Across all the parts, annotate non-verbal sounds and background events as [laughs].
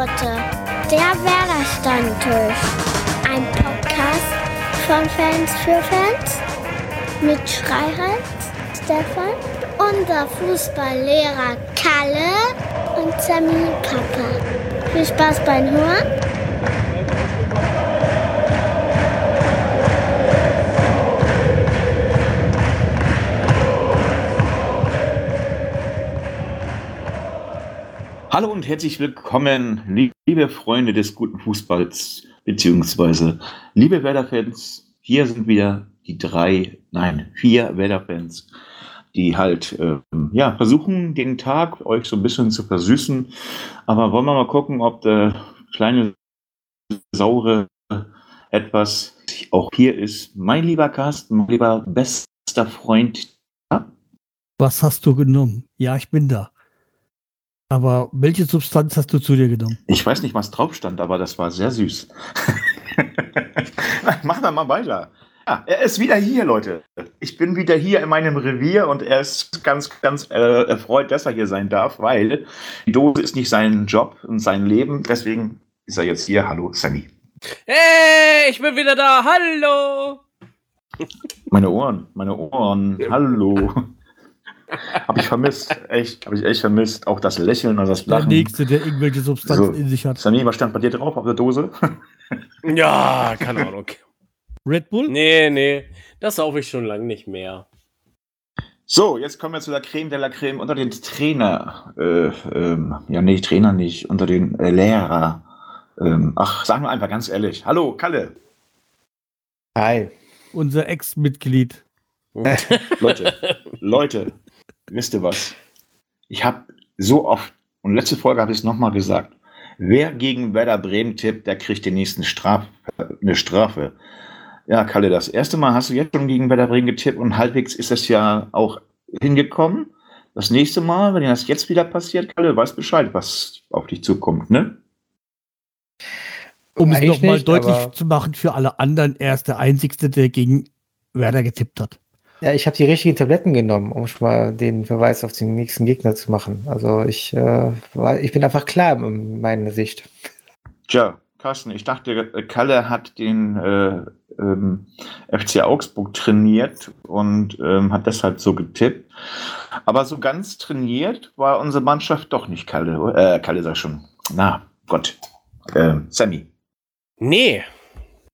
Laute, der Werder Stammtisch. Ein Podcast von Fans für Fans mit Schreihals, Stefan, unser Fußballlehrer Kalle und Sammy Papa. Viel Spaß beim Hören. Hallo und herzlich willkommen, liebe Freunde des guten Fußballs, beziehungsweise liebe Werder-Fans. Hier sind wieder die drei, nein, vier Werder-Fans, die halt ähm, ja, versuchen, den Tag euch so ein bisschen zu versüßen. Aber wollen wir mal gucken, ob der kleine saure etwas auch hier ist. Mein lieber Carsten, mein lieber bester Freund. Was hast du genommen? Ja, ich bin da. Aber welche Substanz hast du zu dir genommen? Ich weiß nicht, was drauf stand, aber das war sehr süß. [laughs] Machen wir mal weiter. Ja, er ist wieder hier, Leute. Ich bin wieder hier in meinem Revier und er ist ganz, ganz äh, erfreut, dass er hier sein darf, weil die Dose ist nicht sein Job und sein Leben. Deswegen ist er jetzt hier. Hallo, Sammy. Hey, ich bin wieder da. Hallo. Meine Ohren, meine Ohren. Hallo. Habe ich vermisst. Echt, habe ich echt vermisst. Auch das Lächeln und das Lachen. Der Nächste, der irgendwelche Substanzen so. in sich hat. Sammy, was stand bei dir drauf auf der Dose? ja, keine Ahnung. Red Bull? Nee, nee. Das saufe ich schon lange nicht mehr. So, jetzt kommen wir zu der Creme de la Creme unter den Trainer. Äh, ähm, ja, nee, Trainer nicht. Unter den äh, Lehrer. Ähm, ach, sagen wir einfach ganz ehrlich. Hallo, Kalle. Hi. Unser Ex-Mitglied. Leute, Leute, wisst ihr was? Ich habe so oft, und letzte Folge habe ich es nochmal gesagt, wer gegen Werder Bremen tippt, der kriegt den nächsten Straf, eine Strafe. Ja, Kalle, das erste Mal hast du jetzt schon gegen Werder Bremen getippt und halbwegs ist es ja auch hingekommen. Das nächste Mal, wenn das jetzt wieder passiert, Kalle, weißt Bescheid, was auf dich zukommt, ne? Um es nochmal deutlich zu machen für alle anderen, er ist der Einzige, der gegen Werder getippt hat. Ja, ich habe die richtigen Tabletten genommen, um schon mal den Verweis auf den nächsten Gegner zu machen. Also ich, äh, war, ich bin einfach klar in meiner Sicht. Tja, Carsten, ich dachte, Kalle hat den äh, ähm, FC Augsburg trainiert und ähm, hat deshalb so getippt. Aber so ganz trainiert war unsere Mannschaft doch nicht, Kalle. Äh, Kalle sag schon. Na, Gott. Äh, Sammy. Nee,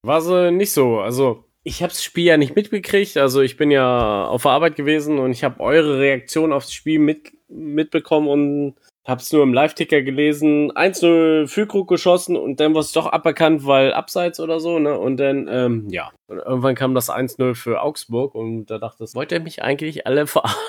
war sie nicht so. Also ich habe das Spiel ja nicht mitbekriegt. Also ich bin ja auf der Arbeit gewesen und ich habe eure Reaktion aufs Spiel mit, mitbekommen und hab's nur im Live-Ticker gelesen. 1-0 Füllkrug geschossen und dann war es doch aberkannt, weil abseits oder so, ne? Und dann, ähm, ja. Und irgendwann kam das 1-0 für Augsburg und da dachte ich, wollt ihr mich eigentlich alle [laughs] verarschen?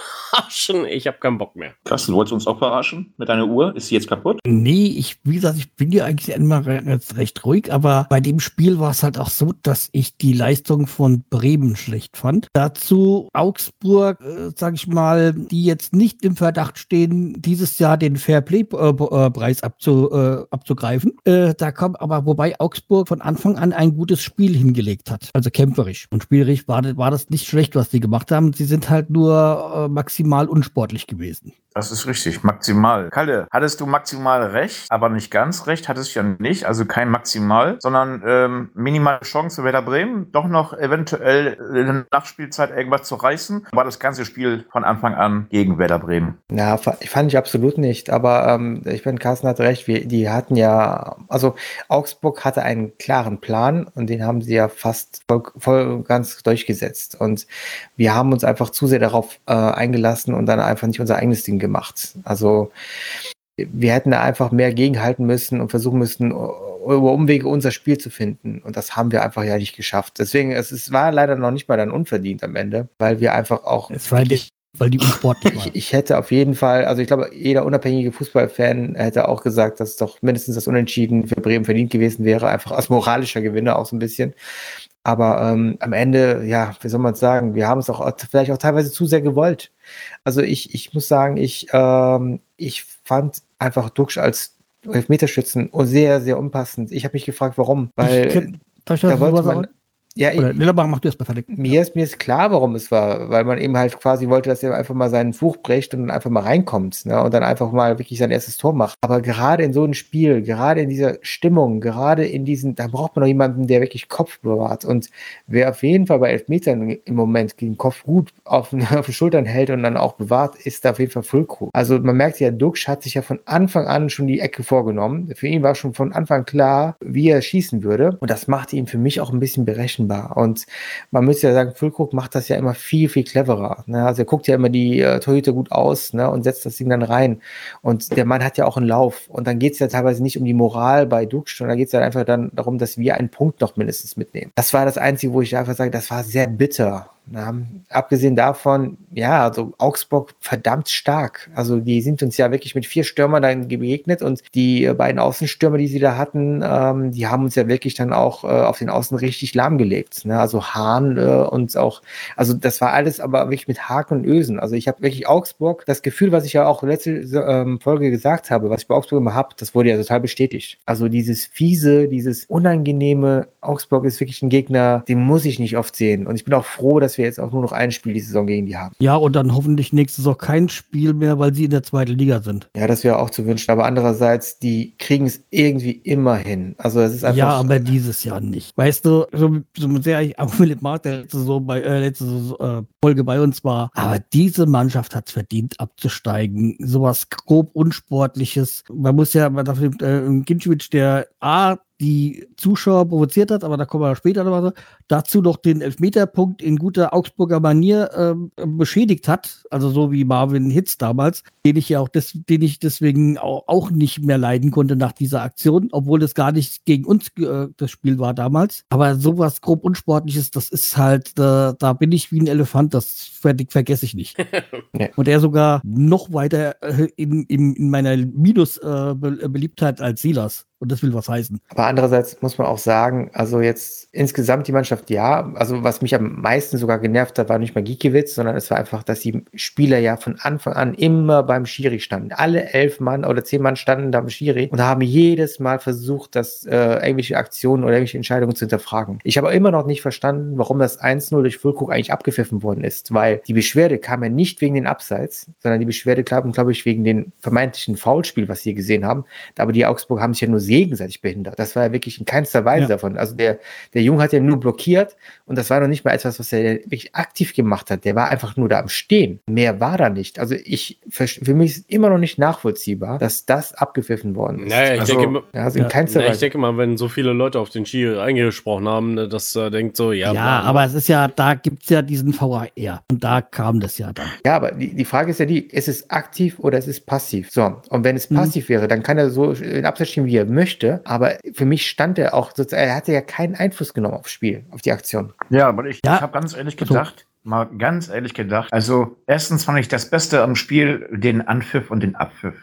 Ich habe keinen Bock mehr. Krass, du wolltest uns auch verarschen mit deiner Uhr? Ist sie jetzt kaputt? Nee, ich, wie gesagt, ich bin ja eigentlich immer recht ruhig, aber bei dem Spiel war es halt auch so, dass ich die Leistung von Bremen schlecht fand. Dazu Augsburg, äh, sag ich mal, die jetzt nicht im Verdacht stehen, dieses Jahr den Fairplay-Preis abzu, äh, abzugreifen. Äh, da kommt aber, wobei Augsburg von Anfang an ein gutes Spiel hingelegt hat. Also kämpferisch. Und spielerisch war, war das nicht schlecht, was sie gemacht haben. Sie sind halt nur äh, maximal unsportlich gewesen. Das ist richtig, maximal. Kalle, hattest du maximal recht, aber nicht ganz recht, hattest du ja nicht, also kein maximal, sondern ähm, minimale Chance für Werder Bremen, doch noch eventuell in der Nachspielzeit irgendwas zu reißen. War das ganze Spiel von Anfang an gegen Werder Bremen? Ja, fand ich absolut nicht, aber ähm, ich finde, Carsten hat recht, wir, die hatten ja, also Augsburg hatte einen klaren Plan und den haben sie ja fast voll, voll ganz durchgesetzt und wir haben uns einfach zu sehr darauf äh, eingelassen und dann einfach nicht unser eigenes Ding gemacht gemacht. Also wir hätten da einfach mehr gegenhalten müssen und versuchen müssen, über Umwege unser Spiel zu finden. Und das haben wir einfach ja nicht geschafft. Deswegen, es, es war leider noch nicht mal dann unverdient am Ende, weil wir einfach auch. Es war nicht, weil die unsportlich waren. Ich, ich, hätte auf jeden Fall, also ich glaube, jeder unabhängige Fußballfan hätte auch gesagt, dass doch mindestens das Unentschieden für Bremen verdient gewesen wäre, einfach als moralischer Gewinner auch so ein bisschen. Aber ähm, am Ende, ja, wie soll man es sagen, wir haben es auch vielleicht auch teilweise zu sehr gewollt. Also ich, ich muss sagen, ich, ähm, ich fand einfach Duxch als Elfmeterschützen sehr, sehr unpassend. Ich habe mich gefragt, warum. Weil da wollte man, Ja, Oder Lillerbach macht das besser. Mir ist, mir ist klar, warum es war, weil man eben halt quasi wollte, dass er einfach mal seinen Fuch bricht und einfach mal reinkommt ne? und dann einfach mal wirklich sein erstes Tor macht. Aber gerade in so einem Spiel, gerade in dieser Stimmung, gerade in diesen, da braucht man noch jemanden, der wirklich Kopf bewahrt. Und wer auf jeden Fall bei Elfmetern im Moment den Kopf gut auf, [laughs] auf den Schultern hält und dann auch bewahrt, ist da auf jeden Fall Füllkrug. Also man merkt ja, Duxch hat sich ja von Anfang an schon die Ecke vorgenommen. Für ihn war schon von Anfang klar, wie er schießen würde. Und das macht ihn für mich auch ein bisschen berechenbar. Und man müsste ja sagen, Füllkrug macht das ja immer viel, viel cleverer. Ne? Also er guckt ja immer die äh, Torhüter gut aus ne? und setzt das Ding dann rein. Und der Mann hat ja auch einen Lauf. Und dann geht es ja teilweise nicht um die Moral bei Duxch, sondern da geht es halt einfach dann darum, dass wir einen Punkt noch mindestens mitnehmen. Das war das Einzige, wo ich einfach sage, das war sehr bitter. Ja, abgesehen davon, ja, also Augsburg verdammt stark. Also die sind uns ja wirklich mit vier Stürmern dann begegnet und die äh, beiden Außenstürmer, die sie da hatten, ähm, die haben uns ja wirklich dann auch äh, auf den Außen richtig lahmgelegt. Ne? Also Hahn äh, und auch, also das war alles aber wirklich mit Haken und Ösen. Also ich habe wirklich Augsburg, das Gefühl, was ich ja auch letzte ähm, Folge gesagt habe, was ich bei Augsburg immer habe, das wurde ja total bestätigt. Also dieses fiese, dieses unangenehme, Augsburg ist wirklich ein Gegner, den muss ich nicht oft sehen. Und ich bin auch froh, dass wir jetzt auch nur noch ein Spiel die Saison gegen die haben. Ja, und dann hoffentlich nächste Saison kein Spiel mehr, weil sie in der zweiten Liga sind. Ja, das wäre auch zu wünschen. Aber andererseits, die kriegen es irgendwie immer hin. Also es ist einfach. Ja, aber dieses Jahr nicht. Weißt du, so, so sehr ich auch Philipp Mark, der letzte, so bei, äh, letzte äh, Folge bei uns war, aber diese Mannschaft hat es verdient, abzusteigen. Sowas grob Unsportliches. Man muss ja, man darf, äh, Ginczewitsch, der A, die Zuschauer provoziert hat, aber da kommen wir später noch dazu noch den Elfmeterpunkt in guter Augsburger Manier äh, beschädigt hat, also so wie Marvin Hitz damals, den ich ja auch des, den ich deswegen auch, auch, nicht mehr leiden konnte nach dieser Aktion, obwohl es gar nicht gegen uns äh, das Spiel war damals. Aber sowas grob unsportliches, das ist halt, äh, da bin ich wie ein Elefant, das ver vergesse ich nicht. [laughs] Und er sogar noch weiter äh, in, in, in meiner Minus-Beliebtheit äh, als Silas. Und das will was heißen. Aber andererseits muss man auch sagen, also jetzt insgesamt die Mannschaft ja, also was mich am meisten sogar genervt hat, war nicht mal Gikiewicz, sondern es war einfach, dass die Spieler ja von Anfang an immer beim Schiri standen. Alle elf Mann oder zehn Mann standen da beim Schiri und haben jedes Mal versucht, das äh, irgendwelche Aktionen oder irgendwelche Entscheidungen zu hinterfragen. Ich habe immer noch nicht verstanden, warum das 1-0 durch Füllkrug eigentlich abgepfiffen worden ist, weil die Beschwerde kam ja nicht wegen den Abseits, sondern die Beschwerde kam, glaube ich, wegen den vermeintlichen Foulspiel, was sie gesehen haben. Aber die Augsburg haben sich ja nur gegenseitig behindert. Das war ja wirklich in keinster Weise ja. davon. Also der, der Junge hat ja nur blockiert und das war noch nicht mal etwas, was er wirklich aktiv gemacht hat. Der war einfach nur da am Stehen. Mehr war da nicht. Also ich, für, für mich ist immer noch nicht nachvollziehbar, dass das abgepfiffen worden ist. Naja, ich, also, denke, ja, also in keinster naja, ich denke mal, wenn so viele Leute auf den Ski eingesprochen haben, ne, dass er denkt so, ja. Ja, aber es ist ja, da gibt es ja diesen VAR und da kam das ja dann. Ja, aber die, die Frage ist ja die, ist es aktiv oder ist es passiv? So, und wenn es mhm. passiv mhm. wäre, dann kann er so in Absatz stehen, wie er möchte, aber für mich stand er auch, er hatte ja keinen Einfluss genommen aufs Spiel, auf die Aktion. Ja, aber ich, ja. ich habe ganz ehrlich gedacht, so. mal ganz ehrlich gedacht, also erstens fand ich das Beste am Spiel den Anpfiff und den Abpfiff.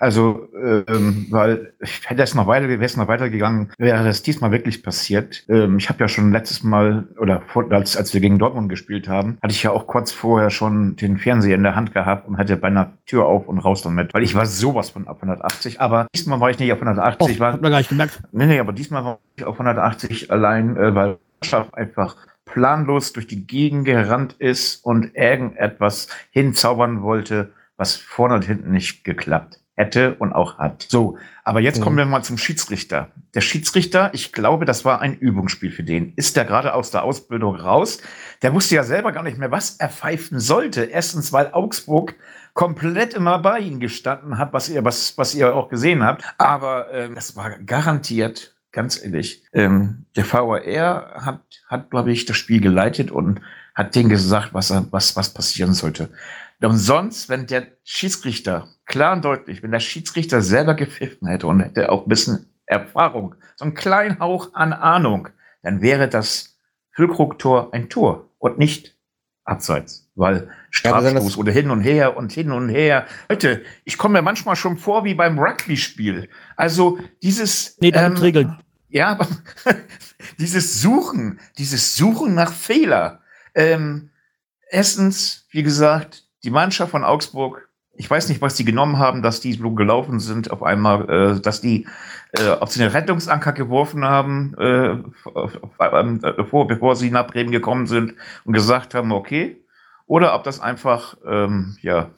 Also, ähm, weil hätte es noch weiter, wäre es noch weitergegangen, wäre das diesmal wirklich passiert. Ähm, ich habe ja schon letztes Mal oder vor, als, als wir gegen Dortmund gespielt haben, hatte ich ja auch kurz vorher schon den Fernseher in der Hand gehabt und hatte bei einer Tür auf und raus damit, weil ich war sowas von ab 180. Aber diesmal war ich nicht auf 180. Oh, war, hab mir gar nicht gemerkt. Nee, nee, aber diesmal war ich auf 180 allein, äh, weil Mannschaft einfach planlos durch die Gegend gerannt ist und irgendetwas hinzaubern wollte, was vorne und hinten nicht geklappt hätte und auch hat. So, aber jetzt mhm. kommen wir mal zum Schiedsrichter. Der Schiedsrichter, ich glaube, das war ein Übungsspiel für den. Ist der gerade aus der Ausbildung raus? Der wusste ja selber gar nicht mehr, was er pfeifen sollte. Erstens, weil Augsburg komplett immer bei ihm gestanden hat, was ihr, was, was ihr auch gesehen habt. Aber ähm, das war garantiert, ganz ehrlich. Ähm, der VAR hat, hat, glaube ich, das Spiel geleitet und hat denen gesagt, was, was, was passieren sollte. Und sonst, wenn der Schiedsrichter, klar und deutlich, wenn der Schiedsrichter selber gepfiffen hätte und hätte auch ein bisschen Erfahrung, so einen kleinen Hauch an Ahnung, dann wäre das Füllkrug-Tor ein Tor und nicht abseits, weil Strafstoß ja, oder hin und her und hin und her. Leute, ich komme mir manchmal schon vor wie beim Rugby-Spiel. Also dieses nee, ähm, Regeln. Ja, aber [laughs] dieses Suchen, dieses Suchen nach Fehler. Ähm, erstens, wie gesagt, die Mannschaft von Augsburg ich weiß nicht, was die genommen haben, dass die so gelaufen sind auf einmal, äh, dass die, äh, ob sie den Rettungsanker geworfen haben, äh, bevor, bevor sie nach Bremen gekommen sind und gesagt haben, okay, oder ob das einfach, ähm, ja,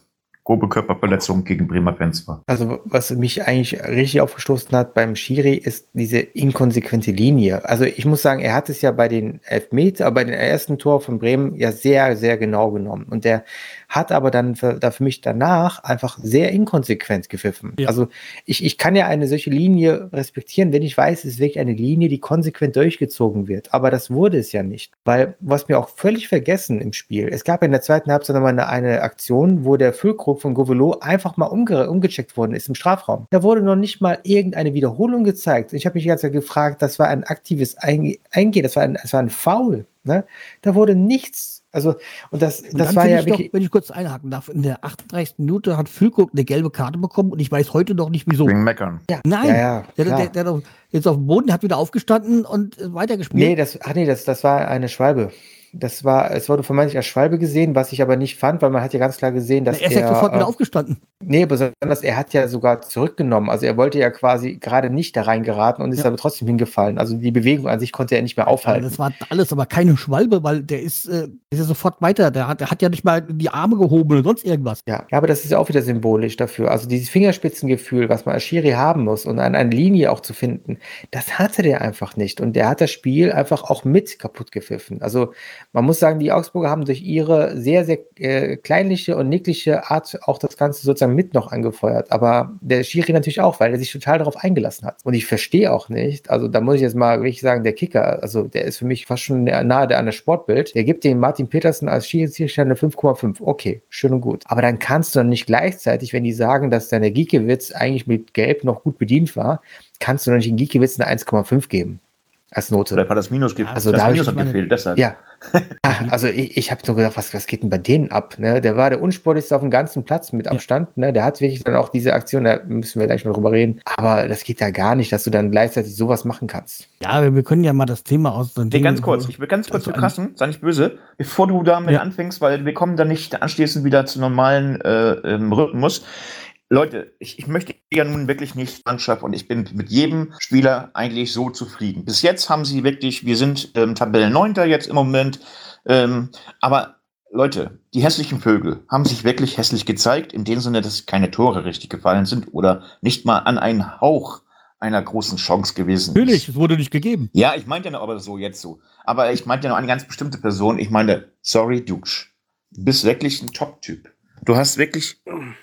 grobe Körperverletzung gegen Bremer Fans war. Also was mich eigentlich richtig aufgestoßen hat beim Schiri ist diese inkonsequente Linie. Also ich muss sagen, er hat es ja bei den Elfmeter, bei den ersten Tor von Bremen ja sehr, sehr genau genommen. Und der hat aber dann für, da für mich danach einfach sehr inkonsequent gepfiffen. Ja. Also ich, ich kann ja eine solche Linie respektieren, wenn ich weiß, es ist wirklich eine Linie, die konsequent durchgezogen wird. Aber das wurde es ja nicht. Weil, was mir auch völlig vergessen im Spiel, es gab in der zweiten Halbzeit nochmal eine, eine Aktion, wo der Füllkrug von Govelo einfach mal umge umgecheckt worden ist im Strafraum. Da wurde noch nicht mal irgendeine Wiederholung gezeigt. Ich habe mich die ganze Zeit gefragt, das war ein aktives Eingehen, das war ein, das war ein Foul. Ne? Da wurde nichts also, und das, und das war ja wirklich. Doch, wenn ich kurz einhaken darf, in der 38. Minute hat Füllkrug eine gelbe Karte bekommen und ich weiß heute noch nicht wieso. Wegen Meckern. Ja, nein. Ja, ja, der, der, der, der, jetzt auf dem Boden hat wieder aufgestanden und weitergespielt. Nee, das, ach nee, das, das war eine Schwalbe. Das war, es wurde vermeintlich als Schwalbe gesehen, was ich aber nicht fand, weil man hat ja ganz klar gesehen, dass Na, er ist ja sofort wieder aufgestanden. Nee, besonders er hat ja sogar zurückgenommen. Also er wollte ja quasi gerade nicht da reingeraten und ist ja. aber trotzdem hingefallen. Also die Bewegung an sich konnte er nicht mehr aufhalten. Ja, das war alles aber keine Schwalbe, weil der ist, äh, ist ja sofort weiter. Der hat, der hat ja nicht mal die Arme gehoben oder sonst irgendwas. Ja, ja aber das ist ja auch wieder symbolisch dafür. Also dieses Fingerspitzengefühl, was man als Schiri haben muss und an eine Linie auch zu finden, das hatte der einfach nicht. Und der hat das Spiel einfach auch mit kaputt gepfiffen. Also man muss sagen, die Augsburger haben durch ihre sehr, sehr äh, kleinliche und nickliche Art auch das Ganze sozusagen mit noch angefeuert. Aber der Schiri natürlich auch, weil er sich total darauf eingelassen hat. Und ich verstehe auch nicht, also da muss ich jetzt mal wirklich sagen, der Kicker, also der ist für mich fast schon nahe der an der Sportbild. Der gibt dem Martin Petersen als Schiri eine 5,5. Okay, schön und gut. Aber dann kannst du dann nicht gleichzeitig, wenn die sagen, dass deine Giekewitz eigentlich mit Gelb noch gut bedient war, kannst du noch nicht in Giekewitz eine 1,5 geben als Note. Oder war das Minus gibt. Also das da Minus hat gefehlt, deshalb. Ja. [laughs] also ich, ich habe so gedacht, was, was geht denn bei denen ab? Ne? Der war der unsportlichste auf dem ganzen Platz mit Abstand. Ne? Der hat wirklich dann auch diese Aktion, da müssen wir gleich mal drüber reden. Aber das geht ja gar nicht, dass du dann gleichzeitig sowas machen kannst. Ja, wir können ja mal das Thema aus. Nee, ganz kurz, ich will ganz kurz zu Kassen, sei nicht böse, bevor du damit ja. anfängst, weil wir kommen dann nicht anschließend wieder zu normalen äh, Rhythmus. Leute, ich, ich möchte ja nun wirklich nicht Mannschaft und ich bin mit jedem Spieler eigentlich so zufrieden. Bis jetzt haben sie wirklich, wir sind ähm, Tabellenneunter jetzt im Moment, ähm, aber Leute, die hässlichen Vögel haben sich wirklich hässlich gezeigt, in dem Sinne, dass keine Tore richtig gefallen sind oder nicht mal an einen Hauch einer großen Chance gewesen Natürlich, es wurde nicht gegeben. Ja, ich meinte ja noch aber so jetzt so. Aber ich meinte ja noch eine ganz bestimmte Person. Ich meine, sorry, Duksch. Du bist wirklich ein Top-Typ. Du hast wirklich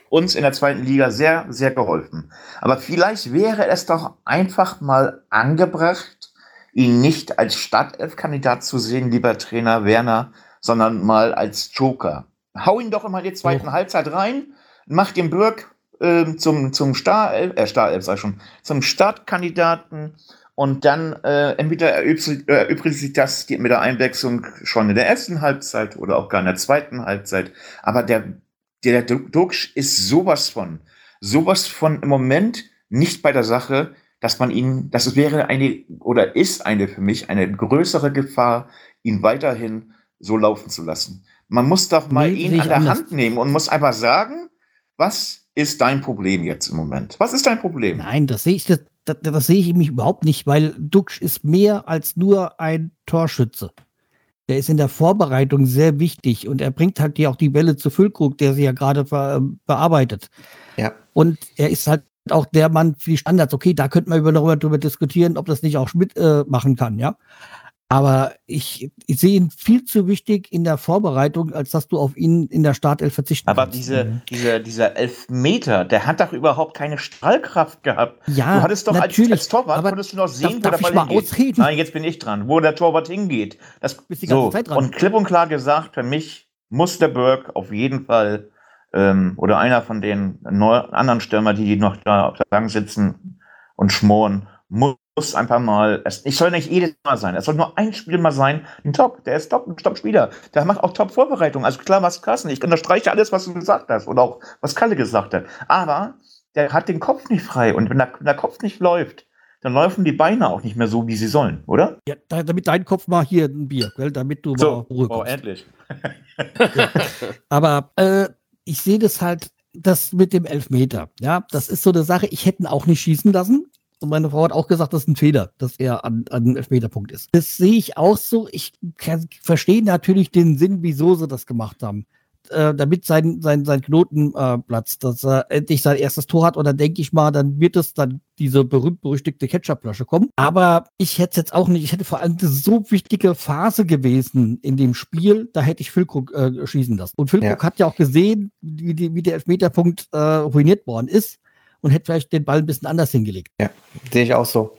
uns in der zweiten Liga sehr, sehr geholfen. Aber vielleicht wäre es doch einfach mal angebracht, ihn nicht als Startelf-Kandidat zu sehen, lieber Trainer Werner, sondern mal als Joker. Hau ihn doch immer in die zweiten oh. Halbzeit rein, mach den Bürg äh, zum, zum Starelf, äh, Starelf sag ich schon, zum Startkandidaten und dann äh, entweder erübrigt sich das mit der Einwechslung schon in der ersten Halbzeit oder auch gar in der zweiten Halbzeit. Aber der der Duxch ist sowas von, sowas von im Moment nicht bei der Sache, dass man ihn, das wäre eine oder ist eine für mich eine größere Gefahr, ihn weiterhin so laufen zu lassen. Man muss doch mal nee, ihn an der anders. Hand nehmen und muss einfach sagen, was ist dein Problem jetzt im Moment? Was ist dein Problem? Nein, das sehe ich, das, das, das sehe ich mich überhaupt nicht, weil Duxch ist mehr als nur ein Torschütze der ist in der Vorbereitung sehr wichtig und er bringt halt hier auch die Welle zu Füllkrug, der sie ja gerade ver, bearbeitet. Ja. Und er ist halt auch der Mann für die Standards. Okay, da könnte man darüber, darüber diskutieren, ob das nicht auch Schmidt äh, machen kann, ja. Aber ich, ich sehe ihn viel zu wichtig in der Vorbereitung, als dass du auf ihn in der Startelf verzichten Aber kannst. diese, mhm. diese, dieser Elfmeter, der hat doch überhaupt keine Strahlkraft gehabt. Ja, du hattest doch natürlich, als, als Torwart, aber konntest du noch sehen, darf, wo der Ball hingeht. Ausreden? Nein, jetzt bin ich dran, wo der Torwart hingeht. Das, Bist die ganze so, Zeit dran. Und klipp und klar gesagt, für mich muss der Burke auf jeden Fall ähm, oder einer von den anderen Stürmer, die noch da auf der Bank sitzen und schmoren, muss einfach mal, es, ich soll nicht jedes Mal sein, es soll nur ein Spiel mal sein, ein Top, der ist Top, ein Top-Spieler, der macht auch Top-Vorbereitung, also klar, was Carsten, ich unterstreiche alles, was du gesagt hast oder auch was Kalle gesagt hat, aber der hat den Kopf nicht frei und wenn der, wenn der Kopf nicht läuft, dann laufen die Beine auch nicht mehr so, wie sie sollen, oder? Ja, damit dein Kopf mal hier ein Bier, gell? damit du so, mal Ruhe Oh, endlich. Aber äh, ich sehe das halt das mit dem Elfmeter, ja, das ist so eine Sache, ich hätte ihn auch nicht schießen lassen. Und meine Frau hat auch gesagt, das ist ein Fehler, dass er an, an einem Elfmeterpunkt ist. Das sehe ich auch so. Ich verstehe natürlich den Sinn, wieso sie das gemacht haben äh, damit sein, sein, sein Knoten äh, platzt, dass er endlich sein erstes Tor hat. Und dann denke ich mal, dann wird es dann diese berühmt-berüchtigte Ketchup-Flasche kommen. Aber ich hätte es jetzt auch nicht, ich hätte vor allem eine so wichtige Phase gewesen in dem Spiel, da hätte ich Füllkrug äh, schießen lassen. Und Füllkrug ja. hat ja auch gesehen, wie, die, wie der Elfmeterpunkt äh, ruiniert worden ist und hätte vielleicht den Ball ein bisschen anders hingelegt. Ja, sehe ich auch so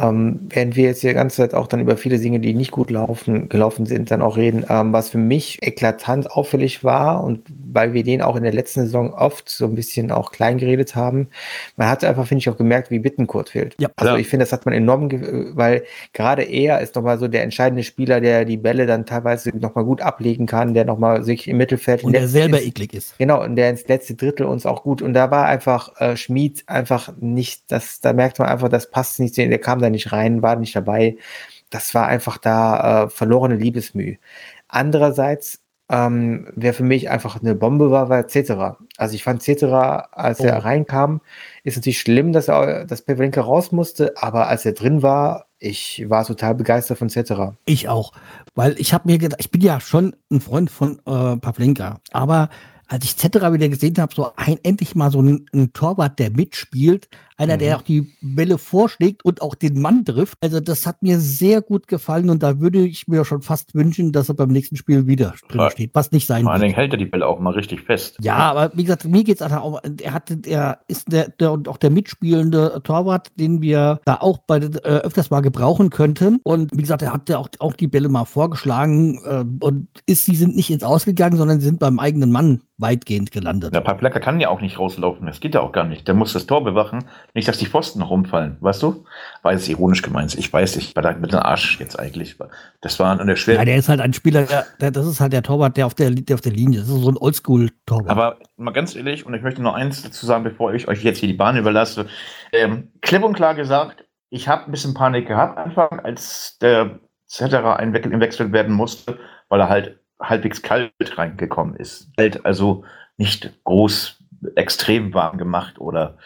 ähm, während wir jetzt die ganze Zeit auch dann über viele Dinge, die nicht gut laufen, gelaufen sind, dann auch reden, ähm, was für mich eklatant auffällig war und weil wir den auch in der letzten Saison oft so ein bisschen auch klein geredet haben, man hat einfach, finde ich, auch gemerkt, wie Bittenkurt fehlt. Ja, also ja. ich finde, das hat man enorm, weil gerade er ist nochmal so der entscheidende Spieler, der die Bälle dann teilweise nochmal gut ablegen kann, der nochmal sich im Mittelfeld und der selber ins, eklig ist. Genau, und der ins letzte Drittel uns auch gut und da war einfach äh, Schmied einfach nicht, das, da merkt man einfach, das passt nicht, der kam da nicht rein, war nicht dabei. Das war einfach da äh, verlorene Liebesmüh. Andererseits, ähm, wer für mich einfach eine Bombe war, war Cetera. Also ich fand Cetera, als oh. er reinkam, ist natürlich schlimm, dass er, dass Pavlenka raus musste, aber als er drin war, ich war total begeistert von Cetera. Ich auch, weil ich habe mir gedacht, ich bin ja schon ein Freund von äh, Pavlenka, aber als ich Cetera wieder gesehen habe, so ein, endlich mal so ein, ein Torwart, der mitspielt, einer, mhm. der auch die Bälle vorschlägt und auch den Mann trifft. Also das hat mir sehr gut gefallen und da würde ich mir schon fast wünschen, dass er beim nächsten Spiel wieder drin steht, was nicht sein Vor allen Dingen hält er die Bälle auch mal richtig fest. Ja, aber wie gesagt, mir geht's einfach auch, er hatte, er ist der, der und auch der mitspielende Torwart, den wir da auch bei äh, öfters mal gebrauchen könnten. Und wie gesagt, er hat ja auch, auch die Bälle mal vorgeschlagen äh, und ist, sie sind nicht ins Ausgegangen, sondern sie sind beim eigenen Mann weitgehend gelandet. Der Paplecker kann ja auch nicht rauslaufen, das geht ja auch gar nicht. Der muss das Tor bewachen. Nicht, dass die Pfosten noch umfallen, weißt du? War jetzt ironisch gemeint. Ich weiß nicht, war da mit dem Arsch jetzt eigentlich. Das war an der Schwere. Ja, der ist halt ein Spieler, der, das ist halt der Torwart, der auf der, der auf der Linie ist. Das ist so ein Oldschool-Torwart. Aber mal ganz ehrlich, und ich möchte noch eins dazu sagen, bevor ich euch jetzt hier die Bahn überlasse. Ähm, klipp und klar gesagt, ich habe ein bisschen Panik gehabt Anfang, als der Zetterer einwechselt werden musste, weil er halt halbwegs kalt reingekommen ist. Halt also nicht groß extrem warm gemacht oder.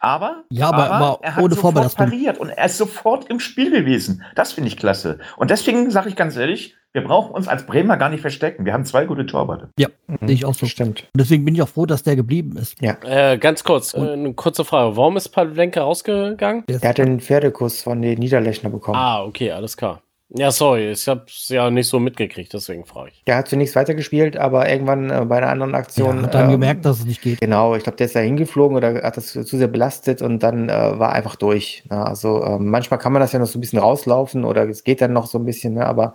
Aber, ja, aber, aber er hat ohne sofort pariert und er ist sofort im Spiel gewesen. Das finde ich klasse. Und deswegen sage ich ganz ehrlich, wir brauchen uns als Bremer gar nicht verstecken. Wir haben zwei gute Torwarte. Ja, mhm. sehe ich auch so. Stimmt. Und deswegen bin ich auch froh, dass der geblieben ist. Ja. Äh, ganz kurz, äh, eine kurze Frage. Warum ist Pavlenka rausgegangen? Der hat den Pferdekuss von den Niederlechner bekommen. Ah, okay, alles klar. Ja, sorry, ich habe es ja nicht so mitgekriegt, deswegen frage ich. Der hat zunächst weitergespielt, aber irgendwann äh, bei einer anderen Aktion. Ja, hat dann ähm, gemerkt, dass es nicht geht. Genau, ich glaube, der ist da hingeflogen oder hat das zu sehr belastet und dann äh, war einfach durch. Ne? Also äh, manchmal kann man das ja noch so ein bisschen rauslaufen oder es geht dann noch so ein bisschen, ne? aber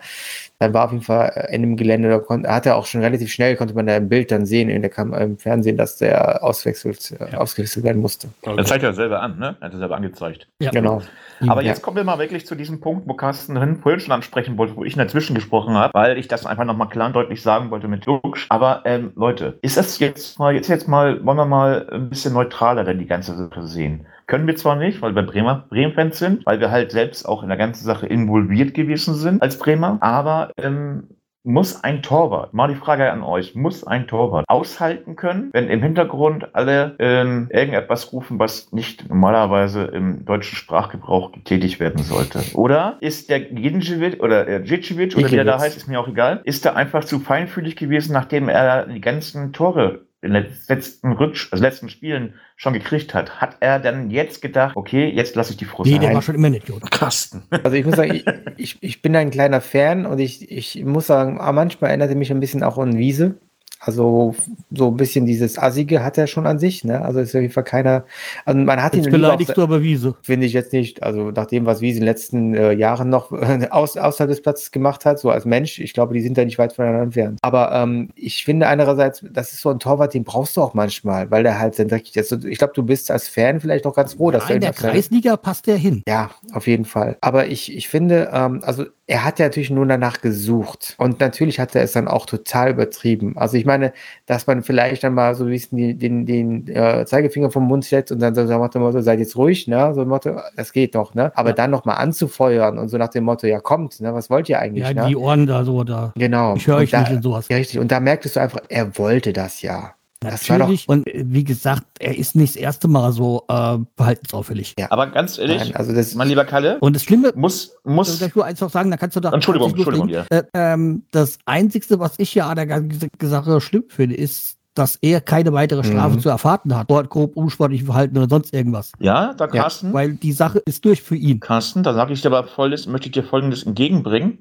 dann war auf jeden Fall äh, in dem Gelände, da konnte, hat er auch schon relativ schnell, konnte man da im Bild dann sehen, in der Kam im Fernsehen, dass der auswechselt, äh, ausgewechselt werden musste. Okay. Das zeigt er selber an, ne? Er hat er selber angezeigt. Ja, genau. Aber jetzt kommen wir mal wirklich zu diesem Punkt, wo Carsten vorhin schon ansprechen wollte, wo ich dazwischen gesprochen habe, weil ich das einfach nochmal klar und deutlich sagen wollte mit Lux. Aber ähm, Leute, ist das jetzt mal, jetzt jetzt mal, wollen wir mal ein bisschen neutraler denn die ganze Sache sehen. Können wir zwar nicht, weil wir Bremer Bremen-Fans sind, weil wir halt selbst auch in der ganzen Sache involviert gewesen sind als Bremer, aber ähm, muss ein Torwart, mal die Frage an euch, muss ein Torwart aushalten können, wenn im Hintergrund alle ähm, irgendetwas rufen, was nicht normalerweise im deutschen Sprachgebrauch getätigt werden sollte? Oder ist der Gincevic oder der Djicivic oder wie der da heißt, ist mir auch egal, ist er einfach zu feinfühlig gewesen, nachdem er die ganzen Tore in den letzten Rutsch, also letzten Spielen schon gekriegt hat, hat er dann jetzt gedacht, okay, jetzt lasse ich die Frust Nee, der war schon immer nicht gut. Kasten. [laughs] Also ich muss sagen, ich, ich, ich bin ein kleiner Fan und ich, ich muss sagen, manchmal erinnert er mich ein bisschen auch an Wiese. Also so ein bisschen dieses Assige hat er schon an sich, ne? Also ist auf jeden Fall keiner. Also man hat jetzt ihn beleidigst du aber Wiese. Finde ich jetzt nicht. Also nach dem, was Wiese in den letzten äh, Jahren noch äh, [laughs] aus, außerhalb des Platzes gemacht hat, so als Mensch, ich glaube, die sind da nicht weit voneinander entfernt. Aber ähm, ich finde einerseits, das ist so ein Torwart, den brauchst du auch manchmal, weil der halt dann dreckig ist. Ich glaube, du bist als Fan vielleicht auch ganz froh, dass Nein, der Kreisliga passt der hin. Ja, auf jeden Fall. Aber ich, ich finde, ähm, also er hat ja natürlich nur danach gesucht. Und natürlich hat er es dann auch total übertrieben. Also ich meine, dass man vielleicht dann mal so ein bisschen den, den, den äh, Zeigefinger vom Mund setzt und dann so nach dem Motto, seid jetzt ruhig, ne? So ein Motto, das geht doch, ne? Aber ja. dann nochmal anzufeuern und so nach dem Motto, ja kommt, ne? Was wollt ihr eigentlich? Ja, ne? die Ohren da so da. Genau. Ich höre euch nicht in sowas. Ja, richtig. Und da merktest du einfach, er wollte das ja. Das war doch- Natürlich. Und äh, wie gesagt, er ist nicht das erste Mal so äh, verhaltensauffällig. Aber ganz ehrlich, Nein, also das mein lieber Kalle, Und das Schlimme, muss, muss muss, ich nur eins noch sagen, da kannst du da. Entschuldigung, Entschuldigung, loslegen. Äh, ähm, das Einzige, was ich ja an der ganzen Sache schlimm finde, ist, dass er keine weitere Strafe Mhm. zu erwarten hat. Dort grob unsportlich verhalten oder sonst irgendwas. ja, da Carsten, Weil die Sache ist durch für ihn. Carsten, da sage ich dir aber folgendes, möchte ich dir folgendes entgegenbringen.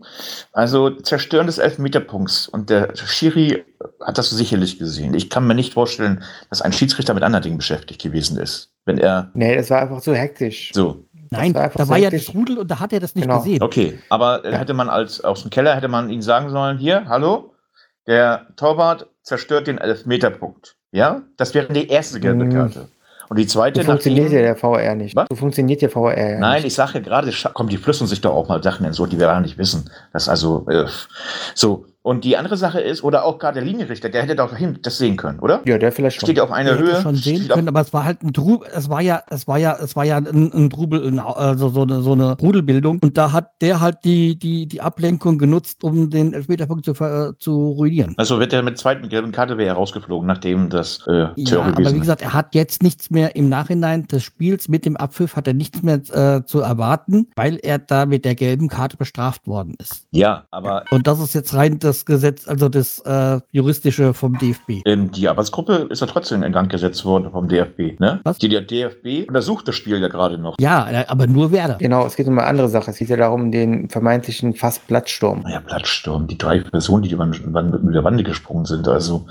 Also Zerstören des Elfmeterpunkts und der Schiri hat das sicherlich gesehen. Ich kann mir nicht vorstellen, dass ein Schiedsrichter mit anderen Dingen beschäftigt gewesen ist. Wenn er Nee, das war einfach zu hektisch. so, Nein, war da so war ja das Rudel und da hat er das nicht Genau. gesehen. okay. Aber Ja. hätte man als aus dem Keller hätte man ihnen sagen sollen, hier, hallo, der Torwart zerstört den Elfmeterpunkt. Ja, das wäre die erste gelbe Mhm. Karte. Und die zweite So funktioniert ja der VR nicht. Was? So funktioniert der VR ja Nein, nicht. ich sage gerade, komm, die flüssen sich doch auch mal Sachen in so, die wir gar nicht wissen. Das also, äh, so. Und die andere Sache ist, oder auch gerade der Linienrichter, der hätte doch hin das sehen können, oder? Ja, der vielleicht schon. Steht ja auf einer Er hätte Höhe. schon sehen können, aber es war halt ein Trubel, es war ja, es war ja, es war ja ein, ein Trubel, ein, also so eine, so eine Rudelbildung. Und da hat der halt die, die, die Ablenkung genutzt, um den Elfmeterpunkt zu, ver- zu ruinieren. Also wird er mit zweiten gelben Karte wäre rausgeflogen, nachdem das äh, Ja, aber wie gesagt, er hat jetzt nichts mehr im Nachhinein des Spiels mit dem Abpfiff hat er nichts mehr äh, zu erwarten, weil er da mit der gelben Karte bestraft worden ist. Ja, aber Und das ist jetzt rein das Gesetz, also das äh, juristische vom DFB. ähm, die Arbeitsgruppe ist ja trotzdem in Gang gesetzt worden vom DFB, ne? Was? Die, der DFB untersucht das Spiel ja gerade noch. Ja, äh, aber nur Werder. Genau, es geht um eine andere Sache. Es geht ja darum, den vermeintlichen fast Platzsturm. Naja, Platzsturm, die drei Personen, die über, über, über der Wande gesprungen sind, also.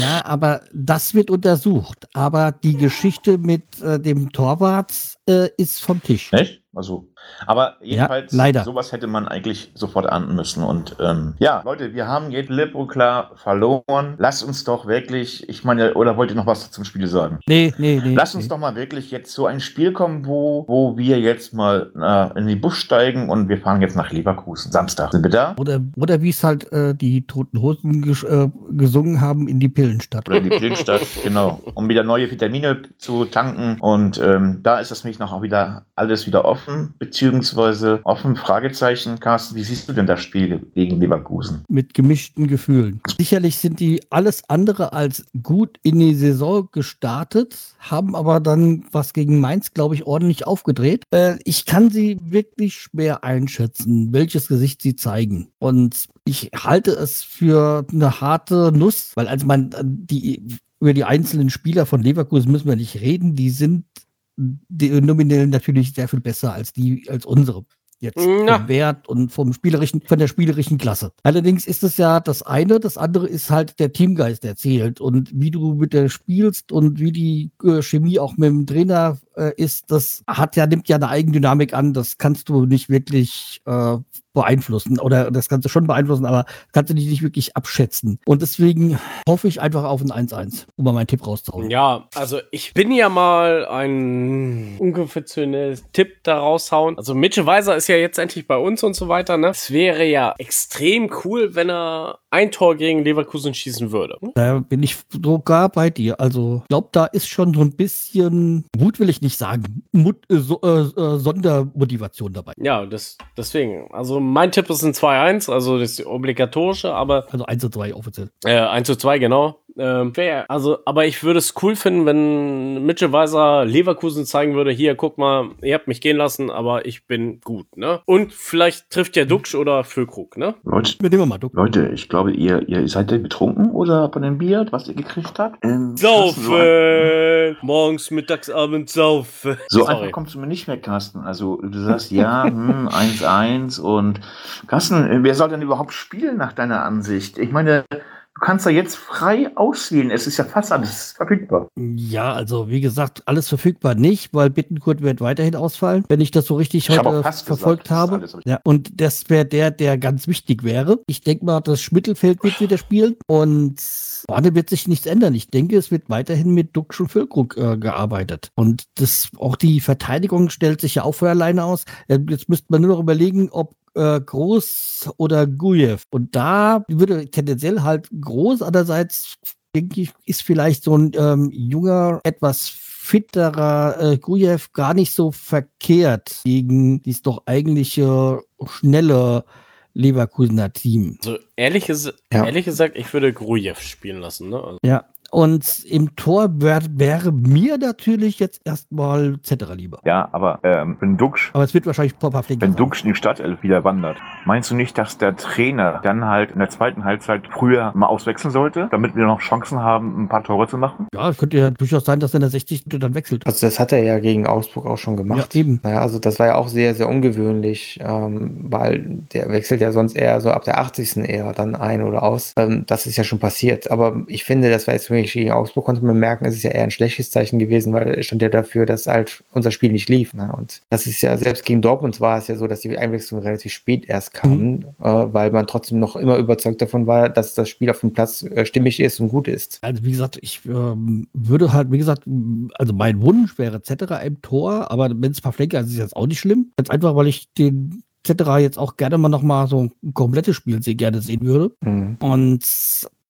Ja, aber das wird untersucht. Aber die Geschichte mit äh, dem Torwart äh, ist vom Tisch. Echt? Also, aber jedenfalls, leider. sowas hätte man eigentlich sofort ahnden müssen. Und ähm, ja, Leute, wir haben jetzt lipp und klar verloren. Lasst uns doch wirklich, ich meine, oder wollt ihr noch was zum Spiel sagen? Nee, nee, nee. Lass uns nee. doch mal wirklich jetzt so ein Spiel kommen, wo, wo wir jetzt mal äh, in den Bus steigen und wir fahren jetzt nach Leverkusen. Samstag. Sind wir da? Oder, oder wie es halt äh, die Toten Hosen ges äh, gesungen haben in die Pillenstadt. Oder in die [laughs] Pillenstadt, genau. Um wieder neue Vitamine zu tanken. Und ähm, da ist das nämlich noch auch wieder alles wieder offen, beziehungsweise offen, Fragezeichen. Carsten, wie siehst du denn das Spiel gegen Leverkusen? mit gemischten Gefühlen. Sicherlich sind die alles andere als gut in die Saison gestartet, haben aber dann was gegen Mainz, glaube ich, ordentlich aufgedreht. Äh, ich kann sie wirklich schwer einschätzen, welches Gesicht sie zeigen. Und ich halte es für eine harte Nuss, weil als man äh, die über die einzelnen Spieler von Leverkusen müssen wir nicht reden, die sind nominell natürlich sehr viel besser als die als unsere jetzt Na. vom Wert und vom spielerischen, von der spielerischen Klasse. Allerdings ist es ja das eine, das andere ist halt der Teamgeist, der zählt und wie du mit der spielst und wie die äh, Chemie auch mit dem Trainer äh, ist, das hat ja, nimmt ja eine Eigendynamik an, das kannst du nicht wirklich äh, beeinflussen oder das kannst du schon beeinflussen, aber kannst du dich nicht wirklich abschätzen. Und deswegen hoffe ich einfach auf ein 1-1, um mal meinen Tipp rauszuholen. Ja, also ich bin ja mal ein unkonventionelles Tipp da raushauen. Also Mitchell Weiser ist ja jetzt endlich bei uns und so weiter, ne? Es wäre ja extrem cool, wenn er ein Tor gegen Leverkusen schießen würde. Da bin ich sogar bei dir. Also, ich glaube, da ist schon so ein bisschen, Mut will ich nicht sagen, Mut, äh, so, äh, äh, Sondermotivation dabei. Ja, das, deswegen. Also mein Tipp ist ein 2-1, also das obligatorische, aber Also 1 zu 2 offiziell. Äh, 1 zu 2, genau. Ähm, wär, also, aber ich würde es cool finden, wenn Mitchell Weiser Leverkusen zeigen würde, hier, guck mal, ihr habt mich gehen lassen, aber ich bin gut, ne? Und vielleicht trifft ja Duxch oder Füllkrug, ne? Leute, Wir nehmen mal Duck. Leute, ich glaube, ihr, ihr seid ihr betrunken oder von dem Bier, was ihr gekriegt habt? Ähm, So, ein- Saufen! Morgens, mittags, abends saufen. so Sorry. einfach kommst du mir nicht mehr, Carsten. Also du sagst ja, hm, [laughs] 1-1 und Carsten, wer soll denn überhaupt spielen nach deiner Ansicht? Ich meine, du kannst da jetzt frei auswählen. Es ist ja fast alles verfügbar. Ja, also wie gesagt, alles verfügbar nicht, weil Bittenkurt wird weiterhin ausfallen, wenn ich das so richtig Ich hab heute fast verfolgt gesagt, habe. Ja, und das wäre der, der ganz wichtig wäre. Ich denke mal, das Mittelfeld wird wieder spielen und vorne wird sich nichts ändern. Ich denke, es wird weiterhin mit Duxch und Füllkrug äh, gearbeitet. Und das, auch die Verteidigung stellt sich ja auch für alleine aus. Äh, Jetzt müsste man nur noch überlegen, ob äh, Groß oder Gujev. Und da würde tendenziell halt Groß, andererseits denke ich, ist vielleicht so ein ähm, junger, etwas fitterer äh, Grujew gar nicht so verkehrt gegen dieses doch eigentliche schnelle Leverkusener Team. Also ehrlich, ges Ja. ehrlich gesagt, ich würde Grujew spielen lassen, ne? Also, Ja, Und im Tor wär, wäre mir natürlich jetzt erstmal Zetterer lieber. Ja, aber ähm, wenn Duxch Aber es wird wahrscheinlich Flinker wenn sein. Duxch in die Startelf wieder wandert, meinst du nicht, dass der Trainer dann halt in der zweiten Halbzeit früher mal auswechseln sollte, damit wir noch Chancen haben, ein paar Tore zu machen? Ja, es könnte ja durchaus sein, dass er in der 60. dann wechselt. Also das hat er ja gegen Augsburg auch schon gemacht. Ja, eben. Naja, also das war ja auch sehr, sehr ungewöhnlich, ähm, weil der wechselt ja sonst eher so ab der 80. eher dann ein oder aus. Ähm, das ist ja schon passiert. Aber ich finde, das war jetzt wirklich gegen Augsburg, konnte man merken, es ist ja eher ein schlechtes Zeichen gewesen, weil es stand ja dafür, dass halt unser Spiel nicht lief. Ne? Und das ist ja, selbst gegen Dortmund war es ja so, dass die Einwechslung relativ spät erst kamen, äh, weil man trotzdem noch immer überzeugt davon war, dass das Spiel auf dem Platz äh, stimmig ist und gut ist. Also wie gesagt, ich ähm, würde halt, wie gesagt, also mein Wunsch wäre Zetterer im Tor, aber wenn es Pavlenka ist, ist jetzt auch nicht schlimm. Ganz einfach, weil ich den Zetterer jetzt auch gerne mal nochmal so ein komplettes Spiel sehr gerne sehen würde. Mhm. Und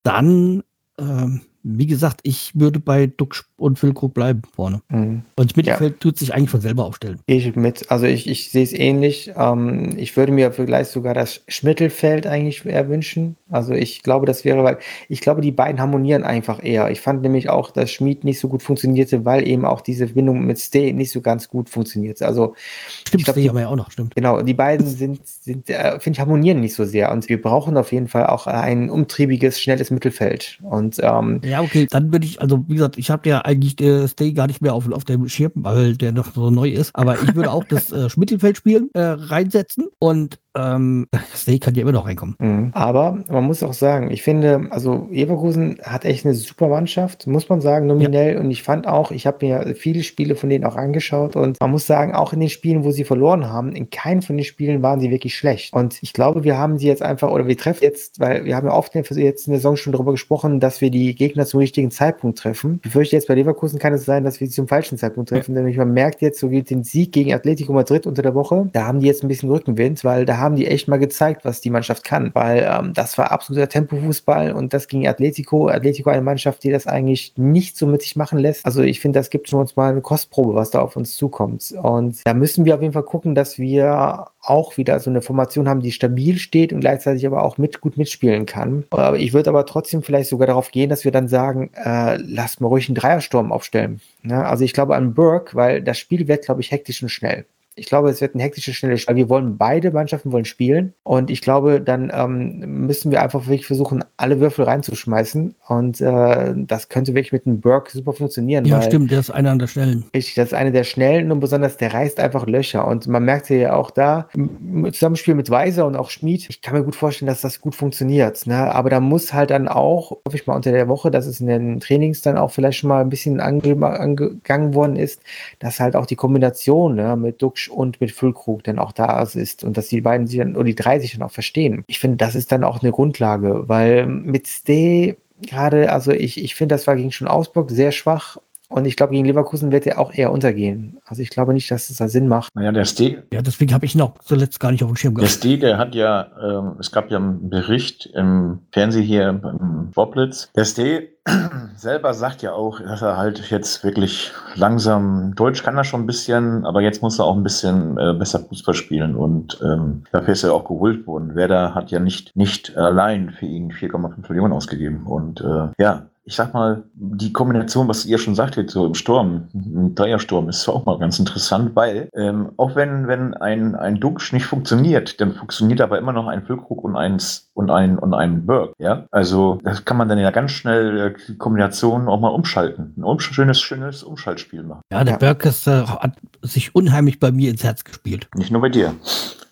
dann, ähm, wie gesagt, ich würde bei Duxch und Füllkrug bleiben vorne. Mhm. Und Mittelfeld tut sich eigentlich von selber aufstellen. Ich mit. Also ich, ich sehe es ähnlich. Ähm, ich würde mir vielleicht sogar das Mittelfeld eigentlich eher wünschen. Also ich glaube, das wäre, weil ich glaube, die beiden harmonieren einfach eher. Ich fand nämlich auch, dass Schmid nicht so gut funktionierte, weil eben auch diese Verbindung mit Stay nicht so ganz gut funktionierte. Also Stimmt, Ich glaub, das sehe die- ich aber ja auch noch, stimmt. genau, die beiden sind, sind äh, finde ich, harmonieren nicht so sehr. Und wir brauchen auf jeden Fall auch ein umtriebiges, schnelles Mittelfeld. Und ähm, Ja, okay, dann würde ich, also wie gesagt, ich habe ja eigentlich der Stay gar nicht mehr auf, auf dem Schirm, weil der noch so neu ist. Aber ich würde auch [laughs] das äh, Mittelfeldspiel äh, reinsetzen und ähm, [laughs] Stay kann ja immer noch reinkommen. Mhm. Aber man muss auch sagen, ich finde, also Leverkusen hat echt eine super Mannschaft, muss man sagen, nominell. Und ich fand auch, ich habe mir viele Spiele von denen auch angeschaut und man muss sagen, auch in den Spielen, wo sie verloren haben, in keinem von den Spielen waren sie wirklich schlecht. Und ich glaube, wir haben sie jetzt einfach, oder wir treffen jetzt, weil wir haben ja oft jetzt in der Saison schon darüber gesprochen, dass wir die Gegner zum richtigen Zeitpunkt treffen. Ich befürchte jetzt bei Leverkusen kann es sein, dass wir sie zum falschen Zeitpunkt treffen, denn man merkt jetzt, so wie den Sieg gegen Atletico Madrid unter der Woche, da haben die jetzt ein bisschen Rückenwind, weil da haben die echt mal gezeigt, was die Mannschaft kann, weil ähm, das war absoluter Tempofußball und das gegen Atletico. Atletico eine Mannschaft, die das eigentlich nicht so mit sich machen lässt. Also ich finde, das gibt schon uns mal eine Kostprobe, was da auf uns zukommt. Und da müssen wir auf jeden Fall gucken, dass wir auch wieder so eine Formation haben, die stabil steht und gleichzeitig aber auch mit gut mitspielen kann. Aber ich würde aber trotzdem vielleicht sogar darauf gehen, dass wir dann sagen, äh, lasst mal ruhig einen Dreiersturm aufstellen. Ne? Also ich glaube an Burke, weil das Spiel wird, glaube ich, hektisch und schnell. Ich glaube, es wird ein hektisches, schnelles Spiel. Wir wollen beide Mannschaften wollen spielen. Und ich glaube, dann ähm, müssen wir einfach wirklich versuchen, alle Würfel reinzuschmeißen. Und äh, das könnte wirklich mit einem Burke super funktionieren. Ja, stimmt, der ist einer an der Stellen. Richtig, das ist eine der schnellen und besonders der reißt einfach Löcher. Und man merkt ja auch da, im Zusammenspiel mit Weiser und auch Schmid, ich kann mir gut vorstellen, dass das gut funktioniert. Ne? Aber da muss halt dann auch, hoffe ich mal unter der Woche, dass es in den Trainings dann auch vielleicht schon mal ein bisschen ange angegangen worden ist, dass halt auch die Kombination ne, mit Duxch und mit Füllkrug dann auch da ist und dass die beiden sich dann, oder die drei sich dann auch verstehen. Ich finde, das ist dann auch eine Grundlage, weil mit Stay gerade, also ich, ich finde, das war gegen schon Augsburg sehr schwach. Und ich glaube, gegen Leverkusen wird er auch eher untergehen. Also ich glaube nicht, dass es da Sinn macht. Naja, der Steh, Ja, deswegen habe ich ihn auch zuletzt gar nicht auf dem Schirm der gehabt. Steh, der hat ja, ähm, es gab ja einen Bericht im Fernsehen hier beim Boblitz. Der Steh [clears throat] selber sagt ja auch, dass er halt jetzt wirklich langsam, Deutsch kann er schon ein bisschen, aber jetzt muss er auch ein bisschen äh, besser Fußball spielen und ähm, dafür ist er auch geholt worden. Werder hat ja nicht, nicht allein für ihn 4,5 Millionen ausgegeben und äh, ja, ich sag mal, die Kombination, was ihr schon sagtet, so im Sturm, im Dreiersturm, ist auch mal ganz interessant, weil ähm, auch wenn, wenn ein, ein Duxch nicht funktioniert, dann funktioniert aber immer noch ein Füllkrug und ein, und ein, und ein Burke, ja. Also, das kann man dann ja ganz schnell äh, die Kombination auch mal umschalten. Ein um, schönes, schönes Umschaltspiel machen. Ja, der Ja. Berkes äh, hat sich unheimlich bei mir ins Herz gespielt. Nicht nur bei dir.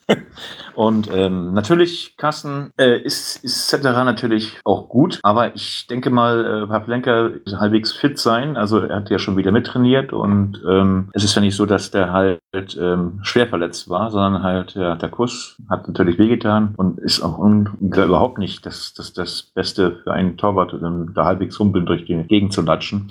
[laughs] Und ähm, natürlich, Carsten, äh, ist, ist Cetera natürlich auch gut, aber ich denke mal, äh, Pavlenka halbwegs fit sein. Also er hat ja schon wieder mittrainiert und ähm, es ist ja nicht so, dass der halt ähm, schwer verletzt war, sondern halt ja, der Kuss hat natürlich wehgetan und ist auch un überhaupt nicht das, das, das Beste für einen Torwart, ähm, da halbwegs humpeln durch die Gegend zu latschen.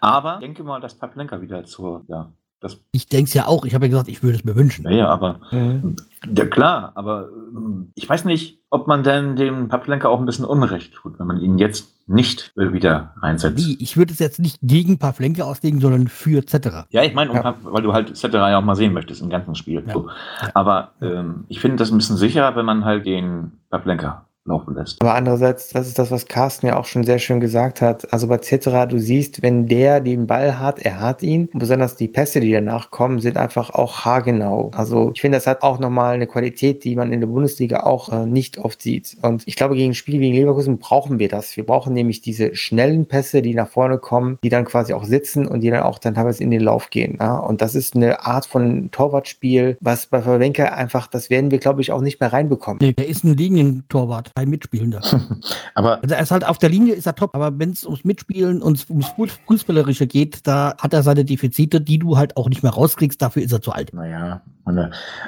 Aber denke mal, dass Pavlenka wieder zur, ja, das, Ich denke es ja auch, ich habe ja gesagt, ich würde es mir wünschen. ja, ja, aber Mhm. ja klar, aber ähm, ich weiß nicht, ob man denn dem Paplenka auch ein bisschen Unrecht tut, wenn man ihn jetzt nicht wieder reinsetzt. Wie? Ich würde es jetzt nicht gegen Pavlenka auslegen, sondern für etc. Ja, ich meine, um, Ja. Weil du halt Cetera ja auch mal sehen möchtest im ganzen Spiel. Ja. So. Ja. Aber ähm, ich finde das ein bisschen sicherer, wenn man halt den Paplenka laufen lässt. Aber andererseits, das ist das, was Carsten ja auch schon sehr schön gesagt hat. Also bei Cetera, du siehst, wenn der den Ball hat, er hat ihn. Und besonders die Pässe, die danach kommen, sind einfach auch haargenau. Also ich finde, das hat auch nochmal eine Qualität, die man in der Bundesliga auch äh, nicht oft sieht. Und ich glaube, gegen Spiele wie Leverkusen brauchen wir das. Wir brauchen nämlich diese schnellen Pässe, die nach vorne kommen, die dann quasi auch sitzen und die dann auch dann teilweise in den Lauf gehen. Ja? Und das ist eine Art von Torwartspiel, was bei Verwenker einfach, das werden wir, glaube ich, auch nicht mehr reinbekommen. Nee, der ist ein Linientorwart, kein Mitspielender. [laughs] Aber Also er ist halt auf der Linie, ist er top, aber wenn es ums Mitspielen und ums Fußballerische geht, da hat er seine Defizite, die du halt auch nicht mehr rauskriegst, dafür ist er zu alt. Naja,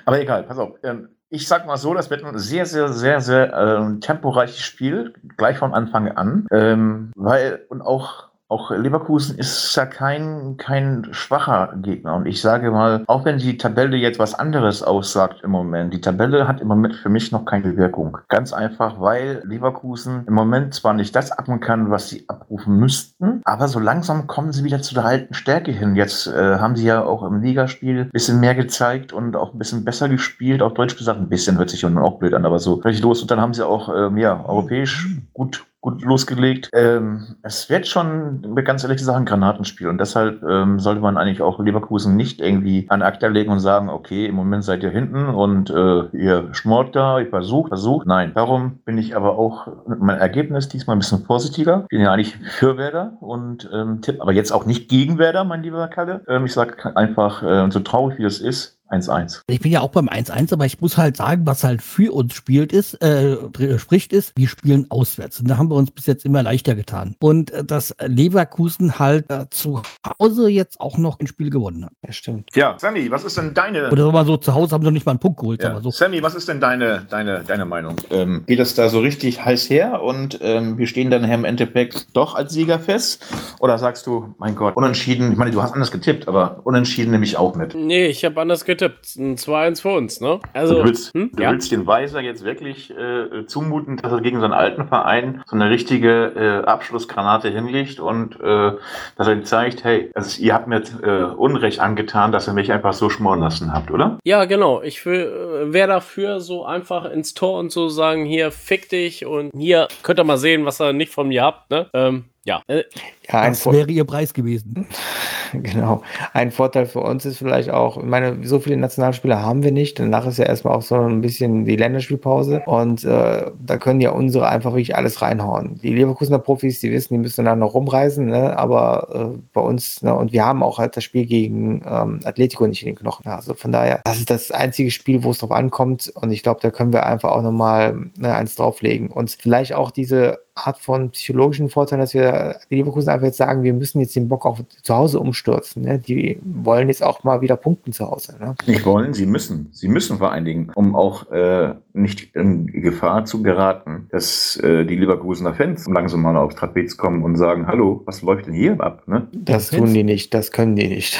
aber egal, pass auf. Ähm, ich sag mal so, das wird ein sehr, sehr, sehr, sehr ähm, temporeiches Spiel, gleich von Anfang an. Ähm, weil, und auch, auch Leverkusen ist ja kein, kein schwacher Gegner. Und ich sage mal, auch wenn die Tabelle jetzt was anderes aussagt im Moment, die Tabelle hat im Moment für mich noch keine Wirkung. Ganz einfach, weil Leverkusen im Moment zwar nicht das abrufen kann, was sie abrufen müssten, aber so langsam kommen sie wieder zu der alten Stärke hin. Jetzt äh, haben sie ja auch im Ligaspiel ein bisschen mehr gezeigt und auch ein bisschen besser gespielt. Auf Deutsch gesagt, ein bisschen hört sich auch blöd an, aber so richtig los. Und dann haben sie auch ähm, ja, europäisch gut gut losgelegt. Ähm, es wird schon, ganz ehrlich gesagt, ein Granatenspiel. Und deshalb ähm, sollte man eigentlich auch Leverkusen nicht irgendwie an Akta legen und sagen, okay, im Moment seid ihr hinten und äh, ihr schmort da, ihr versucht, versucht. Nein, darum bin ich aber auch mit meinem Ergebnis diesmal ein bisschen positiver. Bin ja eigentlich für Werder und ähm, tipp, aber jetzt auch nicht gegen Werder, mein lieber Kalle. Ähm, ich sage einfach, äh, so traurig wie es ist, 1-1. Ich bin ja auch beim 1-1, aber ich muss halt sagen, was halt für uns spielt ist, äh, spricht ist, wir spielen auswärts. Und da haben wir uns bis jetzt immer leichter getan. Und äh, dass Leverkusen halt äh, zu Hause jetzt auch noch ein Spiel gewonnen hat. Ja, stimmt. Ja, Sammy, was ist denn deine Oder sagen wir mal so, zu Hause haben sie noch nicht mal einen Punkt geholt. Ja. Aber so. Sammy, was ist denn deine, deine, deine Meinung? Ähm, geht das da so richtig heiß her und ähm, wir stehen dann im Endeffekt doch als Sieger fest? Oder sagst du, mein Gott, unentschieden, ich meine, du hast anders getippt, aber unentschieden nehme ich auch mit. Nee, ich habe anders getippt. Ein 2-1 für uns, ne? Also, du willst, hm? du ja. willst den Weiser jetzt wirklich äh, zumuten, dass er gegen seinen alten Verein so eine richtige äh, Abschlussgranate hinlegt und äh, dass er ihm zeigt, hey, also ihr habt mir äh, Unrecht angetan, dass ihr mich einfach so schmoren lassen habt, oder? Ja, genau. Ich wäre dafür, so einfach ins Tor und so sagen, hier, fick dich und hier könnt ihr mal sehen, was ihr nicht von mir habt, ne? Ähm, ja. Äh, Ja, Das Vor wäre ihr Preis gewesen. [laughs] genau. Ein Vorteil für uns ist vielleicht auch, ich meine, so viele Nationalspieler haben wir nicht. Danach ist ja erstmal auch so ein bisschen die Länderspielpause und äh, da können ja unsere einfach wirklich alles reinhauen. Die Leverkusener Profis, die wissen, die müssen dann noch rumreisen, ne? aber äh, bei uns, ne? und wir haben auch halt das Spiel gegen ähm, Atletico nicht in den Knochen. Also von daher, das ist das einzige Spiel, wo es drauf ankommt und ich glaube, da können wir einfach auch nochmal ne, eins drauflegen und vielleicht auch diese Art von psychologischen Vorteil, dass wir die Leverkusen einfach jetzt sagen, wir müssen jetzt den Bock auch zu Hause umstürzen. Ne? Die wollen jetzt auch mal wieder punkten zu Hause. Ne? Nicht wollen, sie müssen. Sie müssen vor allen Dingen, um auch äh, nicht in Gefahr zu geraten, dass äh, die Leverkusener Fans langsam mal aufs Trapez kommen und sagen, hallo, was läuft denn hier ab? Ne? Das tun Fans. die nicht, das können die nicht.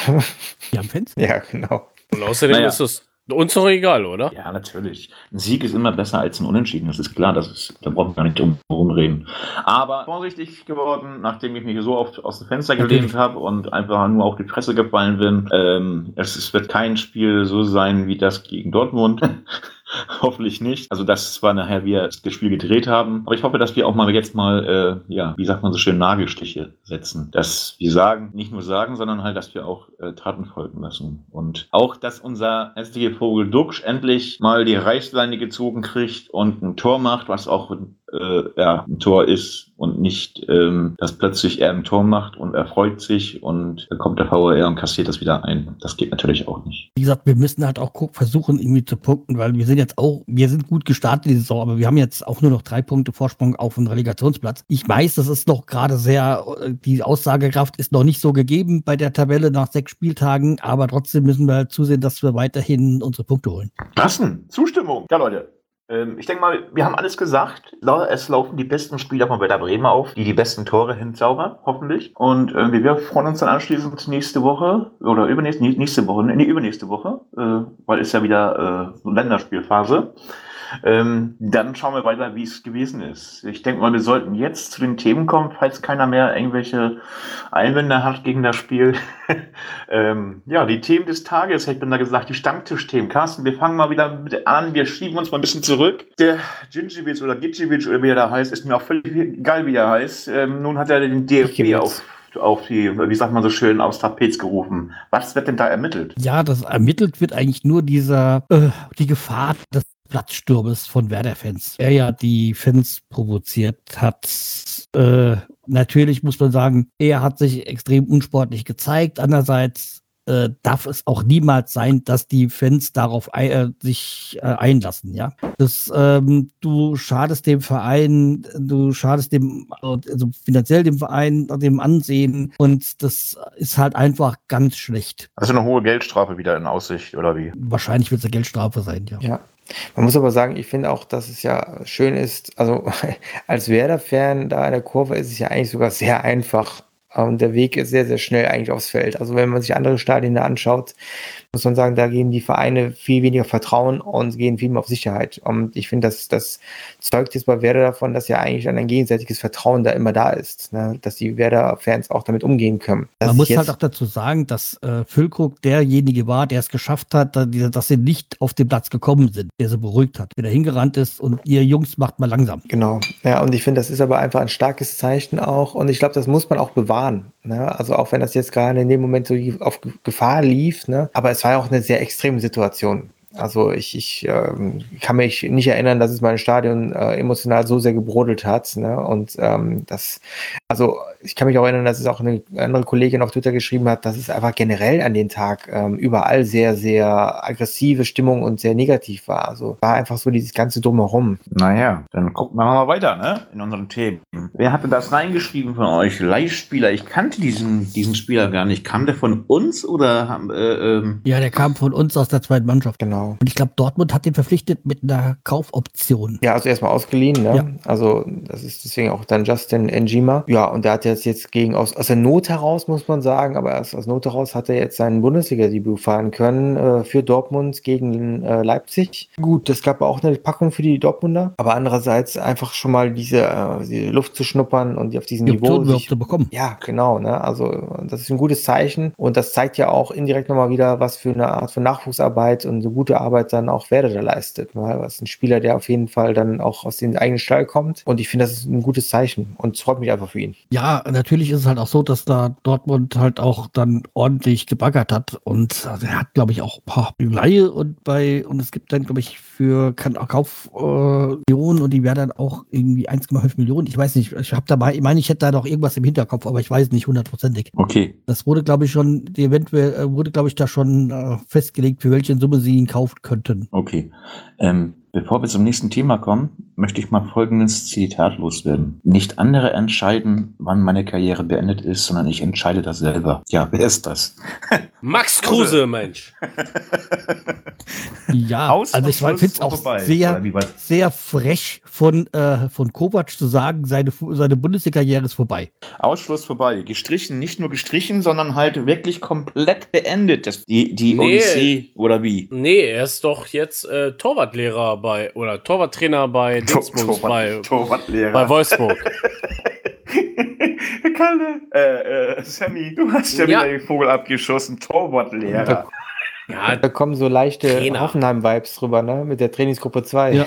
Die haben Fans. [laughs] ja, genau. und außerdem Naja. ist es uns doch egal, oder? Ja, natürlich. Ein Sieg ist immer besser als ein Unentschieden. Das ist klar. Das ist, da brauchen wir gar nicht drum herum reden. Aber vorsichtig geworden, nachdem ich mich so oft aus dem Fenster gelehnt habe und einfach nur auf die Fresse gefallen bin. Ähm, es, es wird kein Spiel so sein wie das gegen Dortmund. [laughs] [laughs] Hoffentlich nicht. Also das zwar nachher wir das Spiel gedreht haben, aber ich hoffe, dass wir auch mal jetzt mal, äh, ja, wie sagt man so schön, Nagelstiche setzen. Dass wir sagen, nicht nur sagen, sondern halt, dass wir auch äh, Taten folgen lassen. Und auch, dass unser hässliche Vogel Duxch endlich mal die Reißleine gezogen kriegt und ein Tor macht, was auch äh, ja, ein Tor ist und nicht, ähm, dass plötzlich er ein Tor macht und er freut sich und dann kommt der VAR und kassiert das wieder ein. Das geht natürlich auch nicht. Wie gesagt, wir müssen halt auch versuchen irgendwie zu punkten, weil wir sind jetzt auch, wir sind gut gestartet die Saison, aber wir haben jetzt auch nur noch drei Punkte Vorsprung auf den Relegationsplatz. Ich weiß, das ist noch gerade sehr, die Aussagekraft ist noch nicht so gegeben bei der Tabelle nach sechs Spieltagen, aber trotzdem müssen wir halt zusehen, dass wir weiterhin unsere Punkte holen. Lassen. Zustimmung. Ja, Leute. Ähm, ich denke mal, wir haben alles gesagt. Es laufen die besten Spieler von Werder Bremen auf, die die besten Tore hinzaubern, hoffentlich. Und äh, wir freuen uns dann anschließend nächste Woche oder übernächste, nächste Woche, nee, übernächste Woche, äh, weil ist ja wieder äh, Länderspielphase. Ähm, dann schauen wir weiter, wie es gewesen ist. Ich denke mal, wir sollten jetzt zu den Themen kommen, falls keiner mehr irgendwelche Einwände hat gegen das Spiel. [laughs] ähm, ja, die Themen des Tages, ich bin da gesagt, die Stammtischthemen. Carsten, wir fangen mal wieder mit an, wir schieben uns mal ein bisschen zurück. Der Gingiewicz oder Gitschewitsch oder wie er da heißt, ist mir auch völlig egal, wie er heißt. Ähm, nun hat er den DFB auf auf die, wie sagt man so schön, aufs Tapet gerufen. Was wird denn da ermittelt? Ja, das ermittelt wird eigentlich nur dieser, äh, die Gefahr des Platzsturmes von Werder-Fans. Er ja die Fans provoziert hat. Äh, natürlich muss man sagen, er hat sich extrem unsportlich gezeigt. Andererseits äh, darf es auch niemals sein, dass die Fans darauf äh, sich äh, einlassen, ja. Das, ähm, du schadest dem Verein, du schadest dem, also finanziell dem Verein, dem Ansehen und das ist halt einfach ganz schlecht. Also eine hohe Geldstrafe wieder in Aussicht, oder wie? Wahrscheinlich wird es eine Geldstrafe sein, ja. Ja. Man muss aber sagen, ich finde auch, dass es ja schön ist, also [laughs] als Werder-Fan da in der Kurve ist es ja eigentlich sogar sehr einfach, und der Weg ist sehr, sehr schnell eigentlich aufs Feld. Also wenn man sich andere Stadien da anschaut, muss man sagen, da geben die Vereine viel weniger Vertrauen und gehen viel mehr auf Sicherheit. Und ich finde, dass das zeugt jetzt bei Werder davon, dass ja eigentlich ein gegenseitiges Vertrauen da immer da ist, ne? dass die Werder-Fans auch damit umgehen können. Man muss halt auch dazu sagen, dass äh, Füllkrug derjenige war, der es geschafft hat, dass sie nicht auf den Platz gekommen sind, der sie beruhigt hat, der da hingerannt ist und ihr Jungs macht mal langsam. Genau. Ja, und ich finde, das ist aber einfach ein starkes Zeichen auch. Und ich glaube, das muss man auch bewahren. Ne? Also auch wenn das jetzt gerade in dem Moment so auf Gefahr lief, ne? aber es war ja auch eine sehr extreme Situation. Also ich, ich ähm, kann mich nicht erinnern, dass es mein Stadion äh, emotional so sehr gebrodelt hat. Ne? Und ähm, das, also ich kann mich auch erinnern, dass es auch eine andere Kollegin auf Twitter geschrieben hat, dass es einfach generell an den Tag ähm, überall sehr, sehr aggressive Stimmung und sehr negativ war. Also war einfach so dieses ganze Drumherum. Naja, dann gucken wir mal weiter, ne? In unseren Themen. Wer hatte das reingeschrieben von euch? Leihspieler. Ich kannte diesen, diesen Spieler gar nicht. Kam der von uns oder haben, äh, ähm Ja, der kam von uns aus der zweiten Mannschaft. Genau. Und ich glaube, Dortmund hat den verpflichtet mit einer Kaufoption. Ja, also erstmal ausgeliehen, ne? Ja. Also das ist deswegen auch dann Justin Njima. Ja, und der hat jetzt jetzt gegen aus, aus der Not heraus, muss man sagen, aber erst aus Not heraus hat er jetzt sein Bundesliga-Debüt fahren können äh, für Dortmund gegen äh, Leipzig. Gut, das gab auch eine Packung für die Dortmunder, aber andererseits einfach schon mal diese, äh, diese Luft zu schnuppern und auf diesem die Niveau. Sich, zu bekommen. Ja, genau. Ne? Also das ist ein gutes Zeichen und das zeigt ja auch indirekt nochmal wieder, was für eine Art von Nachwuchsarbeit und so gute Arbeit dann auch Werder da leistet. Ne? Was ein Spieler, der auf jeden Fall dann auch aus dem eigenen Stall kommt und ich finde, das ist ein gutes Zeichen und es freut mich einfach für ihn. Ja, natürlich ist es halt auch so, dass da Dortmund halt auch dann ordentlich gebaggert hat und also er hat, glaube ich, auch ein paar Leihe und bei, und es gibt dann, glaube ich, für kann auch Kaufmillionen äh, und die werden dann auch irgendwie 1,5 Millionen. Ich weiß nicht, ich habe dabei, ich meine, ich hätte da noch irgendwas im Hinterkopf, aber ich weiß nicht hundertprozentig. Okay. Das wurde, glaube ich, schon, die eventuell äh, wurde, glaube ich, da schon äh, festgelegt, für welche Summe sie ihn kaufen könnten. Okay. Ähm, Bevor wir zum nächsten Thema kommen, möchte ich mal folgendes Zitat loswerden. Nicht andere entscheiden, wann meine Karriere beendet ist, sondern ich entscheide das selber. Ja, wer ist das? [laughs] Max Kruse, Mensch. [laughs] ja, Aus also ich finde es auch vorbei. sehr, sehr frech von, äh, von Kovac zu sagen, seine, seine Bundesliga-Karriere ist vorbei. Ausschluss vorbei. Gestrichen, nicht nur gestrichen, sondern halt wirklich komplett beendet. Das, die die nee, Odyssee oder wie? Nee, er ist doch jetzt äh, Torwartlehrer bei, oder Torwarttrainer bei [laughs] Dingsbums, bei, Torwartlehrer. bei Wolfsburg. [laughs] Kalle, äh, äh, Sammy, du hast ja, ja. wieder den Vogel abgeschossen, Torwartlehrer. Ja, da kommen so leichte Hoffenheim-Vibes drüber, ne? Mit der Trainingsgruppe 2. Ja.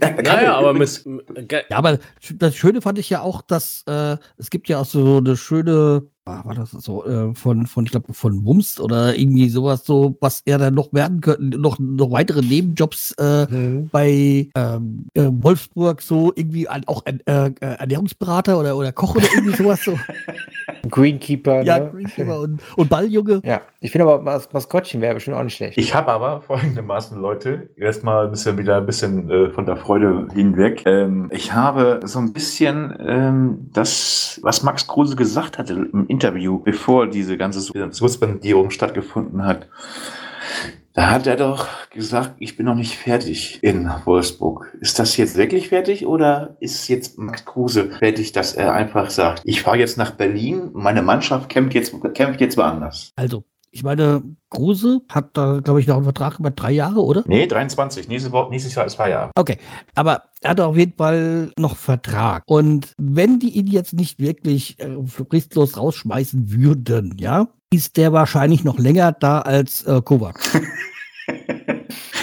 [laughs] naja, aber mit. Ja, aber das Schöne fand ich ja auch, dass äh, es gibt ja auch so eine schöne war das so, äh, von, von, ich glaube, von Wumst oder irgendwie sowas, so, was er dann noch werden könnte, noch, noch weitere Nebenjobs äh, mhm. bei ähm, äh, Wolfsburg, so irgendwie an, auch äh, äh, Ernährungsberater oder, oder Koch oder irgendwie sowas. So. [laughs] Greenkeeper. Ja, ne? Greenkeeper und, und Balljunge. Ja, ich finde aber, Mas Maskottchen wäre bestimmt auch nicht schlecht. Ich habe aber [laughs] folgendermaßen, Leute, erstmal ein bisschen wieder ein bisschen äh, von der Freude hinweg. Ähm, ich habe so ein bisschen ähm, das, was Max Kruse gesagt hatte im Interview, bevor diese ganze Suspendierung stattgefunden hat. Da hat er doch gesagt, ich bin noch nicht fertig in Wolfsburg. Ist das jetzt wirklich fertig oder ist jetzt Max Kruse fertig, dass er einfach sagt, ich fahre jetzt nach Berlin, meine Mannschaft kämpft jetzt, kämpft jetzt woanders? Also, Ich meine, Kruse hat da, glaube ich, noch einen Vertrag über drei Jahre, oder? Nee, 23. Nächstes, nächstes Jahr ist zwei Jahre. Okay, aber er hat auf jeden Fall noch Vertrag. Und wenn die ihn jetzt nicht wirklich äh, fristlos rausschmeißen würden, ja, ist der wahrscheinlich noch länger da als äh, Kovac. [laughs]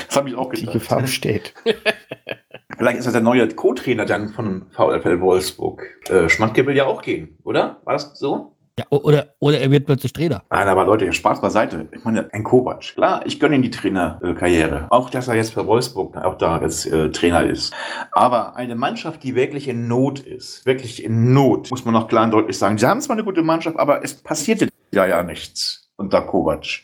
das habe ich auch Die gedacht. Gefahr besteht. [laughs] Vielleicht ist er der neue Co-Trainer dann von VfL Wolfsburg. Äh, Schmatke will ja auch gehen, oder? War das so? Ja, oder, oder er wird plötzlich Trainer. Nein, aber Leute, Spaß beiseite. Ich meine, ein Kovac. Klar, ich gönne ihm die Trainerkarriere. Auch, dass er jetzt für Wolfsburg auch da jetzt äh, Trainer ist. Aber eine Mannschaft, die wirklich in Not ist, wirklich in Not, muss man noch klar und deutlich sagen. Sie haben zwar eine gute Mannschaft, aber es passierte ja ja nichts unter Kovac.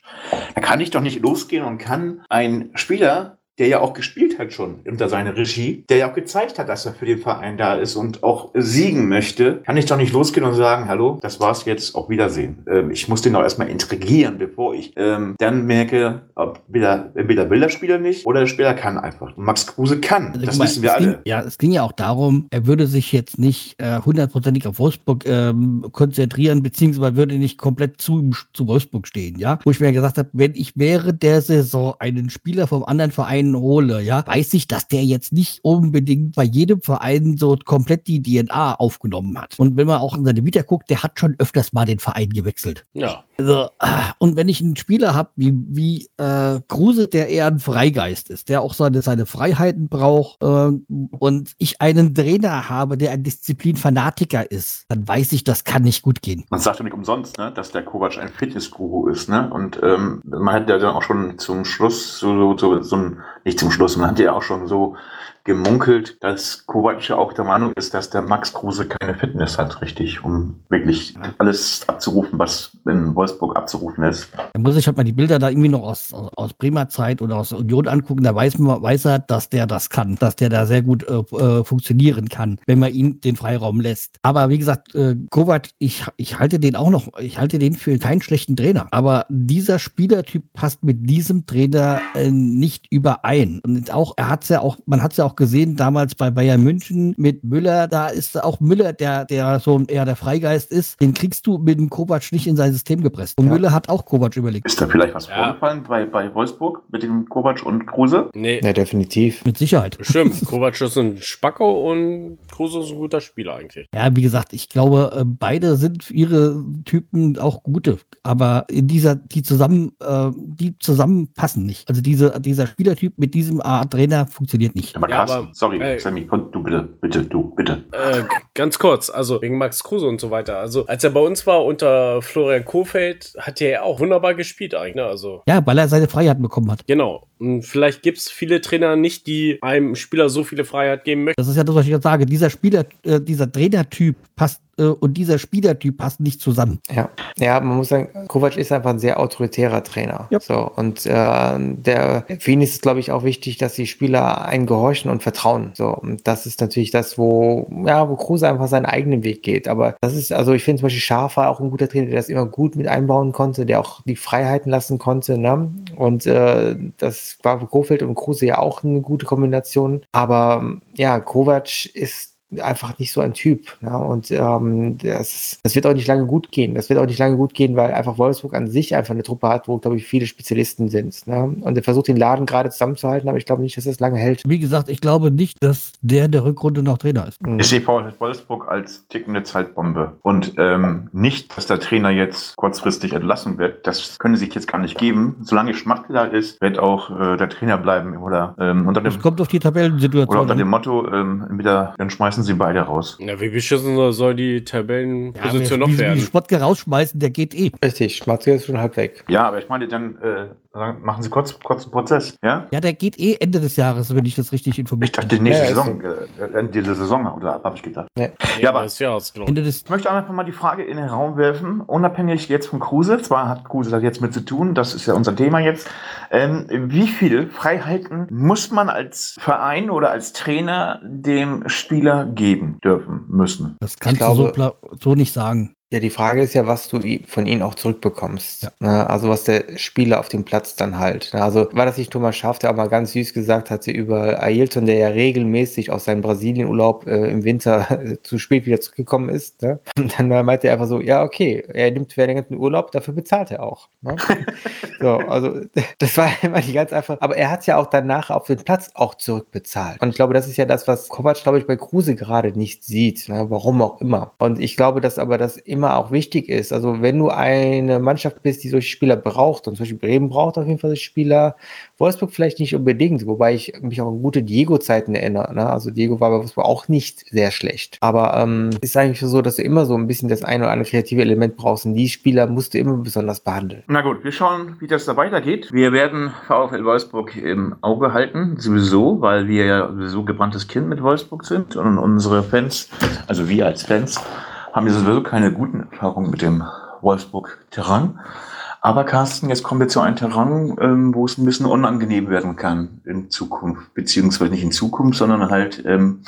Da kann ich doch nicht losgehen und kann ein Spieler, der ja auch gespielt hat schon unter seiner Regie, der ja auch gezeigt hat, dass er für den Verein da ist und auch siegen möchte, kann ich doch nicht losgehen und sagen, hallo, das war's jetzt, auf Wiedersehen. Ähm, ich muss den doch erstmal intrigieren, bevor ich ähm, dann merke, ob wieder, entweder will der Spieler nicht oder der Spieler kann einfach. Und Max Kruse kann, Also, das mal, wissen wir es ging, alle. Ja, es ging ja auch darum, er würde sich jetzt nicht äh, hundertprozentig auf Wolfsburg ähm, konzentrieren, beziehungsweise würde nicht komplett zu, zu Wolfsburg stehen, ja. Wo ich mir gesagt habe, wenn ich während der Saison einen Spieler vom anderen Verein hole, ja, weiß ich, dass der jetzt nicht unbedingt bei jedem Verein so komplett die DNA aufgenommen hat. Und wenn man auch in seine Vita guckt, der hat schon öfters mal den Verein gewechselt. Ja. Also, und wenn ich einen Spieler habe wie, wie äh, Kruse, der eher ein Freigeist ist, der auch seine, seine Freiheiten braucht, äh, und ich einen Trainer habe, der ein Disziplinfanatiker ist, dann weiß ich, das kann nicht gut gehen. Man sagt ja nicht umsonst, ne, dass der Kovac ein Fitnessguru ist, ne? Und ähm, man hat ja dann auch schon zum Schluss so, so, so, so ein, nicht zum Schluss, man hat ja auch schon so gemunkelt, dass Kovac auch der Meinung ist, dass der Max Kruse keine Fitness hat, richtig, um wirklich alles abzurufen, was in Wolfsburg abzurufen ist. Da muss ich halt mal die Bilder da irgendwie noch aus, aus, Bremer Zeit oder aus Union angucken, da weiß man, weiß er, dass der das kann, dass der da sehr gut äh, äh, funktionieren kann, wenn man ihm den Freiraum lässt. Aber wie gesagt, äh, Kovac, ich, ich halte den auch noch, ich halte den für keinen schlechten Trainer. Aber dieser Spielertyp passt mit diesem Trainer äh, nicht überein. Und auch, er hat's ja auch, man hat es ja auch gesehen, damals bei Bayern München mit Müller, da ist auch Müller, der, der so ein- eher der Freigeist ist, den kriegst du mit dem Kovac nicht in sein System gepresst. Und Ja. Müller hat auch Kovac überlegt. Ist da vielleicht was Ja. vorgefallen bei, bei Wolfsburg mit dem Kovac und Kruse? Nee, Ja, definitiv. Mit Sicherheit. bestimmt. [laughs] Kovac ist ein Spacko und Kruse ist ein guter Spieler eigentlich. Ja, wie gesagt, ich glaube, äh, beide sind für ihre Typen auch gute, aber in dieser, die zusammen, äh, die zusammenpassen nicht. Also diese, dieser Spielertyp mit diesem Art Trainer funktioniert nicht. Ja, Carsten, aber- sorry, Ey. Sammy, du bitte, bitte, du, bitte. Äh, ganz kurz, also wegen Max Kruse und so weiter. Also, als er bei uns war unter Florian Kofeld, hat er ja auch wunderbar gespielt eigentlich. Ne? Also, Ja, weil er seine Freiheiten bekommen hat. genau. Und vielleicht gibt es viele Trainer nicht, die einem Spieler so viele Freiheit geben möchten. Das ist ja das, was ich jetzt sage. Dieser Spieler, äh, dieser Trainertyp passt äh, und dieser Spielertyp passen nicht zusammen. Ja. ja, man muss sagen, Kovac ist einfach ein sehr autoritärer Trainer. Ja. So, und äh, der, für ihn ist es, glaube ich, auch wichtig, dass die Spieler einen gehorchen und vertrauen. So, und das ist natürlich das, wo, ja, wo Kruse einfach seinen eigenen Weg geht. Aber das ist, also ich finde zum Beispiel Schaf war auch ein guter Trainer, der das immer gut mit einbauen konnte, der auch die Freiheiten lassen konnte. Ne? Und äh, das war für Kofeld und Kruse ja auch eine gute Kombination. Aber ja, Kovac ist einfach nicht so ein Typ. Ja, und ähm, das, das wird auch nicht lange gut gehen. Das wird auch nicht lange gut gehen, weil einfach Wolfsburg an sich einfach eine Truppe hat, wo, glaube ich, viele Spezialisten sind. Ne? Und er versucht den Laden gerade zusammenzuhalten, aber ich glaube nicht, dass das lange hält. Wie gesagt, ich glaube nicht, dass der der Rückrunde noch Trainer ist. Mhm. Ich sehe VfL Wolfsburg als tickende Zeitbombe. Und ähm, nicht, dass der Trainer jetzt kurzfristig entlassen wird. Das können sie sich jetzt gar nicht geben. Solange Schmatke da ist, wird auch äh, der Trainer bleiben. Oder ähm, unter Es dem, kommt auf die oder Tabellensituation unter dem. Motto, ähm, wieder, dann schmeißen sie beide raus. Na, wie beschissen soll- die Ja, Tabellenposition wer- noch werden? Spotke rausschmeißen, der geht eh. Richtig, Schmatke ist schon halb weg. Ja, aber ich meine, dann äh, machen sie kurz, kurz einen Prozess. Ja? Ja, der geht eh Ende des Jahres, wenn ich das richtig Ich informiert dachte, nächste Ja, Saison, äh, äh, diese Saison, oder habe ich gedacht. Nee. Ja, aber- das Jahr ist, glaub ich. Ende des Ich möchte einfach mal die Frage in den Raum werfen, unabhängig jetzt von Kruse, zwar hat Kruse das jetzt mit zu tun, das ist ja unser Thema jetzt, ähm, wie viele Freiheiten muss man als Verein oder als Trainer dem Spieler geben dürfen müssen? Das kannst Ich du so, glaube- pla- so nicht sagen. Ja, die Frage ist ja, was du von ihnen auch zurückbekommst. Ja. Ne? Also was der Spieler auf dem Platz dann halt. Ne? Also war das nicht Thomas Schaff, der auch mal ganz süß gesagt hatte über Ailton, der ja regelmäßig aus seinem Brasilienurlaub äh, im Winter [laughs] zu spät wieder zurückgekommen ist. Ne? Und dann meinte er einfach so, ja okay, er nimmt verlängerten Urlaub, dafür bezahlt er auch. Ne? [laughs] so, also [laughs] das war immer die ganz einfach. Aber er hat ja auch danach auf den Platz auch zurückbezahlt. Und ich glaube, das ist ja das, was Kovac, glaube ich, bei Kruse gerade nicht sieht. Warum auch immer. Und ich glaube, dass aber das immer immer auch wichtig ist. Also wenn du eine Mannschaft bist, die solche Spieler braucht, und zum Beispiel Bremen braucht auf jeden Fall solche Spieler, Wolfsburg vielleicht nicht unbedingt, wobei ich mich auch an gute Diego-Zeiten erinnere. Ne? Also Diego war bei Wolfsburg auch nicht sehr schlecht. Aber ähm, ist eigentlich so, dass du immer so ein bisschen das eine oder andere kreative Element brauchst. Und die Spieler musst du immer besonders behandeln. Na gut, wir schauen, wie das da weitergeht. Wir werden VfL Wolfsburg im Auge halten, sowieso, weil wir ja sowieso gebranntes Kind mit Wolfsburg sind und unsere Fans, also wir als Fans, haben wir sowieso keine guten Erfahrungen mit dem Wolfsburg-Terrain. Aber Carsten, jetzt kommen wir zu einem Terrain, ähm, wo es ein bisschen unangenehm werden kann in Zukunft, beziehungsweise nicht in Zukunft, sondern halt im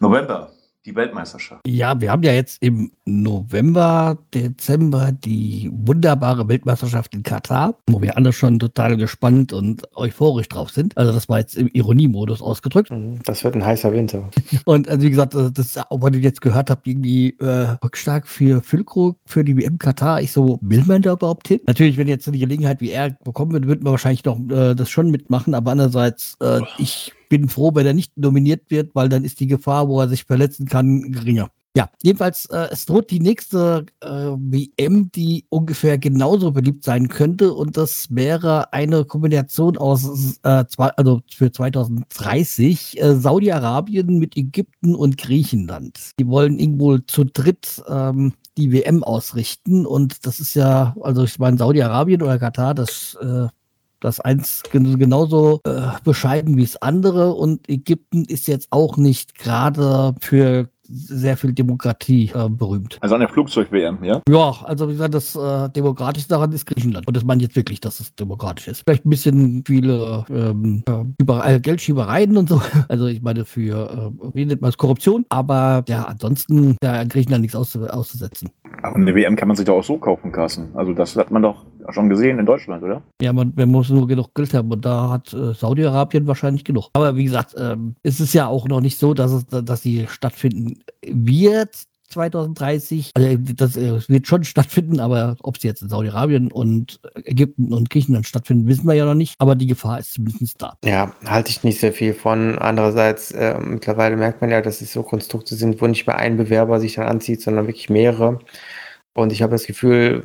November die Weltmeisterschaft. Ja, wir haben ja jetzt im November, Dezember die wunderbare Weltmeisterschaft in Katar, wo wir alle schon total gespannt und euphorisch drauf sind. Also das war jetzt im Ironiemodus ausgedrückt. Mhm, das wird ein heißer Winter. [laughs] Und also wie gesagt, das, was ihr jetzt gehört habt, irgendwie äh, rückstark für Füllkrug, für die WM Katar. Ich so, will man da überhaupt hin? Natürlich, wenn jetzt eine Gelegenheit wie er bekommen wird, würden wir wahrscheinlich noch äh, das schon mitmachen, aber andererseits, äh, ich bin froh, wenn er nicht nominiert wird, weil dann ist die Gefahr, wo er sich verletzen kann, geringer. Ja, jedenfalls, äh, es droht die nächste äh, WM, die ungefähr genauso beliebt sein könnte. Und das wäre eine Kombination aus, äh, zwei, also für 2030, äh, Saudi-Arabien mit Ägypten und Griechenland. Die wollen irgendwo zu dritt ähm, die WM ausrichten. Und das ist ja, also ich meine, Saudi-Arabien oder Katar, das äh, das eins genauso äh, bescheiden wie das andere und Ägypten ist jetzt auch nicht gerade für sehr viel Demokratie äh, berühmt. Also an der Flugzeug-WM, ja? Ja, also wie gesagt, das äh, Demokratischste daran ist Griechenland. Und das meine ich jetzt wirklich, dass es demokratisch ist. Vielleicht ein bisschen viele ähm, über, äh, Geldschiebereien und so. [laughs] Also ich meine für, äh, wie nennt man es, Korruption. Aber ja, ansonsten ja, Griechenland nichts auszu auszusetzen. Aber eine WM kann man sich doch auch so kaufen, Carsten. Also das hat man doch schon gesehen in Deutschland, oder? Ja, man, man muss nur genug Geld haben und da hat äh, Saudi-Arabien wahrscheinlich genug. Aber wie gesagt, ähm, es ist ja auch noch nicht so, dass es, dass sie stattfinden wird. 2030, also das äh, wird schon stattfinden, aber ob sie jetzt in Saudi-Arabien und Ägypten und Griechenland stattfinden, wissen wir ja noch nicht. Aber die Gefahr ist zumindest da. Ja, halte ich nicht sehr viel von. Andererseits, äh, mittlerweile merkt man ja, dass es so Konstrukte sind, wo nicht mehr ein Bewerber sich dann anzieht, sondern wirklich mehrere. Und ich habe das Gefühl,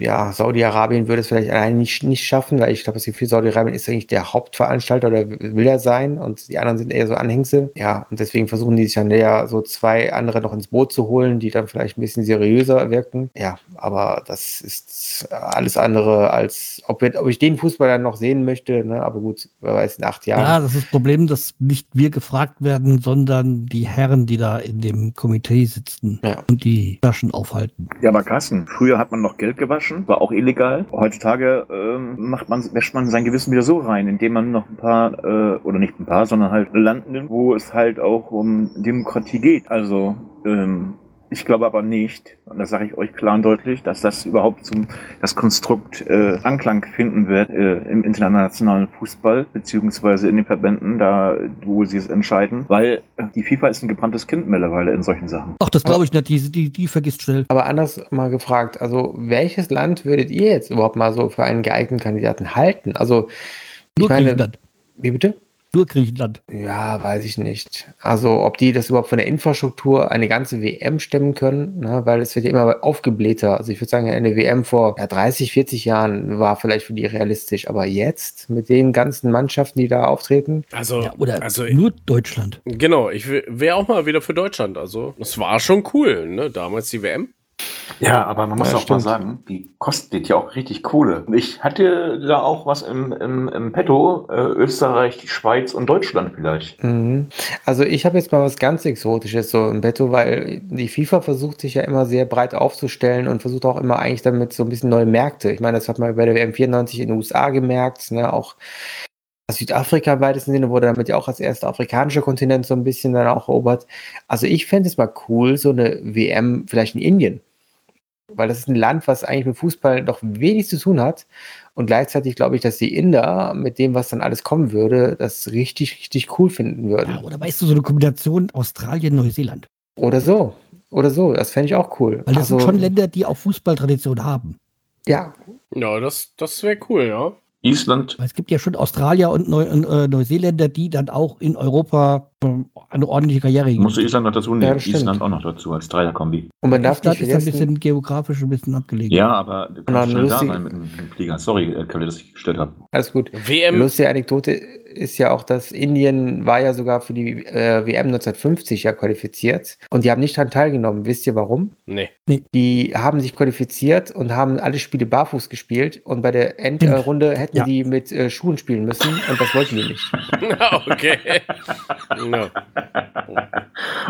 ja, Saudi-Arabien würde es vielleicht allein nicht, nicht schaffen, weil ich glaube, das Gefühl, Saudi-Arabien ist eigentlich der Hauptveranstalter oder will er sein und die anderen sind eher so Anhängsel. Ja, und deswegen versuchen die sich dann eher so zwei andere noch ins Boot zu holen, die dann vielleicht ein bisschen seriöser wirken. Ja, aber das ist alles andere als, ob, wir, ob ich den Fußball dann noch sehen möchte, ne? aber gut, wer weiß, in acht Jahren. Ja, das ist das Problem, dass nicht wir gefragt werden, sondern die Herren, die da in dem Komitee sitzen ja. und die Taschen aufhalten. Ja, aber Carsten, früher hat man noch Geld gewaschen, war auch illegal. Heutzutage ähm, macht man, wäscht man sein Gewissen wieder so rein, indem man noch ein paar, äh, oder nicht ein paar, sondern halt Land nimmt, wo es halt auch um Demokratie geht. Also ähm, ich glaube aber nicht, und das sage ich euch klar und deutlich, dass das überhaupt zum das Konstrukt äh, Anklang finden wird äh, im internationalen Fußball, beziehungsweise in den Verbänden, da wo sie es entscheiden, weil äh, die FIFA ist ein gebranntes Kind mittlerweile in solchen Sachen. Ach, das glaube ich nicht, die, die, die vergisst schnell. Aber anders mal gefragt, also welches Land würdet ihr jetzt überhaupt mal so für einen geeigneten Kandidaten halten? Also, Nur ich meine, Wie bitte? Nur Griechenland. Ja, weiß ich nicht. Also, ob die das überhaupt von der Infrastruktur eine ganze WM stemmen können, ne? weil es wird ja immer aufgeblähter. Also, ich würde sagen, eine WM vor ja, 30, 40 Jahren war vielleicht für die realistisch, aber jetzt mit den ganzen Mannschaften, die da auftreten. Also, ja, oder also nur Deutschland. Genau, ich wäre auch mal wieder für Deutschland. Also, es war schon cool, ne? Damals die WM. Ja, aber man muss ja, auch stimmt. mal sagen, die kostet ja auch richtig Kohle. Ich hatte da auch was im, im, im Petto, äh, Österreich, die Schweiz und Deutschland vielleicht. Mhm. Also ich habe jetzt mal was ganz Exotisches so im Petto, weil die FIFA versucht sich ja immer sehr breit aufzustellen und versucht auch immer eigentlich damit so ein bisschen neue Märkte. Ich meine, das hat man bei der WM 94 in den USA gemerkt, ne, auch Südafrika im weitesten Sinne wurde damit ja auch als erster afrikanischer Kontinent so ein bisschen dann auch erobert. Also ich fände es mal cool, so eine WM vielleicht in Indien Weil das ist ein Land, was eigentlich mit Fußball noch wenig zu tun hat. Und gleichzeitig glaube ich, dass die Inder mit dem, was dann alles kommen würde, das richtig, richtig cool finden würden. Ja, oder weißt du, so eine Kombination Australien-Neuseeland. Oder so. Oder so. Das fände ich auch cool. Weil das Also, sind schon Länder, die auch Fußballtradition haben. Ja, Ja, das, das wäre cool, ja. Island, es gibt ja schon Australier und Neu äh, Neuseeländer, die dann auch in Europa ähm, eine ordentliche Karriere musst du Island noch dazu Ja, nehmen. stimmt. Island auch noch dazu als Dreierkombi. und man darf Island nicht ist ein bisschen geografisch ein bisschen abgelegen. Ja, aber du Na, kannst schnell da sein mit dem, mit dem Flieger. Sorry, äh, Kalle, dass ich gestellt habe. alles gut. WM, Lustige Anekdote ist ja auch, dass Indien war ja sogar für die äh, WM 1950 ja qualifiziert und die haben nicht daran teilgenommen. Wisst ihr warum? nee. Die haben sich qualifiziert und haben alle Spiele barfuß gespielt und bei der Endrunde hätten Ja. die mit äh, Schuhen spielen müssen und das wollten die nicht. [laughs] okay. no.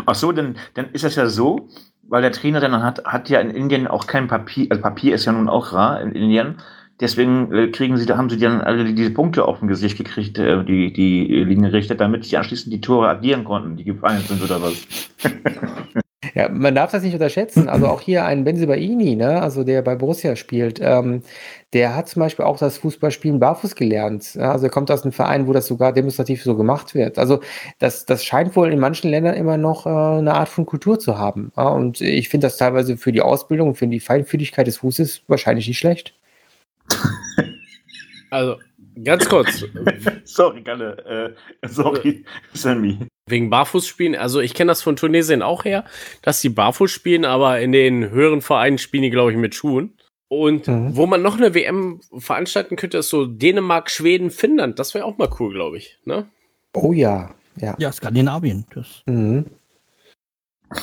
Ach so, dann, dann ist das ja so, weil der Trainer dann hat, hat ja in Indien auch kein Papier, also Papier ist ja nun auch rar in Indien. Deswegen äh, kriegen sie, da haben sie dann alle diese Punkte auf dem Gesicht gekriegt, äh, die, die Linienrichter, damit sie anschließend die Tore addieren konnten, die gefallen sind oder was. [laughs] Ja, man darf das nicht unterschätzen. Also auch hier ein Benzibaini, ne, also der bei Borussia spielt, ähm, der hat zum Beispiel auch das Fußballspielen barfuß gelernt. Also er kommt aus einem Verein, wo das sogar demonstrativ so gemacht wird. Also das, das scheint wohl in manchen Ländern immer noch äh, eine Art von Kultur zu haben. Ja, und ich finde das teilweise für die Ausbildung für die Feinfühligkeit des Fußes wahrscheinlich nicht schlecht. Also, ganz kurz, [laughs] sorry, Kalle, äh, sorry, Sammy. wegen Barfußspielen, also ich kenne das von Tunesien auch her, dass die barfuß spielen, aber in den höheren Vereinen spielen die, glaube ich, mit Schuhen. Und Mhm. wo man noch eine WM veranstalten könnte, ist so Dänemark, Schweden, Finnland. Das wäre auch mal cool, glaube ich. Ne? Oh ja, ja. Ja, Skandinavien. Das, Mhm.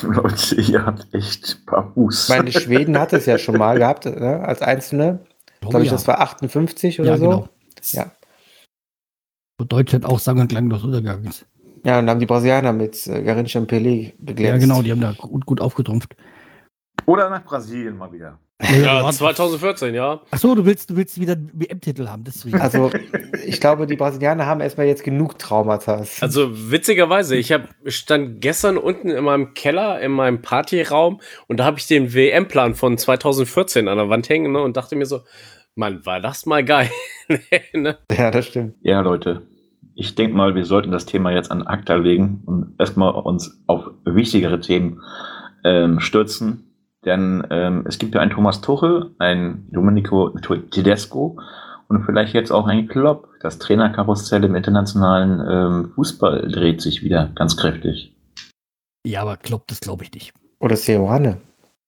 Leute, ihr habt echt Babus. Ich meine, Schweden hat es ja schon mal gehabt, ne, als Einzelne. Ich glaube, ich, das war 58 oder ja, so. genau. Ja. Wo Deutschland auch sang- und klanglos untergegangen ist. Ja, und dann haben die Brasilianer mit äh, Garincha und Pelé beglänzt. Ja, genau, die haben da gut, gut aufgetrumpft. Oder nach Brasilien mal wieder. Ja, 2014, ja. Achso, du willst, du willst wieder einen WM-Titel haben, deswegen. Also, ich glaube, die Brasilianer haben erstmal jetzt genug Traumata. Also witzigerweise, ich hab, stand gestern unten in meinem Keller, in meinem Partyraum und da habe ich den WM-Plan von 2014 an der Wand hängen ne, und dachte mir so, Mann, war das mal geil. [laughs] ne? Ja, das stimmt. Ja, Leute, ich denke mal, wir sollten das Thema jetzt an ACTA legen und erstmal uns auf wichtigere Themen ähm, stürzen. Denn ähm, es gibt ja einen Thomas Tuchel, einen Domenico Tedesco und vielleicht jetzt auch einen Klopp. Das Trainerkarussell im internationalen ähm, Fußball dreht sich wieder ganz kräftig. ja, aber Klopp, das glaube ich nicht. Oder Seoane.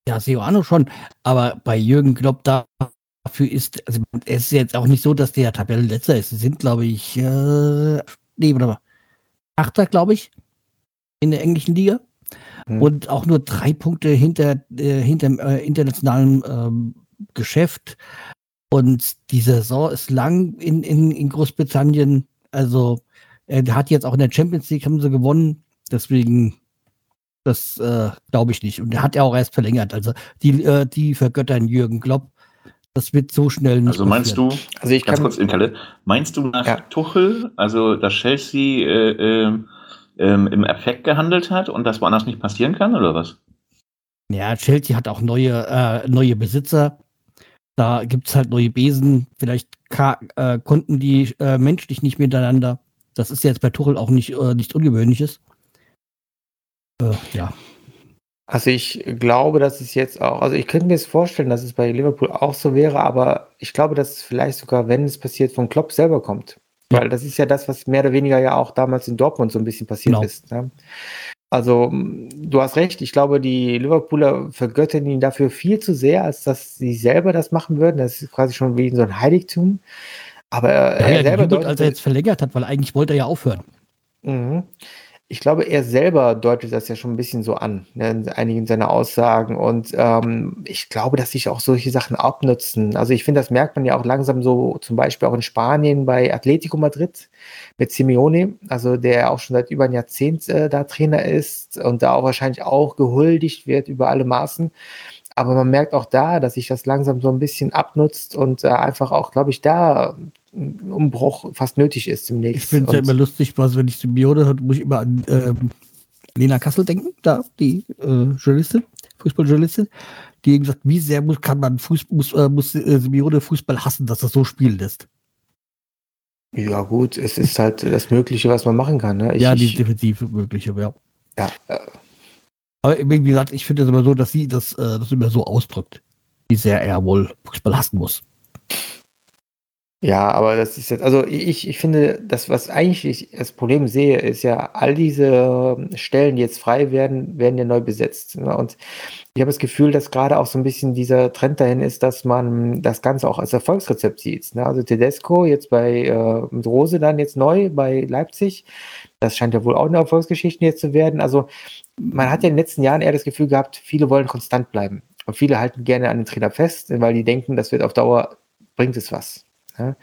Ja, Seoano schon, aber bei Jürgen Klopp dafür ist, also es ist jetzt auch nicht so, dass der Tabellenletzter ist. Sie sind, glaube ich, äh, nee, warte mal, Achter, glaube ich, in der englischen Liga. Hm. Und auch nur drei Punkte hinter, äh, hinter dem äh, internationalen ähm, Geschäft. Und die Saison ist lang in, in, in Großbritannien. Also, er hat jetzt auch in der Champions League haben sie gewonnen. Deswegen, das äh, glaube ich nicht. Und er hat ja auch erst verlängert. Also, die, äh, die vergöttern Jürgen Klopp. Das wird so schnell nicht Also meinst passieren. du, Also, ich ganz kann. kurz in Kalle, meinst du nach Ja. Tuchel, also dass Chelsea äh, ähm, im Effekt gehandelt hat und das woanders nicht passieren kann oder was? Ja, Chelsea hat auch neue, äh, neue Besitzer. Da gibt es halt neue Besen. Vielleicht äh, konnten die äh, menschlich nicht miteinander. Das ist jetzt bei Tuchel auch nicht, äh, nichts Ungewöhnliches. Äh, ja. Also ich glaube, dass es jetzt auch, also ich könnte mir jetzt vorstellen, dass es bei Liverpool auch so wäre, aber ich glaube, dass es vielleicht sogar, wenn es passiert, von Klopp selber kommt. Weil das ist ja das, was mehr oder weniger ja auch damals in Dortmund so ein bisschen passiert Genau. ist. Ne? Also m, du hast recht, ich glaube, die Liverpooler vergöttern ihn dafür viel zu sehr, als dass sie selber das machen würden. Das ist quasi schon wie so ein Heiligtum. Aber er, Ja, er ja, selber gejubelt, als er jetzt verlängert hat, weil eigentlich wollte er ja aufhören. Mhm. Ich glaube, er selber deutet das ja schon ein bisschen so an, ne, in einigen seiner Aussagen. Und ähm, ich glaube, dass sich auch solche Sachen abnutzen. Also ich finde, das merkt man ja auch langsam so, zum Beispiel auch in Spanien bei Atletico Madrid mit Simeone, also der auch schon seit über ein Jahrzehnt äh, da Trainer ist und da auch wahrscheinlich auch gehuldigt wird über alle Maßen. Aber man merkt auch da, dass sich das langsam so ein bisschen abnutzt und äh, einfach auch, glaube ich, da Umbruch fast nötig ist demnächst. Ich finde es ja immer lustig, was, wenn ich Symbiose höre, muss ich immer an ähm, Lena Kassel denken, da, die äh, Journalistin, Fußballjournalistin. die gesagt, wie sehr muss, kann man Fußball, muss, äh, muss äh, Simeone Fußball hassen, dass das so spielen lässt. Ja, gut, es ist halt das Mögliche, was man machen kann. Ne? Ich, ja, die ich, defensiv Mögliche, ja. ja, äh, Aber wie gesagt, ich finde es immer so, dass sie das, äh, das immer so ausdrückt, wie sehr er wohl Fußball hassen muss. Ja, aber das ist jetzt, also ich, ich finde, das, was eigentlich ich das Problem sehe, ist ja, all diese Stellen, die jetzt frei werden, werden ja neu besetzt. Ne? Und ich habe das Gefühl, dass gerade auch so ein bisschen dieser Trend dahin ist, dass man das Ganze auch als Erfolgsrezept sieht. Ne? Also Tedesco jetzt bei äh, mit Rose dann jetzt neu bei Leipzig. Das scheint ja wohl auch eine Erfolgsgeschichte jetzt zu werden. Also man hat ja in den letzten Jahren eher das Gefühl gehabt, viele wollen konstant bleiben. Und viele halten gerne an den Trainer fest, weil die denken, das wird auf Dauer, bringt es was. Ja.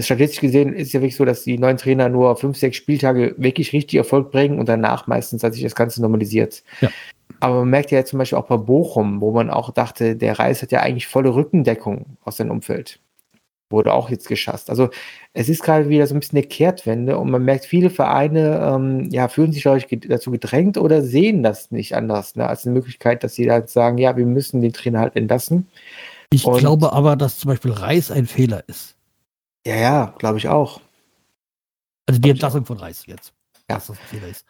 Statistisch gesehen ist es ja wirklich so, dass die neuen Trainer nur fünf, sechs Spieltage wirklich richtig Erfolg bringen und danach meistens hat sich das Ganze normalisiert. Ja. Aber man merkt ja jetzt zum Beispiel auch bei Bochum, wo man auch dachte, der Reis hat ja eigentlich volle Rückendeckung aus seinem Umfeld. Wurde auch jetzt geschasst. Also es ist gerade wieder so ein bisschen eine Kehrtwende und man merkt, viele Vereine ähm, ja, fühlen sich dadurch dazu gedrängt oder sehen das nicht anders, ne, als eine Möglichkeit, dass sie halt sagen, ja, wir müssen den Trainer halt entlassen. Ich Und- glaube aber, dass zum Beispiel Reis ein Fehler ist. Ja, ja, glaube ich auch. Also die Entlassung von Reis jetzt. Ja. Das ist.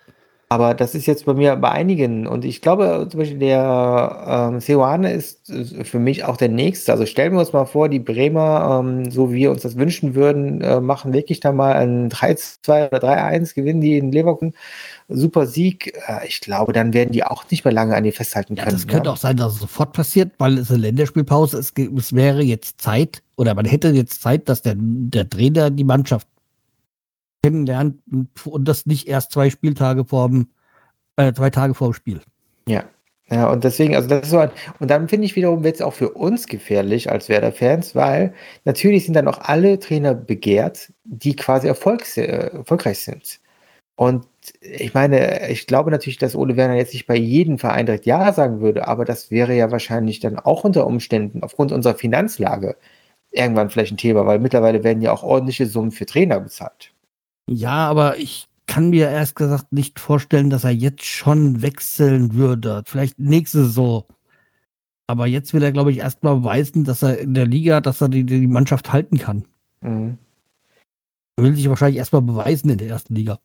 Aber das ist jetzt bei mir bei einigen und ich glaube zum Beispiel der ähm, Seoane ist äh, für mich auch der nächste. Also stellen wir uns mal vor, die Bremer, ähm, so wie wir uns das wünschen würden, äh, machen wirklich da mal ein 3-2 oder 3-1, gewinnen die in Leverkusen. Super Sieg. Äh, ich glaube, dann werden die auch nicht mehr lange an die festhalten Ja, können. das könnte ne? auch sein, dass es sofort passiert, weil es eine Länderspielpause ist. Es wäre jetzt Zeit, oder man hätte jetzt Zeit, dass der, der Trainer die Mannschaft kennenlernt und, das nicht erst zwei Spieltage vorm, äh, zwei Tage vor dem Spiel. Ja. Ja, und deswegen, also das ist so ein, und dann finde ich wiederum wird es auch für uns gefährlich als Werder-Fans, weil natürlich sind dann auch alle Trainer begehrt, die quasi erfolgs, äh, erfolgreich sind. Und ich meine, ich glaube natürlich, dass Ole Werner jetzt nicht bei jedem Verein direkt Ja sagen würde, aber das wäre ja wahrscheinlich dann auch unter Umständen aufgrund unserer Finanzlage irgendwann vielleicht ein Thema, weil mittlerweile werden ja auch ordentliche Summen für Trainer bezahlt. Ja, aber ich kann mir erst gesagt nicht vorstellen, dass er jetzt schon wechseln würde. Vielleicht nächste Saison. Aber jetzt will er, glaube ich, erstmal beweisen, dass er in der Liga, dass er die, die Mannschaft halten kann. Mhm. Er will sich wahrscheinlich erstmal beweisen in der ersten Liga.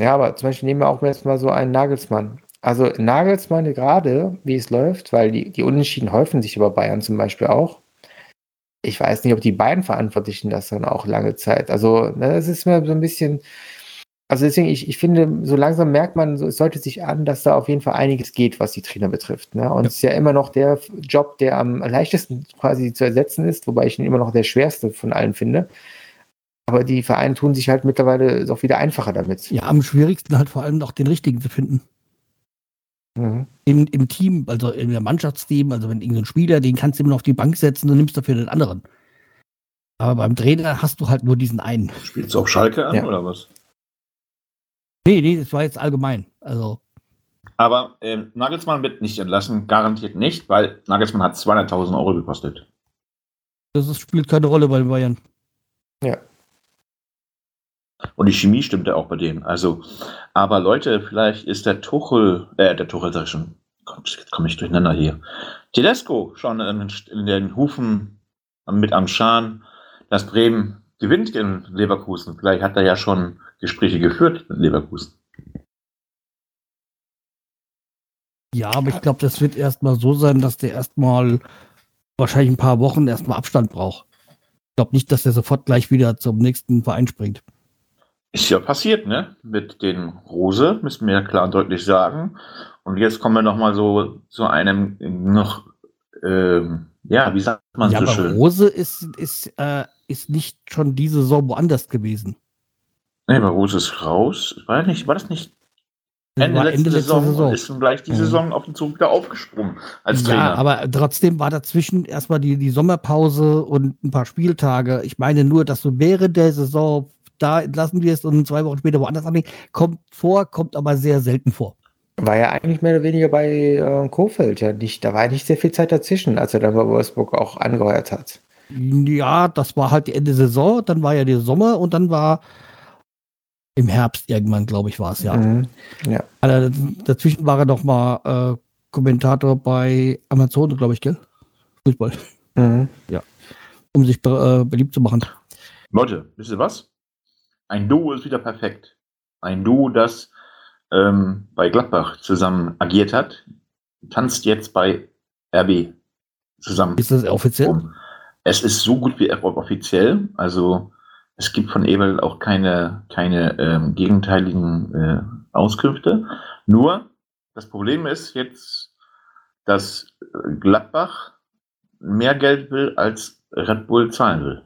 Ja, aber zum Beispiel nehmen wir auch jetzt mal so einen Nagelsmann. Also Nagelsmann gerade, wie es läuft, weil die, die Unentschieden häufen sich über Bayern zum Beispiel auch. Ich weiß nicht, ob die beiden Verantwortlichen das dann auch lange Zeit. Also, ne, es ist mir so ein bisschen. Also deswegen, ich, ich finde, so langsam merkt man, so, es sollte sich an, dass da auf jeden Fall einiges geht, was die Trainer betrifft. Ne? Und es ist ja immer noch der Job, der am leichtesten quasi zu ersetzen ist, wobei ich ihn immer noch der schwerste von allen finde. Aber die Vereine tun sich halt mittlerweile auch wieder einfacher damit. Ja, am schwierigsten halt vor allem noch den richtigen zu finden. Mhm. Im, Im Team, also in der Mannschaftsteam, also wenn irgendein Spieler, den kannst du immer noch auf die Bank setzen und nimmst dafür den anderen. Aber beim Trainer hast du halt nur diesen einen. Spielst du auf Schalke an Ja. oder was? Nee, nee, das war jetzt allgemein. Also, Aber ähm, Nagelsmann wird nicht entlassen, garantiert nicht, weil Nagelsmann hat 200.000 Euro gekostet. das ist, spielt keine Rolle bei den Bayern. Und die Chemie stimmte auch bei denen. Also, aber Leute, vielleicht ist der Tuchel, äh, der Tuchel sag ich schon, jetzt komme ich durcheinander hier. Tedesco schon in, den Hufen mit am Schan, dass Bremen gewinnt in Leverkusen. Vielleicht hat er ja schon Gespräche geführt mit Leverkusen. Ja, aber ich glaube, das wird erstmal so sein, dass der erstmal wahrscheinlich ein paar Wochen erstmal Abstand braucht. Ich glaube nicht, dass der sofort gleich wieder zum nächsten Verein springt. Ist ja passiert, ne? Mit den Rose, müssen wir ja klar und deutlich sagen. Und jetzt kommen wir nochmal so zu einem noch, ähm, ja, wie sagt man ja, so aber schön? Rose ist, ist, äh, ist nicht schon diese Saison woanders gewesen. Nee, aber Rose ist raus. War, nicht, war das nicht Ende, war letzte Saison? Saison. Ist dann gleich die Mhm. Saison auf den Zug wieder aufgesprungen als Ja, Trainer. aber trotzdem war dazwischen erstmal die, die Sommerpause und ein paar Spieltage. Ich meine nur, dass du während der Saison da entlassen wirst und zwei Wochen später woanders anfängst, kommt vor, kommt aber sehr selten vor. War ja eigentlich mehr oder weniger bei äh, Kofeld ja nicht. Da war ja nicht sehr viel Zeit dazwischen, als er dann bei Wolfsburg auch angeheuert hat. Ja, das war halt die Ende Saison, dann war ja der Sommer und dann war im Herbst irgendwann, glaube ich, war es ja. Mhm. Also, dazwischen war er noch mal äh, Kommentator bei Amazon, glaube ich, gell? Fußball. Mhm. Um sich be äh, beliebt zu machen. Leute, wisst ihr was? Ein Duo ist wieder perfekt. Ein Duo, das ähm, bei Gladbach zusammen agiert hat, tanzt jetzt bei RB zusammen. Ist das offiziell? um. Es ist so gut wie offiziell. Also es gibt von Ebel auch keine, keine ähm, gegenteiligen äh, Auskünfte. Nur das Problem ist jetzt, dass Gladbach mehr Geld will, als Red Bull zahlen will.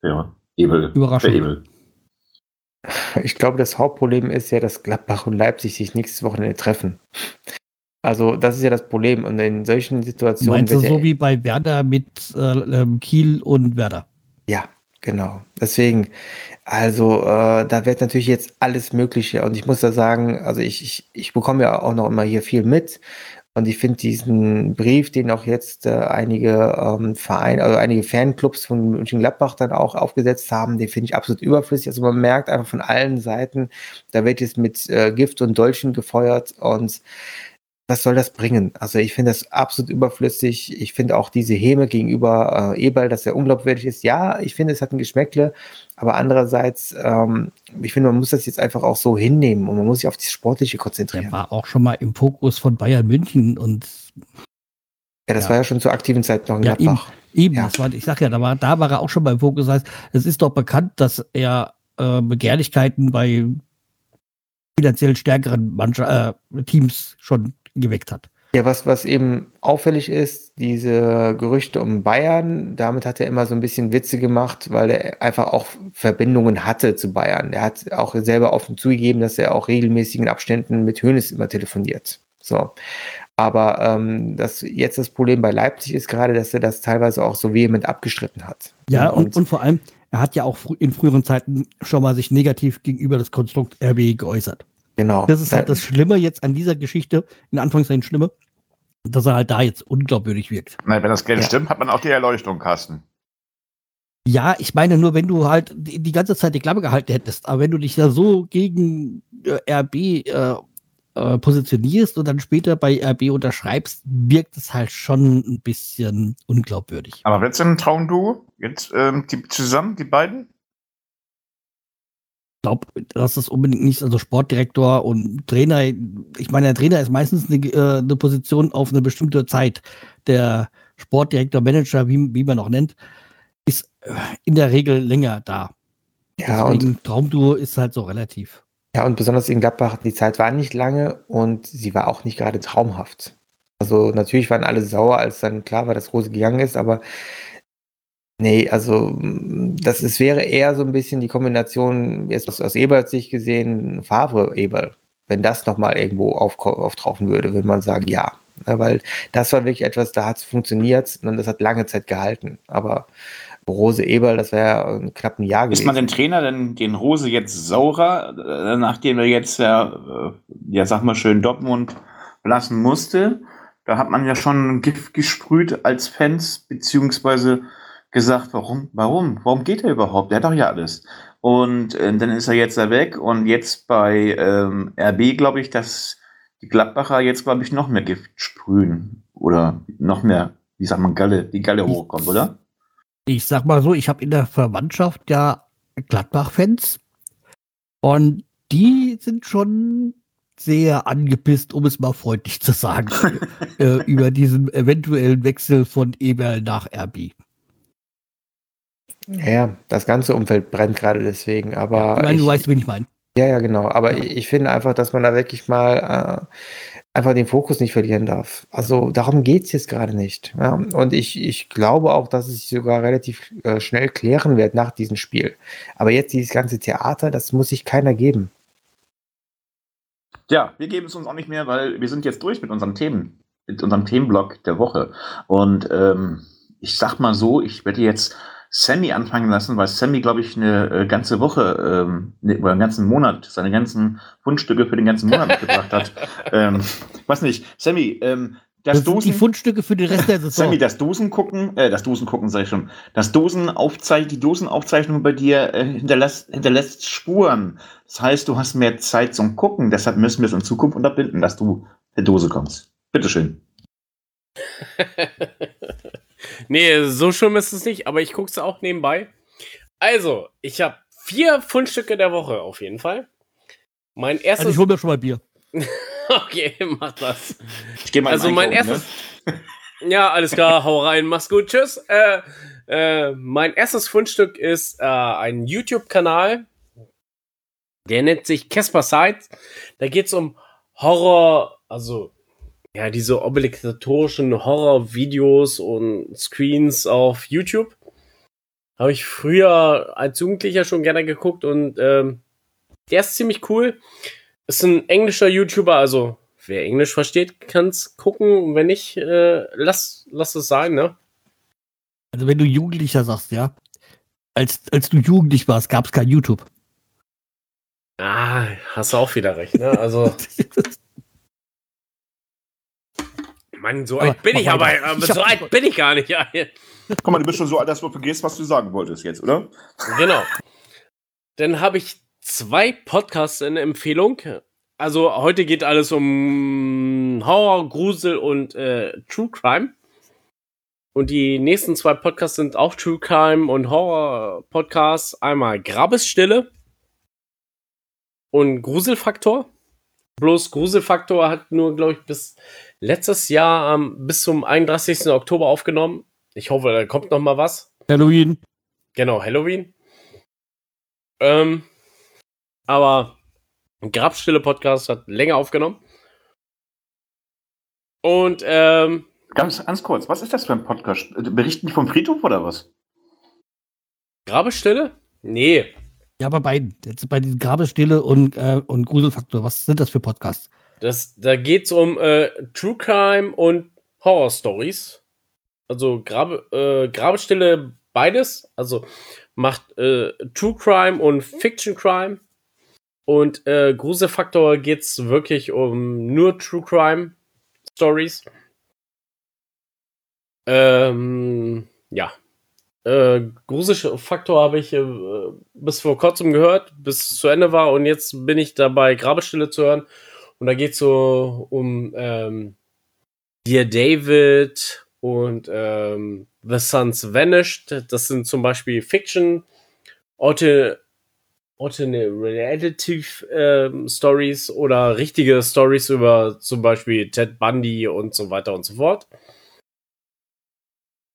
Für Ebel. Überraschung. Für Ebel. Ich glaube, das Hauptproblem ist ja, dass Gladbach und Leipzig sich nächstes Wochenende treffen. Also, das ist ja das Problem. Und in solchen Situationen. Meinst du wird ja- so wie bei Werder mit äh, ähm, Kiel und Werder? Ja, genau. Deswegen, also äh, da wird natürlich jetzt alles Mögliche. Und ich muss da sagen, also ich, ich, ich bekomme ja auch noch immer hier viel mit. Und ich finde diesen Brief, den auch jetzt äh, einige ähm, Vereine, also einige Fanclubs von Mönchengladbach dann auch aufgesetzt haben, den finde ich absolut überflüssig. Also man merkt einfach von allen Seiten, da wird jetzt mit äh, Gift und Dolchen gefeuert und was soll das bringen? Also ich finde das absolut überflüssig. Ich finde auch diese Häme gegenüber äh, Eberl, dass er unglaubwürdig ist. Ja, ich finde, es hat ein Geschmäckle, aber andererseits, ähm, ich finde, man muss das jetzt einfach auch so hinnehmen und man muss sich auf das Sportliche Der konzentrieren. war auch schon mal im Fokus von Bayern München und Ja, das Ja. war ja schon zur aktiven Zeit noch in Ja, Gladbach. eben, Ja. das war, ich sag ja, da war, da war er auch schon mal im Fokus. Das heißt, es ist doch bekannt, dass er äh, Begehrlichkeiten bei finanziell stärkeren Mannscha äh, Teams schon geweckt hat. Ja, was, was eben auffällig ist, diese Gerüchte um Bayern, damit hat er immer so ein bisschen Witze gemacht, weil er einfach auch Verbindungen hatte zu Bayern. Er hat auch selber offen zugegeben, dass er auch regelmäßigen Abständen mit Hoeneß immer telefoniert. So. Aber ähm, das jetzt das Problem bei Leipzig ist gerade, dass er das teilweise auch so vehement abgestritten hat. Ja, und, und vor allem, er hat ja auch in früheren Zeiten schon mal sich negativ gegenüber das Konstrukt RB geäußert. Genau. Das ist halt Da- das Schlimme jetzt an dieser Geschichte, in Anführungszeichen Schlimme, dass er halt da jetzt unglaubwürdig wirkt. Nein, wenn das Geld Ja. stimmt, hat man auch die Erleuchtung, Carsten. Ja, ich meine nur, wenn du halt die, die ganze Zeit die Klappe gehalten hättest, aber wenn du dich da so gegen äh, RB äh, äh, positionierst und dann später bei RB unterschreibst, wirkt es halt schon ein bisschen unglaubwürdig. Aber es ein Traumduo? Jetzt ähm, die, zusammen, die beiden? Ich glaube, dass das unbedingt nicht, also Sportdirektor und Trainer, ich meine, der Trainer ist meistens eine, äh, eine Position auf eine bestimmte Zeit. Der Sportdirektor, Manager, wie, wie man auch nennt, ist äh, in der Regel länger da. ja, und Traumduo ist halt so relativ. Ja, und besonders in Gladbach, die Zeit war nicht lange und sie war auch nicht gerade traumhaft. Also natürlich waren alle sauer, als dann klar war, dass Rose gegangen ist, aber nee, also das es wäre eher so ein bisschen die Kombination, jetzt aus, aus Eberts Sicht gesehen, Favre-Eberl. Wenn das nochmal irgendwo auf, auftauchen würde, würde man sagen, ja. Weil das war wirklich etwas, da hat es funktioniert und das hat lange Zeit gehalten. Aber Rose Eberl, das wäre ja knapp ein Jahr Ist gewesen. man den Trainer, denn den Rose jetzt saurer, äh, nachdem er jetzt ja, äh, ja, sag mal schön, Dortmund lassen musste? Da hat man ja schon Gift gesprüht als Fans, beziehungsweise gesagt, warum, warum, warum geht er überhaupt? Der hat doch ja alles. Und äh, dann ist er jetzt da weg und jetzt bei ähm, RB glaube ich, dass die Gladbacher jetzt, glaube ich, noch mehr Gift sprühen oder noch mehr, wie sagt man, Galle, die Galle hochkommt, oder? Ich sag mal so, ich habe in der Verwandtschaft ja Gladbach-Fans und die sind schon sehr angepisst, um es mal freundlich zu sagen, [laughs] äh, über diesen eventuellen Wechsel von Eberl nach RB. Ja, das ganze Umfeld brennt gerade deswegen, aber ich meine, du ich- weißt, wen ich meine. Ja, ja, genau. Aber ich, ich finde einfach, dass man da wirklich mal äh, einfach den Fokus nicht verlieren darf. Also darum geht's jetzt gerade nicht. Ja? Und ich, ich glaube auch, dass es sich sogar relativ äh, schnell klären wird nach diesem Spiel. Aber jetzt dieses ganze Theater, das muss sich keiner geben. Ja, wir geben es uns auch nicht mehr, weil wir sind jetzt durch mit unseren Themen, mit unserem Themenblock der Woche. Und ähm, ich sag mal so, ich werde jetzt Sammy anfangen lassen, weil Sammy, glaube ich, eine äh, ganze Woche ähm, ne, oder einen ganzen Monat, seine ganzen Fundstücke für den ganzen Monat mitgebracht hat. [laughs] Ähm, weiß nicht, Sammy, ähm, das, Das sind die Dosen. Fundstücke für den Rest der Saison. Sammy, das Dosen gucken, äh, das Dosen gucken, sag ich schon. Das Dosenaufzeichnung, die Dosenaufzeichnung bei dir äh, hinterlässt, hinterlässt Spuren. Das heißt, du hast mehr Zeit zum Gucken. Deshalb müssen wir es in Zukunft unterbinden, dass du per Dose kommst. Bitteschön. [laughs] nee, so schlimm ist es nicht, aber ich gucke es auch nebenbei. Also, ich habe vier Fundstücke der Woche auf jeden Fall. Mein Also erstes. ich hol mir schon mal Bier. [laughs] okay, mach das. Ich gehe mal Also mein einkaufen, erstes. Ja, alles klar, [laughs] hau rein, mach's gut, tschüss. Äh, äh, mein erstes Fundstück ist äh, ein YouTube-Kanal. Der nennt sich Casper Sides. Da geht's um Horror, also ja, diese obligatorischen Horror-Videos und Screens auf YouTube. Habe ich früher als Jugendlicher schon gerne geguckt und ähm, der ist ziemlich cool. Ist ein englischer YouTuber, also wer Englisch versteht, kann's gucken. Wenn nicht, äh, lass, lass es sein, ne? Also wenn du Jugendlicher sagst, ja. Als, als du jugendlich warst, gab es kein YouTube. Ah, hast du auch wieder recht, ne? Also, [laughs] Mann, so Aber alt bin ich aber, aber Ich so alt bin ich gar nicht. Ja, Guck mal, du bist schon so alt, dass du vergisst, was du sagen wolltest jetzt, oder? genau. Dann habe ich zwei Podcasts in Empfehlung. Also heute geht alles um Horror, Grusel und äh, True Crime. Und die nächsten zwei Podcasts sind auch True Crime und Horror Podcasts. Einmal Grabesstille und Gruselfaktor. Bloß Gruselfaktor hat nur, glaube ich, bis letztes Jahr ähm, bis zum 31. Oktober aufgenommen. Ich hoffe, da kommt noch mal was. Halloween. Genau, Halloween. Ähm, aber Grabstille Podcast hat länger aufgenommen. Und ähm, Ganz, ganz kurz, was ist das für ein Podcast? Berichten die vom Friedhof oder was? Grabestille? Nee. Ja, bei beiden. Jetzt bei diesen Grabestille und, äh, und Gruselfaktor. Was sind das für Podcasts? Das, da geht's um äh, True Crime und Horror Stories. Also Grabe, äh, Grabestille beides. Also macht äh, True Crime und Fiction Crime. Und äh, Gruselfaktor geht's wirklich um nur True Crime Stories. Ähm, ja. Äh, Gruselfaktor habe ich äh, bis vor kurzem gehört, bis es zu Ende war. Und jetzt bin ich dabei, Grabestille zu hören. Und da geht es so um ähm, Dear David und ähm, The Sons Vanished. Das sind zum Beispiel Fiction, Auto, Alternative ähm, Stories oder richtige Stories über zum Beispiel Ted Bundy und so weiter und so fort.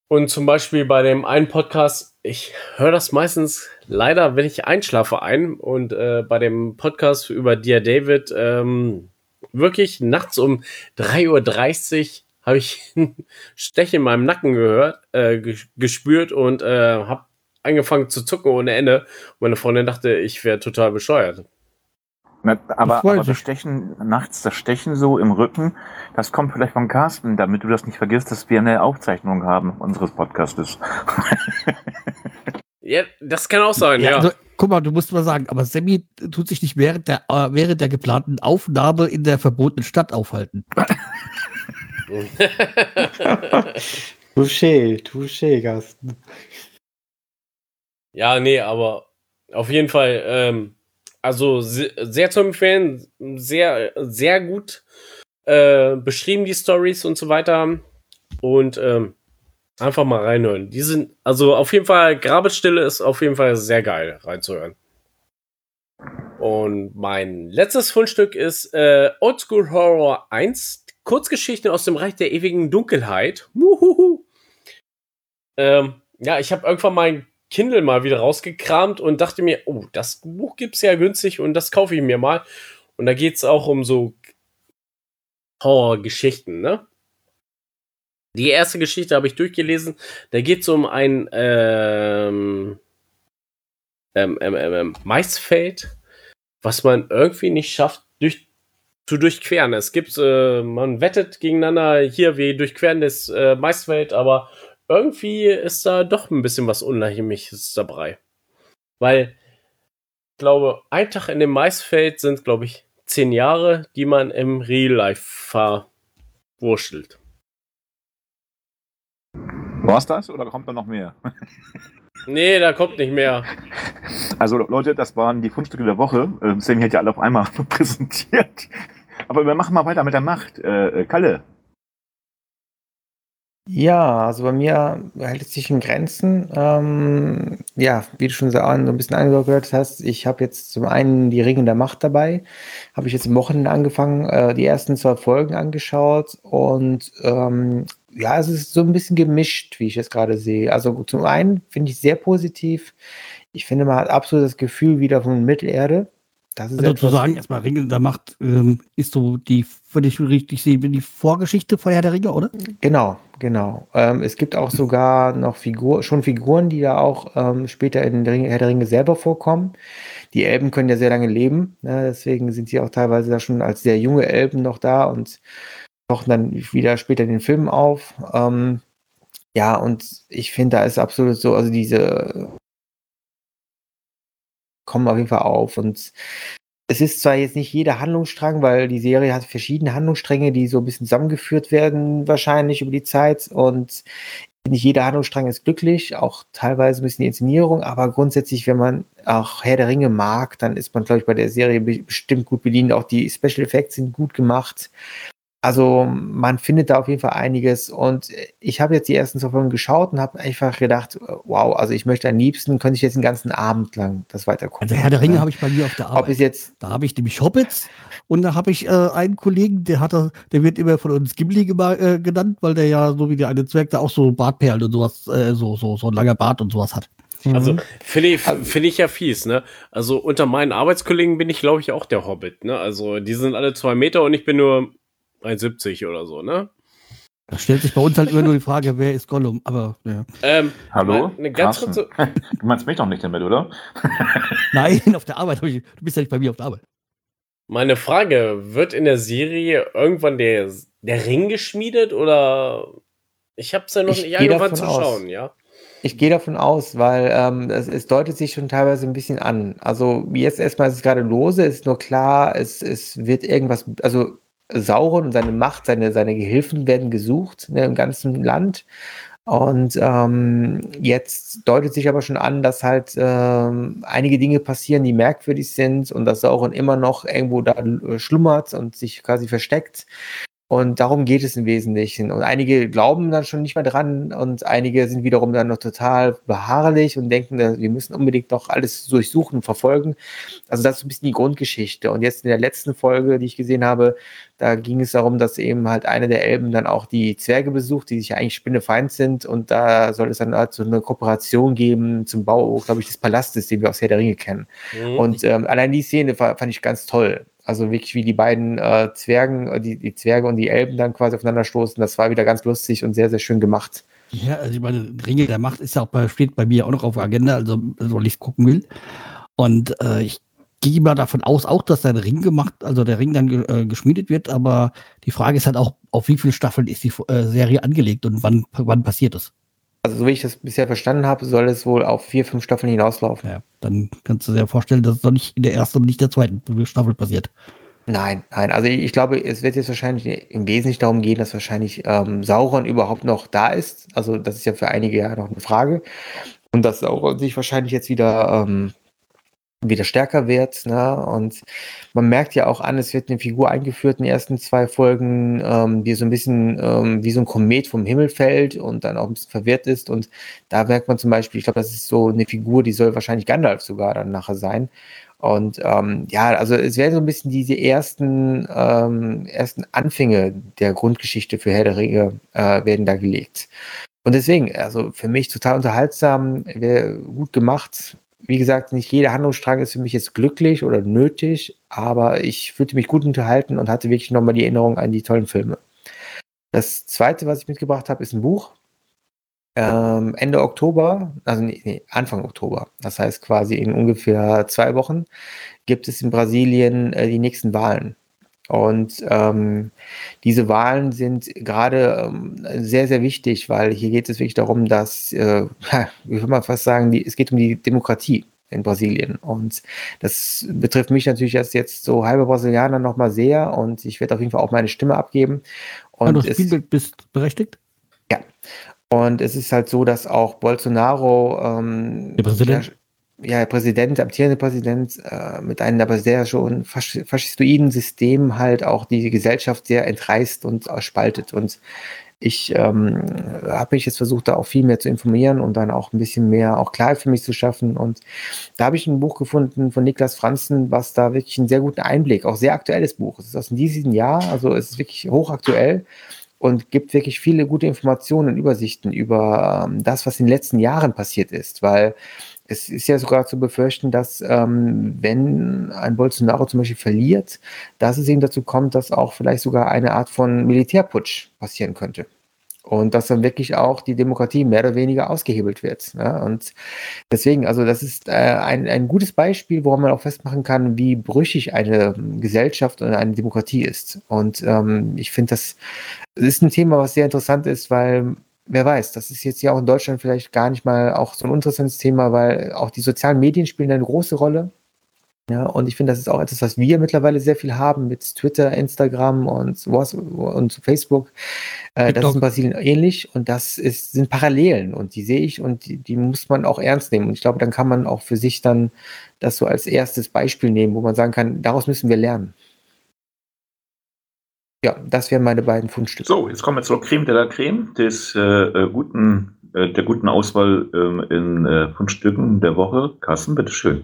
Und zum Beispiel bei dem einen Podcast, ich höre das meistens leider, wenn ich einschlafe ein. Und äh, bei dem Podcast über Dear David, ähm, wirklich nachts um 3.30 Uhr habe ich [laughs] einen Stech in meinem Nacken gehört, äh, ges- gespürt und äh, habe angefangen zu zucken ohne Ende. Meine Freundin dachte, ich wäre total bescheuert. Na, aber, aber das. Stechen, nachts das Stechen so im Rücken, das kommt vielleicht von Carsten, damit du das nicht vergisst, dass wir eine Aufzeichnung haben unseres Podcastes. [laughs] Ja, das kann auch sein, ja. Also, guck mal, du musst mal sagen, aber Sammy tut sich nicht während der, äh, während der geplanten Aufnahme in der verbotenen Stadt aufhalten. [laughs] Touché, touché, Carsten. Ja, nee, aber auf jeden Fall, ähm, also se sehr zu empfehlen, sehr, sehr gut äh, beschrieben, die Stories und so weiter. Und ähm, einfach mal reinhören. Die sind, also auf jeden Fall, Grabestille ist auf jeden Fall sehr geil reinzuhören. Und mein letztes Fundstück ist äh, Oldschool Horror 1, Kurzgeschichten aus dem Reich der ewigen Dunkelheit. Muhuhu. Ähm, ja, ich habe irgendwann mein Kindle mal wieder rausgekramt und dachte mir, oh, das Buch gibt's ja günstig und das kaufe ich mir mal. Und da geht's auch um so Horrorgeschichten, ne? Die erste Geschichte habe ich durchgelesen. Da geht's um ein ähm, ähm, ähm, ähm, ähm, Maisfeld, was man irgendwie nicht schafft, durch, zu durchqueren. Es gibt, äh, man wettet gegeneinander, hier, wir durchqueren das äh, Maisfeld, aber irgendwie ist da doch ein bisschen was Unheimliches dabei. Weil, ich glaube, ein Tag in dem Maisfeld sind, glaube ich, zehn Jahre, die man im Real Life verwurschtelt. War's das oder kommt da noch mehr? [laughs] Nee, da kommt nicht mehr. Also Leute, das waren die Fundstücke der Woche. Ähm, Sammy hat ja alle auf einmal [laughs] präsentiert. Aber wir machen mal weiter mit der Macht. Äh, äh, Kalle, Ja, also bei mir hält es sich in Grenzen. Ähm, ja, wie du schon so ein bisschen angehört hast, ich habe jetzt zum einen die Ringe der Macht dabei, habe ich jetzt am Wochenende angefangen, äh, die ersten zwei Folgen angeschaut und ähm, ja, es ist so ein bisschen gemischt, wie ich es gerade sehe. Also zum einen finde ich sehr positiv. Ich finde, man hat absolut das Gefühl wieder von Mittelerde. Das ist also zu sagen, erstmal Ringe der Macht ähm, ist so die, wenn ich richtig sehe, die Vorgeschichte von Herr der Ringe, oder? Genau, genau. Ähm, es gibt auch sogar noch Figur, schon Figuren, die da auch ähm, später in Ringe, Herr der Ringe selber vorkommen. Die Elben können ja sehr lange leben, ne? deswegen sind sie auch teilweise da schon als sehr junge Elben noch da und tauchen dann wieder später in den Filmen auf. Ähm, ja, und ich finde, da ist absolut so, also diese kommen auf jeden Fall auf. Und es ist zwar jetzt nicht jeder Handlungsstrang, weil die Serie hat verschiedene Handlungsstränge, die so ein bisschen zusammengeführt werden, wahrscheinlich über die Zeit. Und nicht jeder Handlungsstrang ist glücklich, auch teilweise ein bisschen die Inszenierung, aber grundsätzlich, wenn man auch Herr der Ringe mag, dann ist man, glaube ich, bei der Serie bestimmt gut bedient. Auch die Special Effects sind gut gemacht. Also man findet da auf jeden Fall einiges und ich habe jetzt die ersten zwei Folgen geschaut und habe einfach gedacht, wow, also ich möchte am liebsten, könnte ich jetzt den ganzen Abend lang das weitergucken. Also Herr der Ringe habe ich bei mir auf der Arbeit. Ob es jetzt da habe ich nämlich Hobbits und da habe ich äh, einen Kollegen, der hat, der wird immer von uns Gimli äh, genannt, weil der ja so wie der eine Zwerg da auch so Bartperlen und sowas, äh, so, so, so ein langer Bart und sowas hat. Also mhm. finde ich, find ich ja fies, ne? Also unter meinen Arbeitskollegen bin ich, glaube ich, auch der Hobbit, ne? Also die sind alle zwei Meter und ich bin nur 1,70 oder so, ne? Da stellt sich bei uns halt immer nur die Frage, [laughs] wer ist Gollum, aber ja. Ähm, Hallo? Eine ganz kurze... [laughs] Du meinst mich doch nicht damit, oder? [laughs] Nein, auf der Arbeit. Du bist ja nicht bei mir auf der Arbeit. Meine Frage, wird in der Serie irgendwann der, der Ring geschmiedet oder ich habe es ja noch ich nicht angefangen zu schauen, ja? Ich gehe davon aus, weil ähm, es, es, deutet sich schon teilweise ein bisschen an. Also jetzt erstmal ist es gerade lose, ist nur klar, es, es wird irgendwas, also Sauron und seine Macht, seine, seine Gehilfen werden gesucht ne, im ganzen Land. Und ähm, jetzt deutet sich aber schon an, dass halt ähm, einige Dinge passieren, die merkwürdig sind und dass Sauron immer noch irgendwo da äh, schlummert und sich quasi versteckt. Und darum geht es im Wesentlichen. Und einige glauben dann schon nicht mehr dran und einige sind wiederum dann noch total beharrlich und denken, wir müssen unbedingt noch alles durchsuchen und verfolgen. Also das ist ein bisschen die Grundgeschichte. Und jetzt in der letzten Folge, die ich gesehen habe, da ging es darum, dass eben halt eine der Elben dann auch die Zwerge besucht, die sich eigentlich spinnefeind sind. Und da soll es dann halt so eine Kooperation geben zum Bau, glaube ich, des Palastes, den wir aus Herr der Ringe kennen. Mhm. Und ähm, allein die Szene fand ich ganz toll. Also wirklich wie die beiden äh, Zwergen, äh, die, die Zwerge und die Elben dann quasi aufeinander stoßen. Das war wieder ganz lustig und sehr, sehr schön gemacht. Ja, also ich meine, Ringe der Macht ist ja auch bei, steht bei mir auch noch auf der Agenda, also soll ich gucken will. Und äh, ich gehe mal davon aus, auch dass der Ring gemacht, also der Ring dann ge äh, geschmiedet wird, aber die Frage ist halt auch, auf wie viele Staffeln ist die äh, Serie angelegt und wann, wann passiert es? Also so wie ich das bisher verstanden habe, soll es wohl auf vier, fünf Staffeln hinauslaufen. Ja, dann kannst du dir vorstellen, dass es doch nicht in der ersten und nicht der zweiten Staffel passiert. Nein, nein. Also ich glaube, es wird jetzt wahrscheinlich im Wesentlichen darum gehen, dass wahrscheinlich ähm, Sauron überhaupt noch da ist. Also das ist ja für einige ja noch eine Frage. Und dass Sauron sich wahrscheinlich jetzt wieder ähm, wieder stärker wird. Ne? Und man merkt ja auch an, es wird eine Figur eingeführt in den ersten zwei Folgen, ähm, die so ein bisschen ähm, wie so ein Komet vom Himmel fällt und dann auch ein bisschen verwirrt ist. Und da merkt man zum Beispiel, ich glaube, das ist so eine Figur, die soll wahrscheinlich Gandalf sogar dann nachher sein. Und ähm, ja, also es werden so ein bisschen diese ersten, ähm, ersten Anfänge der Grundgeschichte für Herr der Ringe äh, werden da gelegt. Und deswegen, also für mich total unterhaltsam, gut gemacht, wie gesagt, nicht jeder Handlungsstrang ist für mich jetzt glücklich oder nötig, aber ich fühlte mich gut unterhalten und hatte wirklich nochmal die Erinnerung an die tollen Filme. Das zweite, was ich mitgebracht habe, ist ein Buch. Ähm, Ende Oktober, also nee, nee, Anfang Oktober, das heißt quasi in ungefähr zwei Wochen, gibt es in Brasilien äh, die nächsten Wahlen. Und ähm, diese Wahlen sind gerade ähm, sehr, sehr wichtig, weil hier geht es wirklich darum, dass, äh, ich würde mal fast sagen, die, es geht um die Demokratie in Brasilien. Und das betrifft mich natürlich als jetzt so halber Brasilianer nochmal sehr und ich werde auf jeden Fall auch meine Stimme abgeben. Und du es, bist berechtigt? Ja. Und es ist halt so, dass auch Bolsonaro ähm, der Präsident? Ja, Präsident, amtierende Präsident, äh, mit einem aber sehr schon faschistoiden System halt auch die Gesellschaft sehr entreißt und spaltet. Und ich ähm, habe mich jetzt versucht, da auch viel mehr zu informieren und dann auch ein bisschen mehr auch Klarheit für mich zu schaffen. Und da habe ich ein Buch gefunden von Niklas Franzen, was da wirklich einen sehr guten Einblick, auch sehr aktuelles Buch. Es ist aus diesem Jahr, also es ist wirklich hochaktuell und gibt wirklich viele gute Informationen und Übersichten über ähm, das, was in den letzten Jahren passiert ist, weil es ist ja sogar zu befürchten, dass ähm, wenn ein Bolsonaro zum Beispiel verliert, dass es eben dazu kommt, dass auch vielleicht sogar eine Art von Militärputsch passieren könnte. Und dass dann wirklich auch die Demokratie mehr oder weniger ausgehebelt wird. Ne? Und deswegen, also das ist äh, ein, ein gutes Beispiel, woran man auch festmachen kann, wie brüchig eine Gesellschaft und eine Demokratie ist. Und ähm, ich finde, das, das ist ein Thema, was sehr interessant ist, weil wer weiß, das ist jetzt ja auch in Deutschland vielleicht gar nicht mal auch so ein interessantes Thema, weil auch die sozialen Medien spielen eine große Rolle. Ja, und ich finde, das ist auch etwas, was wir mittlerweile sehr viel haben mit Twitter, Instagram und, und Facebook. Äh, das ist in Brasilien ähnlich und das ist, sind Parallelen und die sehe ich und die, die, muss man auch ernst nehmen. Und ich glaube, dann kann man auch für sich dann das so als erstes Beispiel nehmen, wo man sagen kann, daraus müssen wir lernen. Ja, das wären meine beiden Fundstücke. So, jetzt kommen wir zur Creme de la Creme des äh, äh guten, äh, der guten Auswahl ähm, in äh, Fundstücken der Woche. Carsten, bitteschön.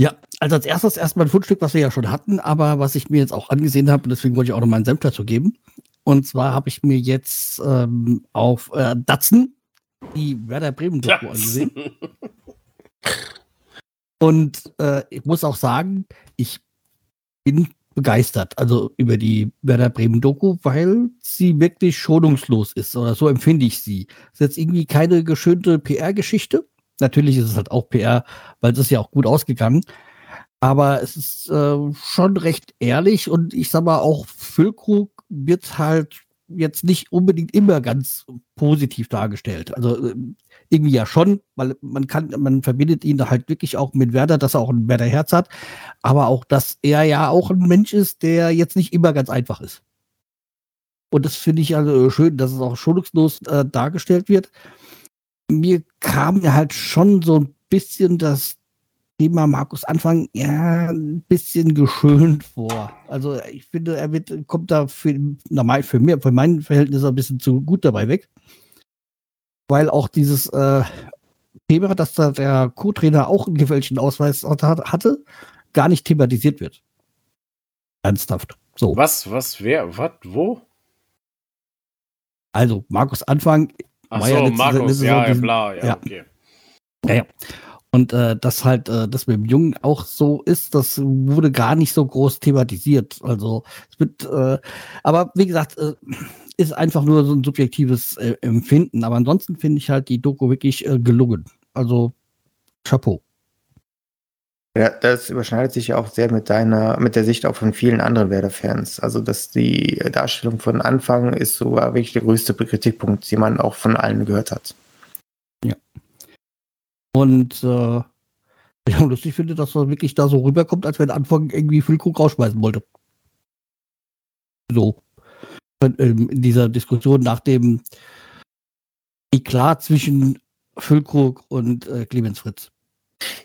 Ja, also als erstes erstmal ein Fundstück, was wir ja schon hatten, aber was ich mir jetzt auch angesehen habe, und deswegen wollte ich auch noch meinen Senf dazu geben. Und zwar habe ich mir jetzt ähm, auf äh, Datsen die Werder Bremen Doku angesehen. Und äh, ich muss auch sagen, ich bin begeistert, also über die Werder Bremen Doku, weil sie wirklich schonungslos ist oder so empfinde ich sie. ist jetzt irgendwie keine geschönte PR-Geschichte. Natürlich ist es halt auch PR, weil es ist ja auch gut ausgegangen. Aber es ist äh, schon recht ehrlich und ich sag mal auch Füllkrug wird halt jetzt nicht unbedingt immer ganz positiv dargestellt. Also äh, irgendwie ja schon, weil man kann, man verbindet ihn halt wirklich auch mit Werder, dass er auch ein Werder Herz hat, aber auch, dass er ja auch ein Mensch ist, der jetzt nicht immer ganz einfach ist. Und das finde ich also schön, dass es auch schonungslos äh, dargestellt wird. Mir kam ja halt schon so ein bisschen das Thema Markus Anfang ja ein bisschen geschönt vor. Also ich finde, er wird, kommt da für, normal für mir, für mein Verhältnis ein bisschen zu gut dabei weg weil auch dieses äh, Thema, dass da der Co-Trainer auch einen gefälschten Ausweis hatte, gar nicht thematisiert wird. Ernsthaft. So. Was, was, wer, was, wo? Also, Markus Anfang. Ach so, ja Markus, ja, ja, bla, ja, ja, okay. Ja, ja. Und äh, dass halt äh, das mit dem Jungen auch so ist, das wurde gar nicht so groß thematisiert. Also es wird, äh, aber wie gesagt, äh, ist einfach nur so ein subjektives äh, Empfinden. Aber ansonsten finde ich halt die Doku wirklich äh, gelungen. Also Chapeau. Ja, das überschneidet sich ja auch sehr mit deiner, mit der Sicht auch von vielen anderen Werder-Fans. Also, dass die Darstellung von Anfang ist sogar wirklich der größte Kritikpunkt, den man auch von allen gehört hat. Ja. Und äh, [laughs] ja, lustig finde, dass er wirklich da so rüberkommt, als wenn Anfang irgendwie Füllkrug rausschmeißen wollte. So. Ähm, in dieser Diskussion nach dem Eklat zwischen Füllkrug und äh, Clemens Fritz.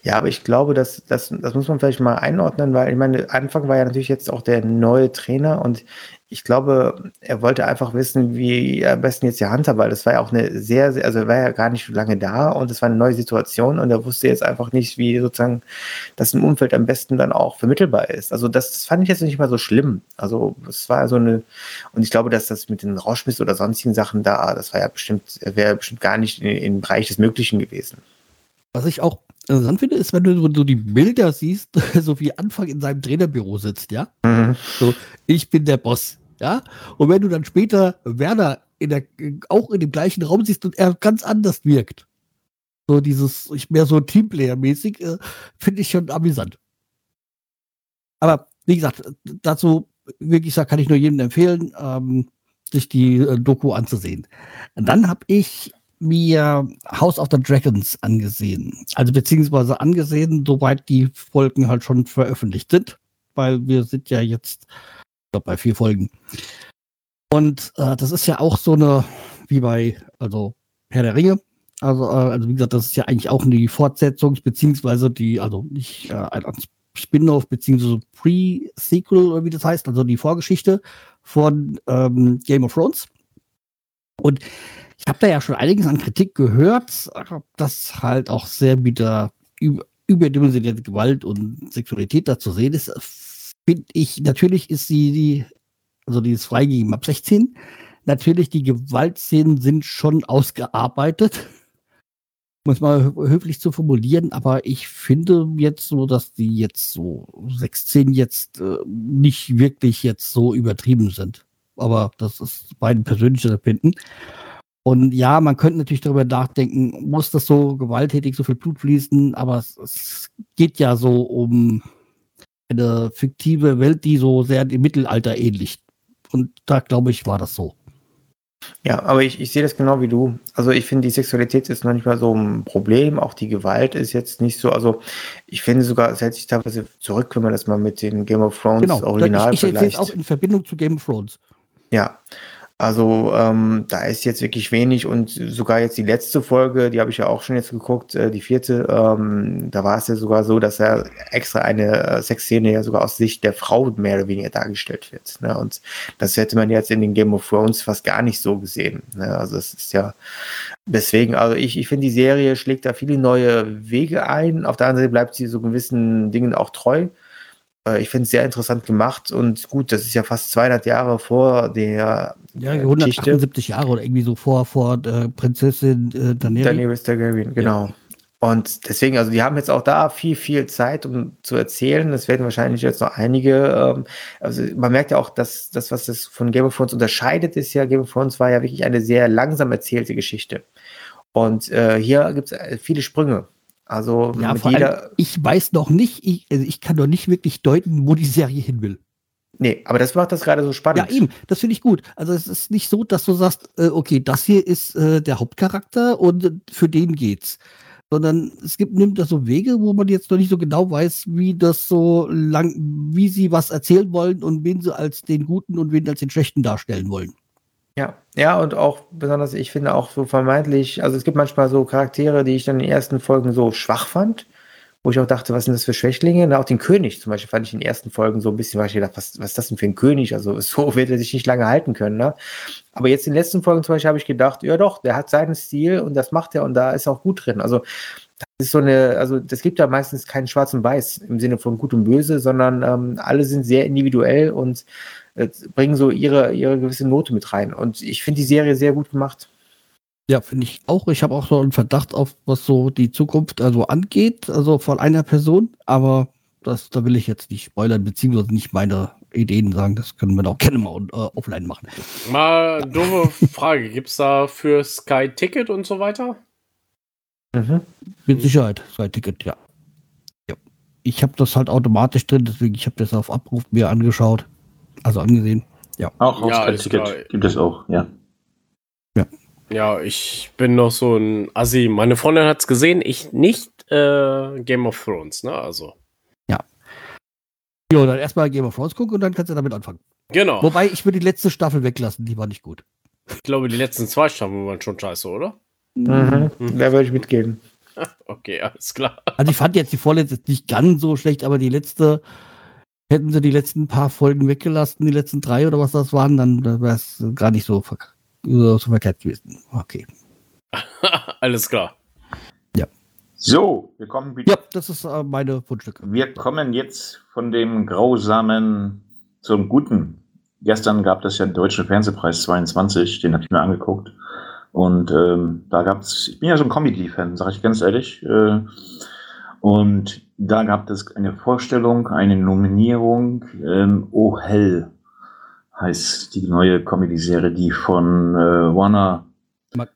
Ja, aber ich glaube, dass, das, das muss man vielleicht mal einordnen, weil ich meine, Anfang war ja natürlich jetzt auch der neue Trainer und ich glaube, er wollte einfach wissen, wie er am besten jetzt Hand hat, weil das war ja auch eine sehr, sehr, also er war ja gar nicht lange da und es war eine neue Situation und er wusste jetzt einfach nicht, wie sozusagen das im Umfeld am besten dann auch vermittelbar ist. Also das, das fand ich jetzt nicht mal so schlimm. Also es war so eine, und ich glaube, dass das mit den Rauschmiss oder sonstigen Sachen da, das war ja bestimmt, wäre bestimmt gar nicht im Bereich des Möglichen gewesen. Was ich auch interessant finde, ist, wenn du so die Bilder siehst, [laughs] so wie Anfang in seinem Trainerbüro sitzt, ja? Mhm. So, ich bin der Boss ja. Und wenn du dann später Werner in der, auch in dem gleichen Raum siehst und er ganz anders wirkt, so dieses, ich mehr so Teamplayer-mäßig, äh, finde ich schon amüsant. Aber wie gesagt, dazu, wirklich gesagt, kann ich nur jedem empfehlen, ähm, sich die äh, Doku anzusehen. Und dann habe ich mir House of the Dragons angesehen. Also beziehungsweise angesehen, soweit die Folgen halt schon veröffentlicht sind, weil wir sind ja jetzt glaube, bei vier Folgen. Und äh, das ist ja auch so eine, wie bei, also Herr der Ringe. Also, äh, also wie gesagt, das ist ja eigentlich auch eine Fortsetzung, beziehungsweise die, also nicht äh, ein Spin-off, beziehungsweise Pre-Sequel, oder wie das heißt, also die Vorgeschichte von ähm, Game of Thrones. Und ich habe da ja schon einiges an Kritik gehört, dass halt auch sehr wieder über, überdimensionierte Gewalt und Sexualität da zu sehen ist. Finde ich, natürlich ist sie die, also dieses freigegeben ab 16. Natürlich, die Gewaltszenen sind schon ausgearbeitet muss mal höflich zu formulieren, aber ich finde jetzt so, dass die jetzt so 16 jetzt äh, nicht wirklich jetzt so übertrieben sind. Aber das ist mein persönliches Empfinden. Und ja, man könnte natürlich darüber nachdenken, muss das so gewalttätig, so viel Blut fließen, aber es, es geht ja so um eine fiktive Welt, die so sehr dem Mittelalter ähnlich. Und da glaube ich, war das so. Ja, aber ich, ich sehe das genau wie du. Also ich finde, die Sexualität ist noch nicht mal so ein Problem. Auch die Gewalt ist jetzt nicht so. Also ich finde sogar, es hält sich teilweise zurück, wenn man das mal mit den Game of Thrones genau, Original ich, ich vergleicht. auch in Verbindung zu Game of Thrones. Ja, also ähm, da ist jetzt wirklich wenig und sogar jetzt die letzte Folge, die habe ich ja auch schon jetzt geguckt, äh, die vierte, ähm, da war es ja sogar so, dass er extra eine äh, Sexszene ja sogar aus Sicht der Frau mehr oder weniger dargestellt wird. Ne? Und das hätte man jetzt in den Game of Thrones fast gar nicht so gesehen. Ne? Also es ist ja deswegen, also ich, ich finde, die Serie schlägt da viele neue Wege ein. Auf der anderen Seite bleibt sie so gewissen Dingen auch treu. Äh, ich finde es sehr interessant gemacht und gut, das ist ja fast 200 Jahre vor der ja, 178 Geschichte. Jahre oder irgendwie so vor, vor äh, Prinzessin äh, Daenerys. Daenerys Targaryen, genau. Ja. Und deswegen, also die haben jetzt auch da viel, viel Zeit, um zu erzählen. Das werden wahrscheinlich jetzt noch einige. Ähm, also man merkt ja auch, dass das, was das von Game of Thrones unterscheidet, ist ja, Game of Thrones war ja wirklich eine sehr langsam erzählte Geschichte. Und äh, hier gibt es äh, viele Sprünge. Also ja, jeder. Ich weiß noch nicht, ich, also ich kann doch nicht wirklich deuten, wo die Serie hin will. Nee, aber das macht das gerade so spannend. Ja, eben, das finde ich gut. Also es ist nicht so, dass du sagst, äh, okay, das hier ist äh, der Hauptcharakter und für den geht's. Sondern es gibt, nimmt da so Wege, wo man jetzt noch nicht so genau weiß, wie das so lang, wie sie was erzählen wollen und wen sie als den Guten und wen als den Schlechten darstellen wollen. Ja, ja, und auch besonders, ich finde auch so vermeintlich, also es gibt manchmal so Charaktere, die ich dann in den ersten Folgen so schwach fand, wo ich auch dachte, was sind das für Schwächlinge? Na, auch den König zum Beispiel fand ich in den ersten Folgen so ein bisschen, weil ich gedacht, was, was ist das denn für ein König? Also [laughs] so wird er sich nicht lange halten können, ne? Aber jetzt in den letzten Folgen zum Beispiel habe ich gedacht, ja doch, der hat seinen Stil und das macht er und da ist auch gut drin. Also das ist so eine, also das gibt ja meistens keinen Schwarz und Weiß im Sinne von Gut und Böse, sondern ähm, alle sind sehr individuell und äh, bringen so ihre, ihre gewisse Note mit rein. Und ich finde die Serie sehr gut gemacht. Ja, finde ich auch. Ich habe auch so einen Verdacht auf, was so die Zukunft also angeht, also von einer Person, aber das, da will ich jetzt nicht spoilern, beziehungsweise nicht meine Ideen sagen. Das können wir auch gerne mal äh, offline machen. Mal doofe [laughs] Frage: Gibt es da für Sky Ticket und so weiter? Mhm. Mit Sicherheit, Sky Ticket, ja. ja. Ich habe das halt automatisch drin, deswegen ich habe das auf Abruf mir angeschaut. Also angesehen. Ja. Auch ja, Ticket gibt es auch, ja. Ja. Ja, ich bin noch so ein Assi. Meine Freundin hat es gesehen, ich nicht. Äh, Game of Thrones, ne? Also. Ja. Jo, dann erstmal Game of Thrones gucken und dann kannst du damit anfangen. Genau. Wobei ich würde die letzte Staffel weglassen, die war nicht gut. Ich glaube, die letzten zwei Staffeln waren schon scheiße, oder? Mhm. mhm. Da würde ich mitgehen. [laughs] Okay, alles klar. Also ich fand jetzt die vorletzte nicht ganz so schlecht, aber die letzte Hätten sie die letzten paar Folgen weggelassen, die letzten drei oder was das waren, dann wäre es gar nicht so, verk so verkehrt gewesen. Okay. [laughs] Alles klar. Ja. So, wir kommen wieder. Ja, das ist äh, meine Wunschstücke. Wir kommen jetzt von dem Grausamen zum Guten. Gestern gab es ja den Deutschen Fernsehpreis 22, den habe ich mir angeguckt. Und ähm, da gab es, ich bin ja so ein Comedy-Fan, sage ich ganz ehrlich. Äh, und da gab es eine Vorstellung, eine Nominierung. Ähm, oh Hell heißt die neue Comedy-Serie, die von äh, Warner. Mag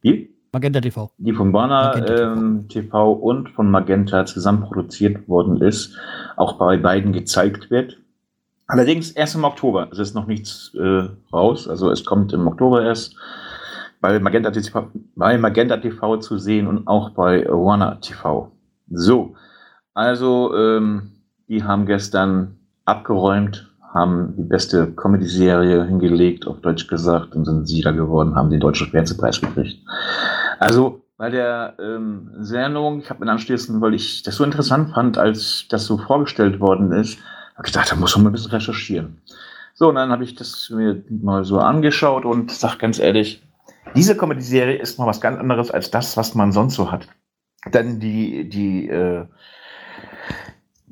wie? Magenta TV. Die von Warner TV. Ähm, TV und von Magenta zusammen produziert worden ist, auch bei beiden gezeigt wird. Allerdings erst im Oktober. Es ist noch nichts äh, raus, also es kommt im Oktober erst bei Magenta, TV, bei Magenta TV zu sehen und auch bei Warner TV. So, also ähm, die haben gestern abgeräumt, haben die beste Comedy-Serie hingelegt, auf Deutsch gesagt, und sind Sieger geworden, haben den Deutschen Fernsehpreis gekriegt. Also bei der ähm, Sendung, ich habe mir anschließend, weil ich das so interessant fand, als das so vorgestellt worden ist, habe ich gedacht, da muss man mal ein bisschen recherchieren. So, und dann habe ich das mir mal so angeschaut und sag ganz ehrlich, diese Comedy-Serie ist mal was ganz anderes als das, was man sonst so hat. Denn die, die äh,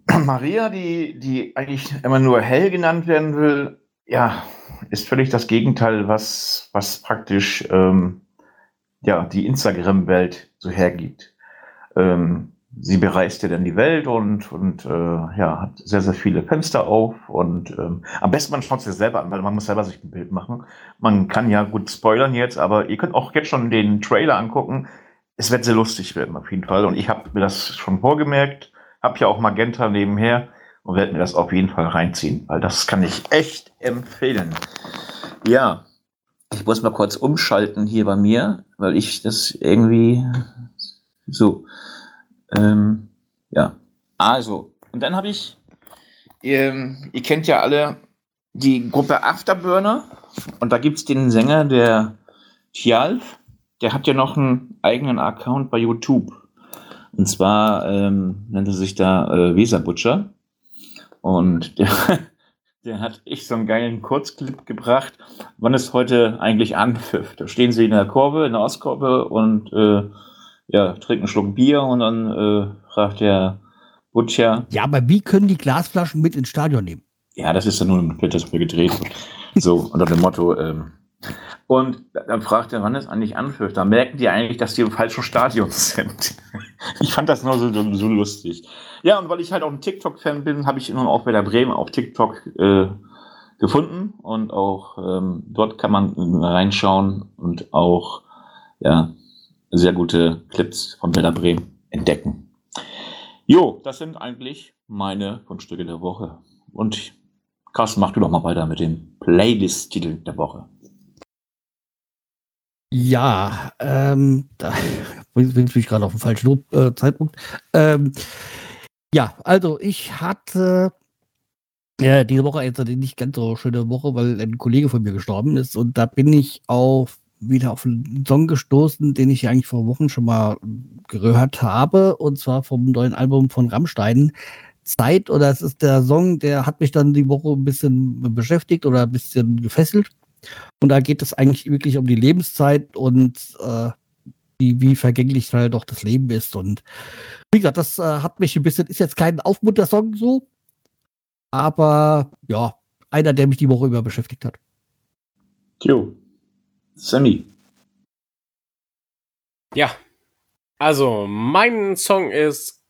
[clears throat] Maria, die, die eigentlich immer nur hell genannt werden will, ja, ist völlig das Gegenteil, was, was praktisch ähm, ja, die Instagram-Welt so hergibt. Ähm, sie bereist ja dann die Welt und, und äh, ja, hat sehr, sehr viele Fenster auf und ähm, am besten man schaut sich selber an, weil man muss selber sich ein Bild machen. Man kann ja gut spoilern jetzt, aber ihr könnt auch jetzt schon den Trailer angucken. Es wird sehr lustig werden auf jeden Fall. Und ich habe mir das schon vorgemerkt, habe ja auch Magenta nebenher und werde mir das auf jeden Fall reinziehen, weil das kann ich echt empfehlen. Ja, ich muss mal kurz umschalten hier bei mir, weil ich das irgendwie so ähm, ja, also, und dann habe ich, ähm, ihr kennt ja alle die Gruppe Afterburner und da gibt es den Sänger, der Tjalf, der hat ja noch einen eigenen Account bei YouTube. Und zwar ähm, nennt er sich da äh, Weser Und [laughs] der, der hat ich so einen geilen Kurzclip gebracht, wann es heute eigentlich anpfifft. Da stehen sie in der Kurve, in der Ostkurve und äh, ja, trinkt einen Schluck Bier und dann äh, fragt der Butcher. Ja, aber wie können die Glasflaschen mit ins Stadion nehmen? Ja, das ist ja nur ein Bild, das mir gedreht So, unter dem Motto. Ähm, und dann fragt er, wann es eigentlich anführt. Da merken die eigentlich, dass die im falschen Stadion sind. [laughs] ich fand das nur so, so, lustig. Ja, und weil ich halt auch ein TikTok-Fan bin, habe ich nun auch bei der Bremen auf TikTok äh, gefunden. Und auch ähm, dort kann man reinschauen und auch, ja, sehr gute Clips von Werder Bremen entdecken. Jo, das sind eigentlich meine Fundstücke der Woche. Und Carsten, mach du doch mal weiter mit dem Playlist-Titel der Woche. Ja, ähm, da [laughs] bin ich gerade auf dem falschen äh, Zeitpunkt. Ähm, ja, also ich hatte ja, diese Woche jetzt eine nicht ganz so schöne Woche, weil ein Kollege von mir gestorben ist und da bin ich auf wieder auf einen Song gestoßen, den ich eigentlich vor Wochen schon mal gehört habe, und zwar vom neuen Album von Rammstein. Zeit, oder es ist der Song, der hat mich dann die Woche ein bisschen beschäftigt oder ein bisschen gefesselt. Und da geht es eigentlich wirklich um die Lebenszeit und äh, wie, wie vergänglich halt doch das Leben ist. Und wie gesagt, das äh, hat mich ein bisschen, ist jetzt kein Aufmuntersong so, aber ja, einer, der mich die Woche über beschäftigt hat. Jo, Sammy. Ja. Also, mein Song ist.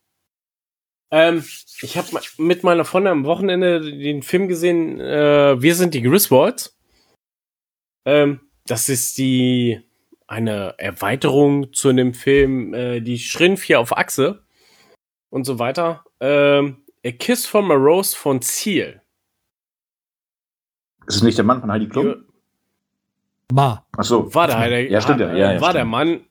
Ähm, ich habe mit meiner Freundin am Wochenende den Film gesehen, äh, Wir sind die Griswolds. Ähm, das ist die eine Erweiterung zu einem Film, äh, die Schrinf auf Achse und so weiter. Ähm, A Kiss from a Rose von Ziel. Ist es nicht der Mann von Heidi Klum? War. Ach so. War der, ja, stimmt, ja, ja, war stimmt. der Mann.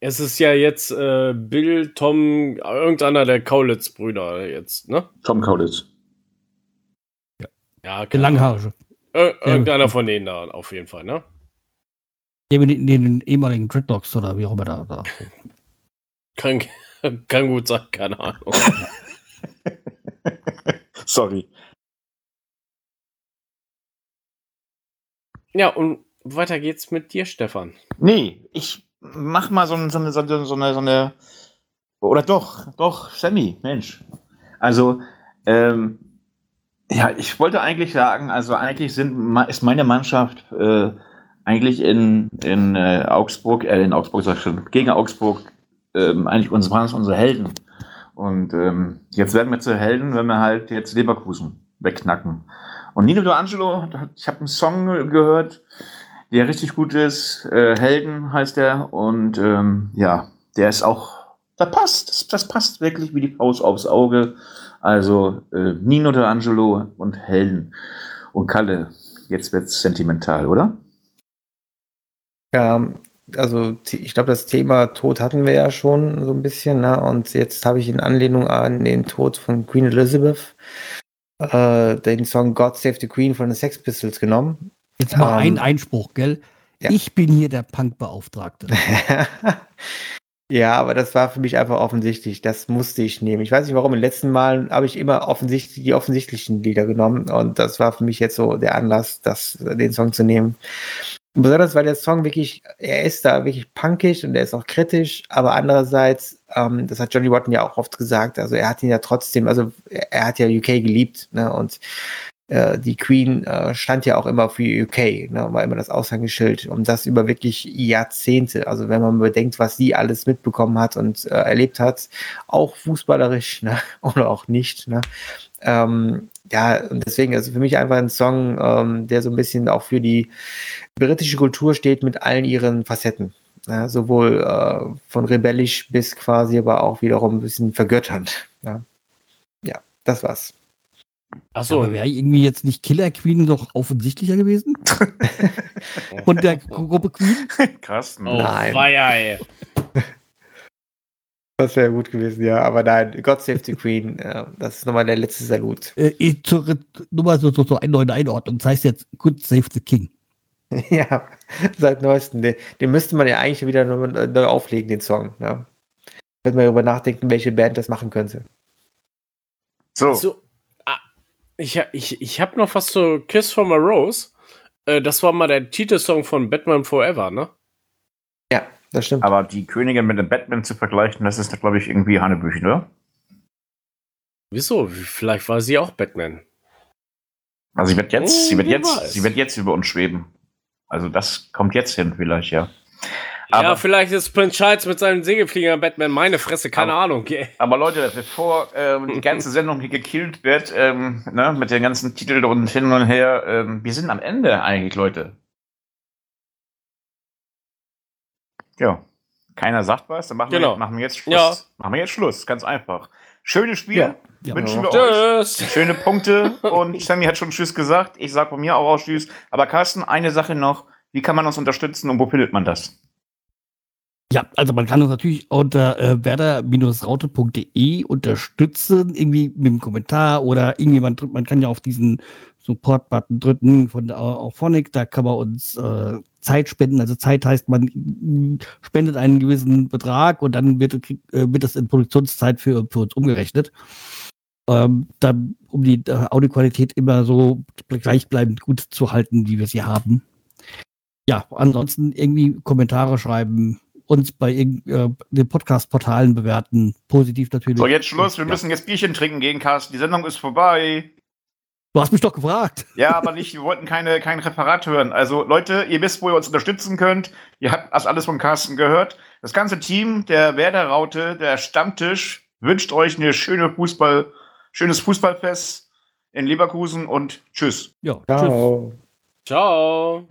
Es ist ja jetzt äh, Bill, Tom, irgendeiner der Kaulitz-Brüder jetzt, ne? Tom Kaulitz. Ja, Der Langhaarige. Ir irgendeiner von denen da, auf jeden Fall, ne? Mit den, den ehemaligen Dreadlocks oder wie auch immer da. da. Kann, [laughs] kann gut sein, keine Ahnung. [laughs] Sorry. ja, und weiter geht's mit dir, Stefan. Nee, ich mach mal so, so, eine, so, eine, so, eine, so eine. Oder doch, doch, Sammy, Mensch. Also, ähm, ja, ich wollte eigentlich sagen, also eigentlich sind, ist meine Mannschaft äh, eigentlich in, in äh, Augsburg, äh, in Augsburg, sag ich schon, gegen Augsburg, ähm, eigentlich unsere, unsere Helden. Und ähm, jetzt werden wir zu Helden, wenn wir halt jetzt Leverkusen wegknacken. Und Nino D'Angelo, ich habe einen Song gehört, der richtig gut ist. Äh, Helden heißt der. Und ähm, ja, der ist auch, das passt, das, das passt wirklich wie die Faust aufs Auge. Also äh, Nino D'Angelo und Helden. Und Kalle, jetzt wird's sentimental, oder? Ja, also ich glaube, das Thema Tod hatten wir ja schon so ein bisschen, ne? Und jetzt habe ich in Anlehnung an den Tod von Queen Elizabeth äh, den Song God Save the Queen von den Sex Pistols genommen. Jetzt mal Ähm, ein Einspruch, gell? ja. Ich bin hier der Punkbeauftragte. [laughs] Ja, aber das war für mich einfach offensichtlich. Das musste ich nehmen. Ich weiß nicht warum. In den letzten Malen habe ich immer offensichtlich die offensichtlichen Lieder genommen und das war für mich jetzt so der Anlass, das, den Song zu nehmen. Besonders weil der Song wirklich, er ist da wirklich punkig und er ist auch kritisch, aber andererseits, ähm, das hat Johnny Rotten ja auch oft gesagt, also er hat ihn ja trotzdem, also er hat ja UK geliebt, ne, und äh, die Queen äh, stand ja auch immer für UK, ne, war immer das Aushängeschild und das über wirklich Jahrzehnte. Also wenn man bedenkt, was sie alles mitbekommen hat und äh, erlebt hat, auch fußballerisch ne, [laughs] oder auch nicht. Ne, ähm, ja, und deswegen, also für mich einfach ein Song, ähm, der so ein bisschen auch für die britische Kultur steht mit allen ihren Facetten. Ja, sowohl äh, von rebellisch bis quasi, aber auch wiederum ein bisschen vergötternd. Ja, ja das war's. Achso. Aber wäre irgendwie jetzt nicht Killer Queen doch offensichtlicher gewesen? [laughs] Von der Gruppe Queen? Krass. Oh, nein. Weia, [laughs] das wäre gut gewesen, ja. Aber nein, God Save the Queen, äh, das ist nochmal der letzte Salut. Äh, zur, nur mal so, so, so eine neue Einordnung. Das heißt jetzt God Save the King. [laughs] ja, seit neuestem. Den, den, müsste man ja eigentlich wieder neu, neu auflegen, den Song. Ja. Wenn man darüber nachdenken, welche Band das machen könnte. So. so ich, ich, ich habe noch was zu Kiss from a Rose. Äh, das war mal der Titelsong von Batman Forever, ne? Ja, das stimmt. Aber die Königin mit dem Batman zu vergleichen, das ist, glaube ich, irgendwie Hanebüchen, oder? Wieso? Vielleicht war sie auch Batman. Also sie wird jetzt, oh, sie wird jetzt, sie wird jetzt über uns schweben. Also das kommt jetzt hin, vielleicht, ja. Aber, ja, vielleicht ist Prince Charles mit seinem Segelflieger Batman meine Fresse, keine aber, Ahnung. [laughs] Aber Leute, bevor ähm, die ganze Sendung hier gekillt wird, ähm, ne, mit den ganzen Titeln und hin und her, ähm, wir sind am Ende eigentlich, Leute. Ja. Keiner sagt was, dann machen, genau. wir, machen wir jetzt Schluss. Ja. Machen wir jetzt Schluss, ganz einfach. Schönes Spiel. Ja. Ja, wünschen wir tschüss. euch. Schöne Punkte. [laughs] Und Sammy hat schon Tschüss gesagt. Ich sag von mir auch, auch Tschüss. Aber Carsten, eine Sache noch. Wie kann man uns unterstützen und wo findet man das? Ja, also man kann uns natürlich unter äh, werder-raute.de unterstützen, irgendwie mit einem Kommentar oder irgendjemand, man kann ja auf diesen Support-Button drücken von Auphonic, da kann man uns äh, Zeit spenden. Also Zeit heißt, man spendet einen gewissen Betrag und dann wird, äh, wird das in Produktionszeit für, für uns umgerechnet. Ähm, dann, um die äh, Audioqualität immer so gleichbleibend gut zu halten, wie wir sie haben. Ja, ansonsten irgendwie Kommentare schreiben, uns bei äh, den Podcast-Portalen bewerten. Positiv natürlich. So, jetzt Schluss. Wir ja. müssen jetzt Bierchen trinken gehen, Carsten. Die Sendung ist vorbei. Du hast mich doch gefragt. Ja, aber nicht, wir wollten keine, kein Referat hören. Also, Leute, ihr wisst, wo ihr uns unterstützen könnt. Ihr habt das alles von Carsten gehört. Das ganze Team der Werder-Raute, der Stammtisch, wünscht euch eine schöne Fußball, schönes Fußballfest in Leverkusen und tschüss. Ja, Ciao. Tschüss. Ciao.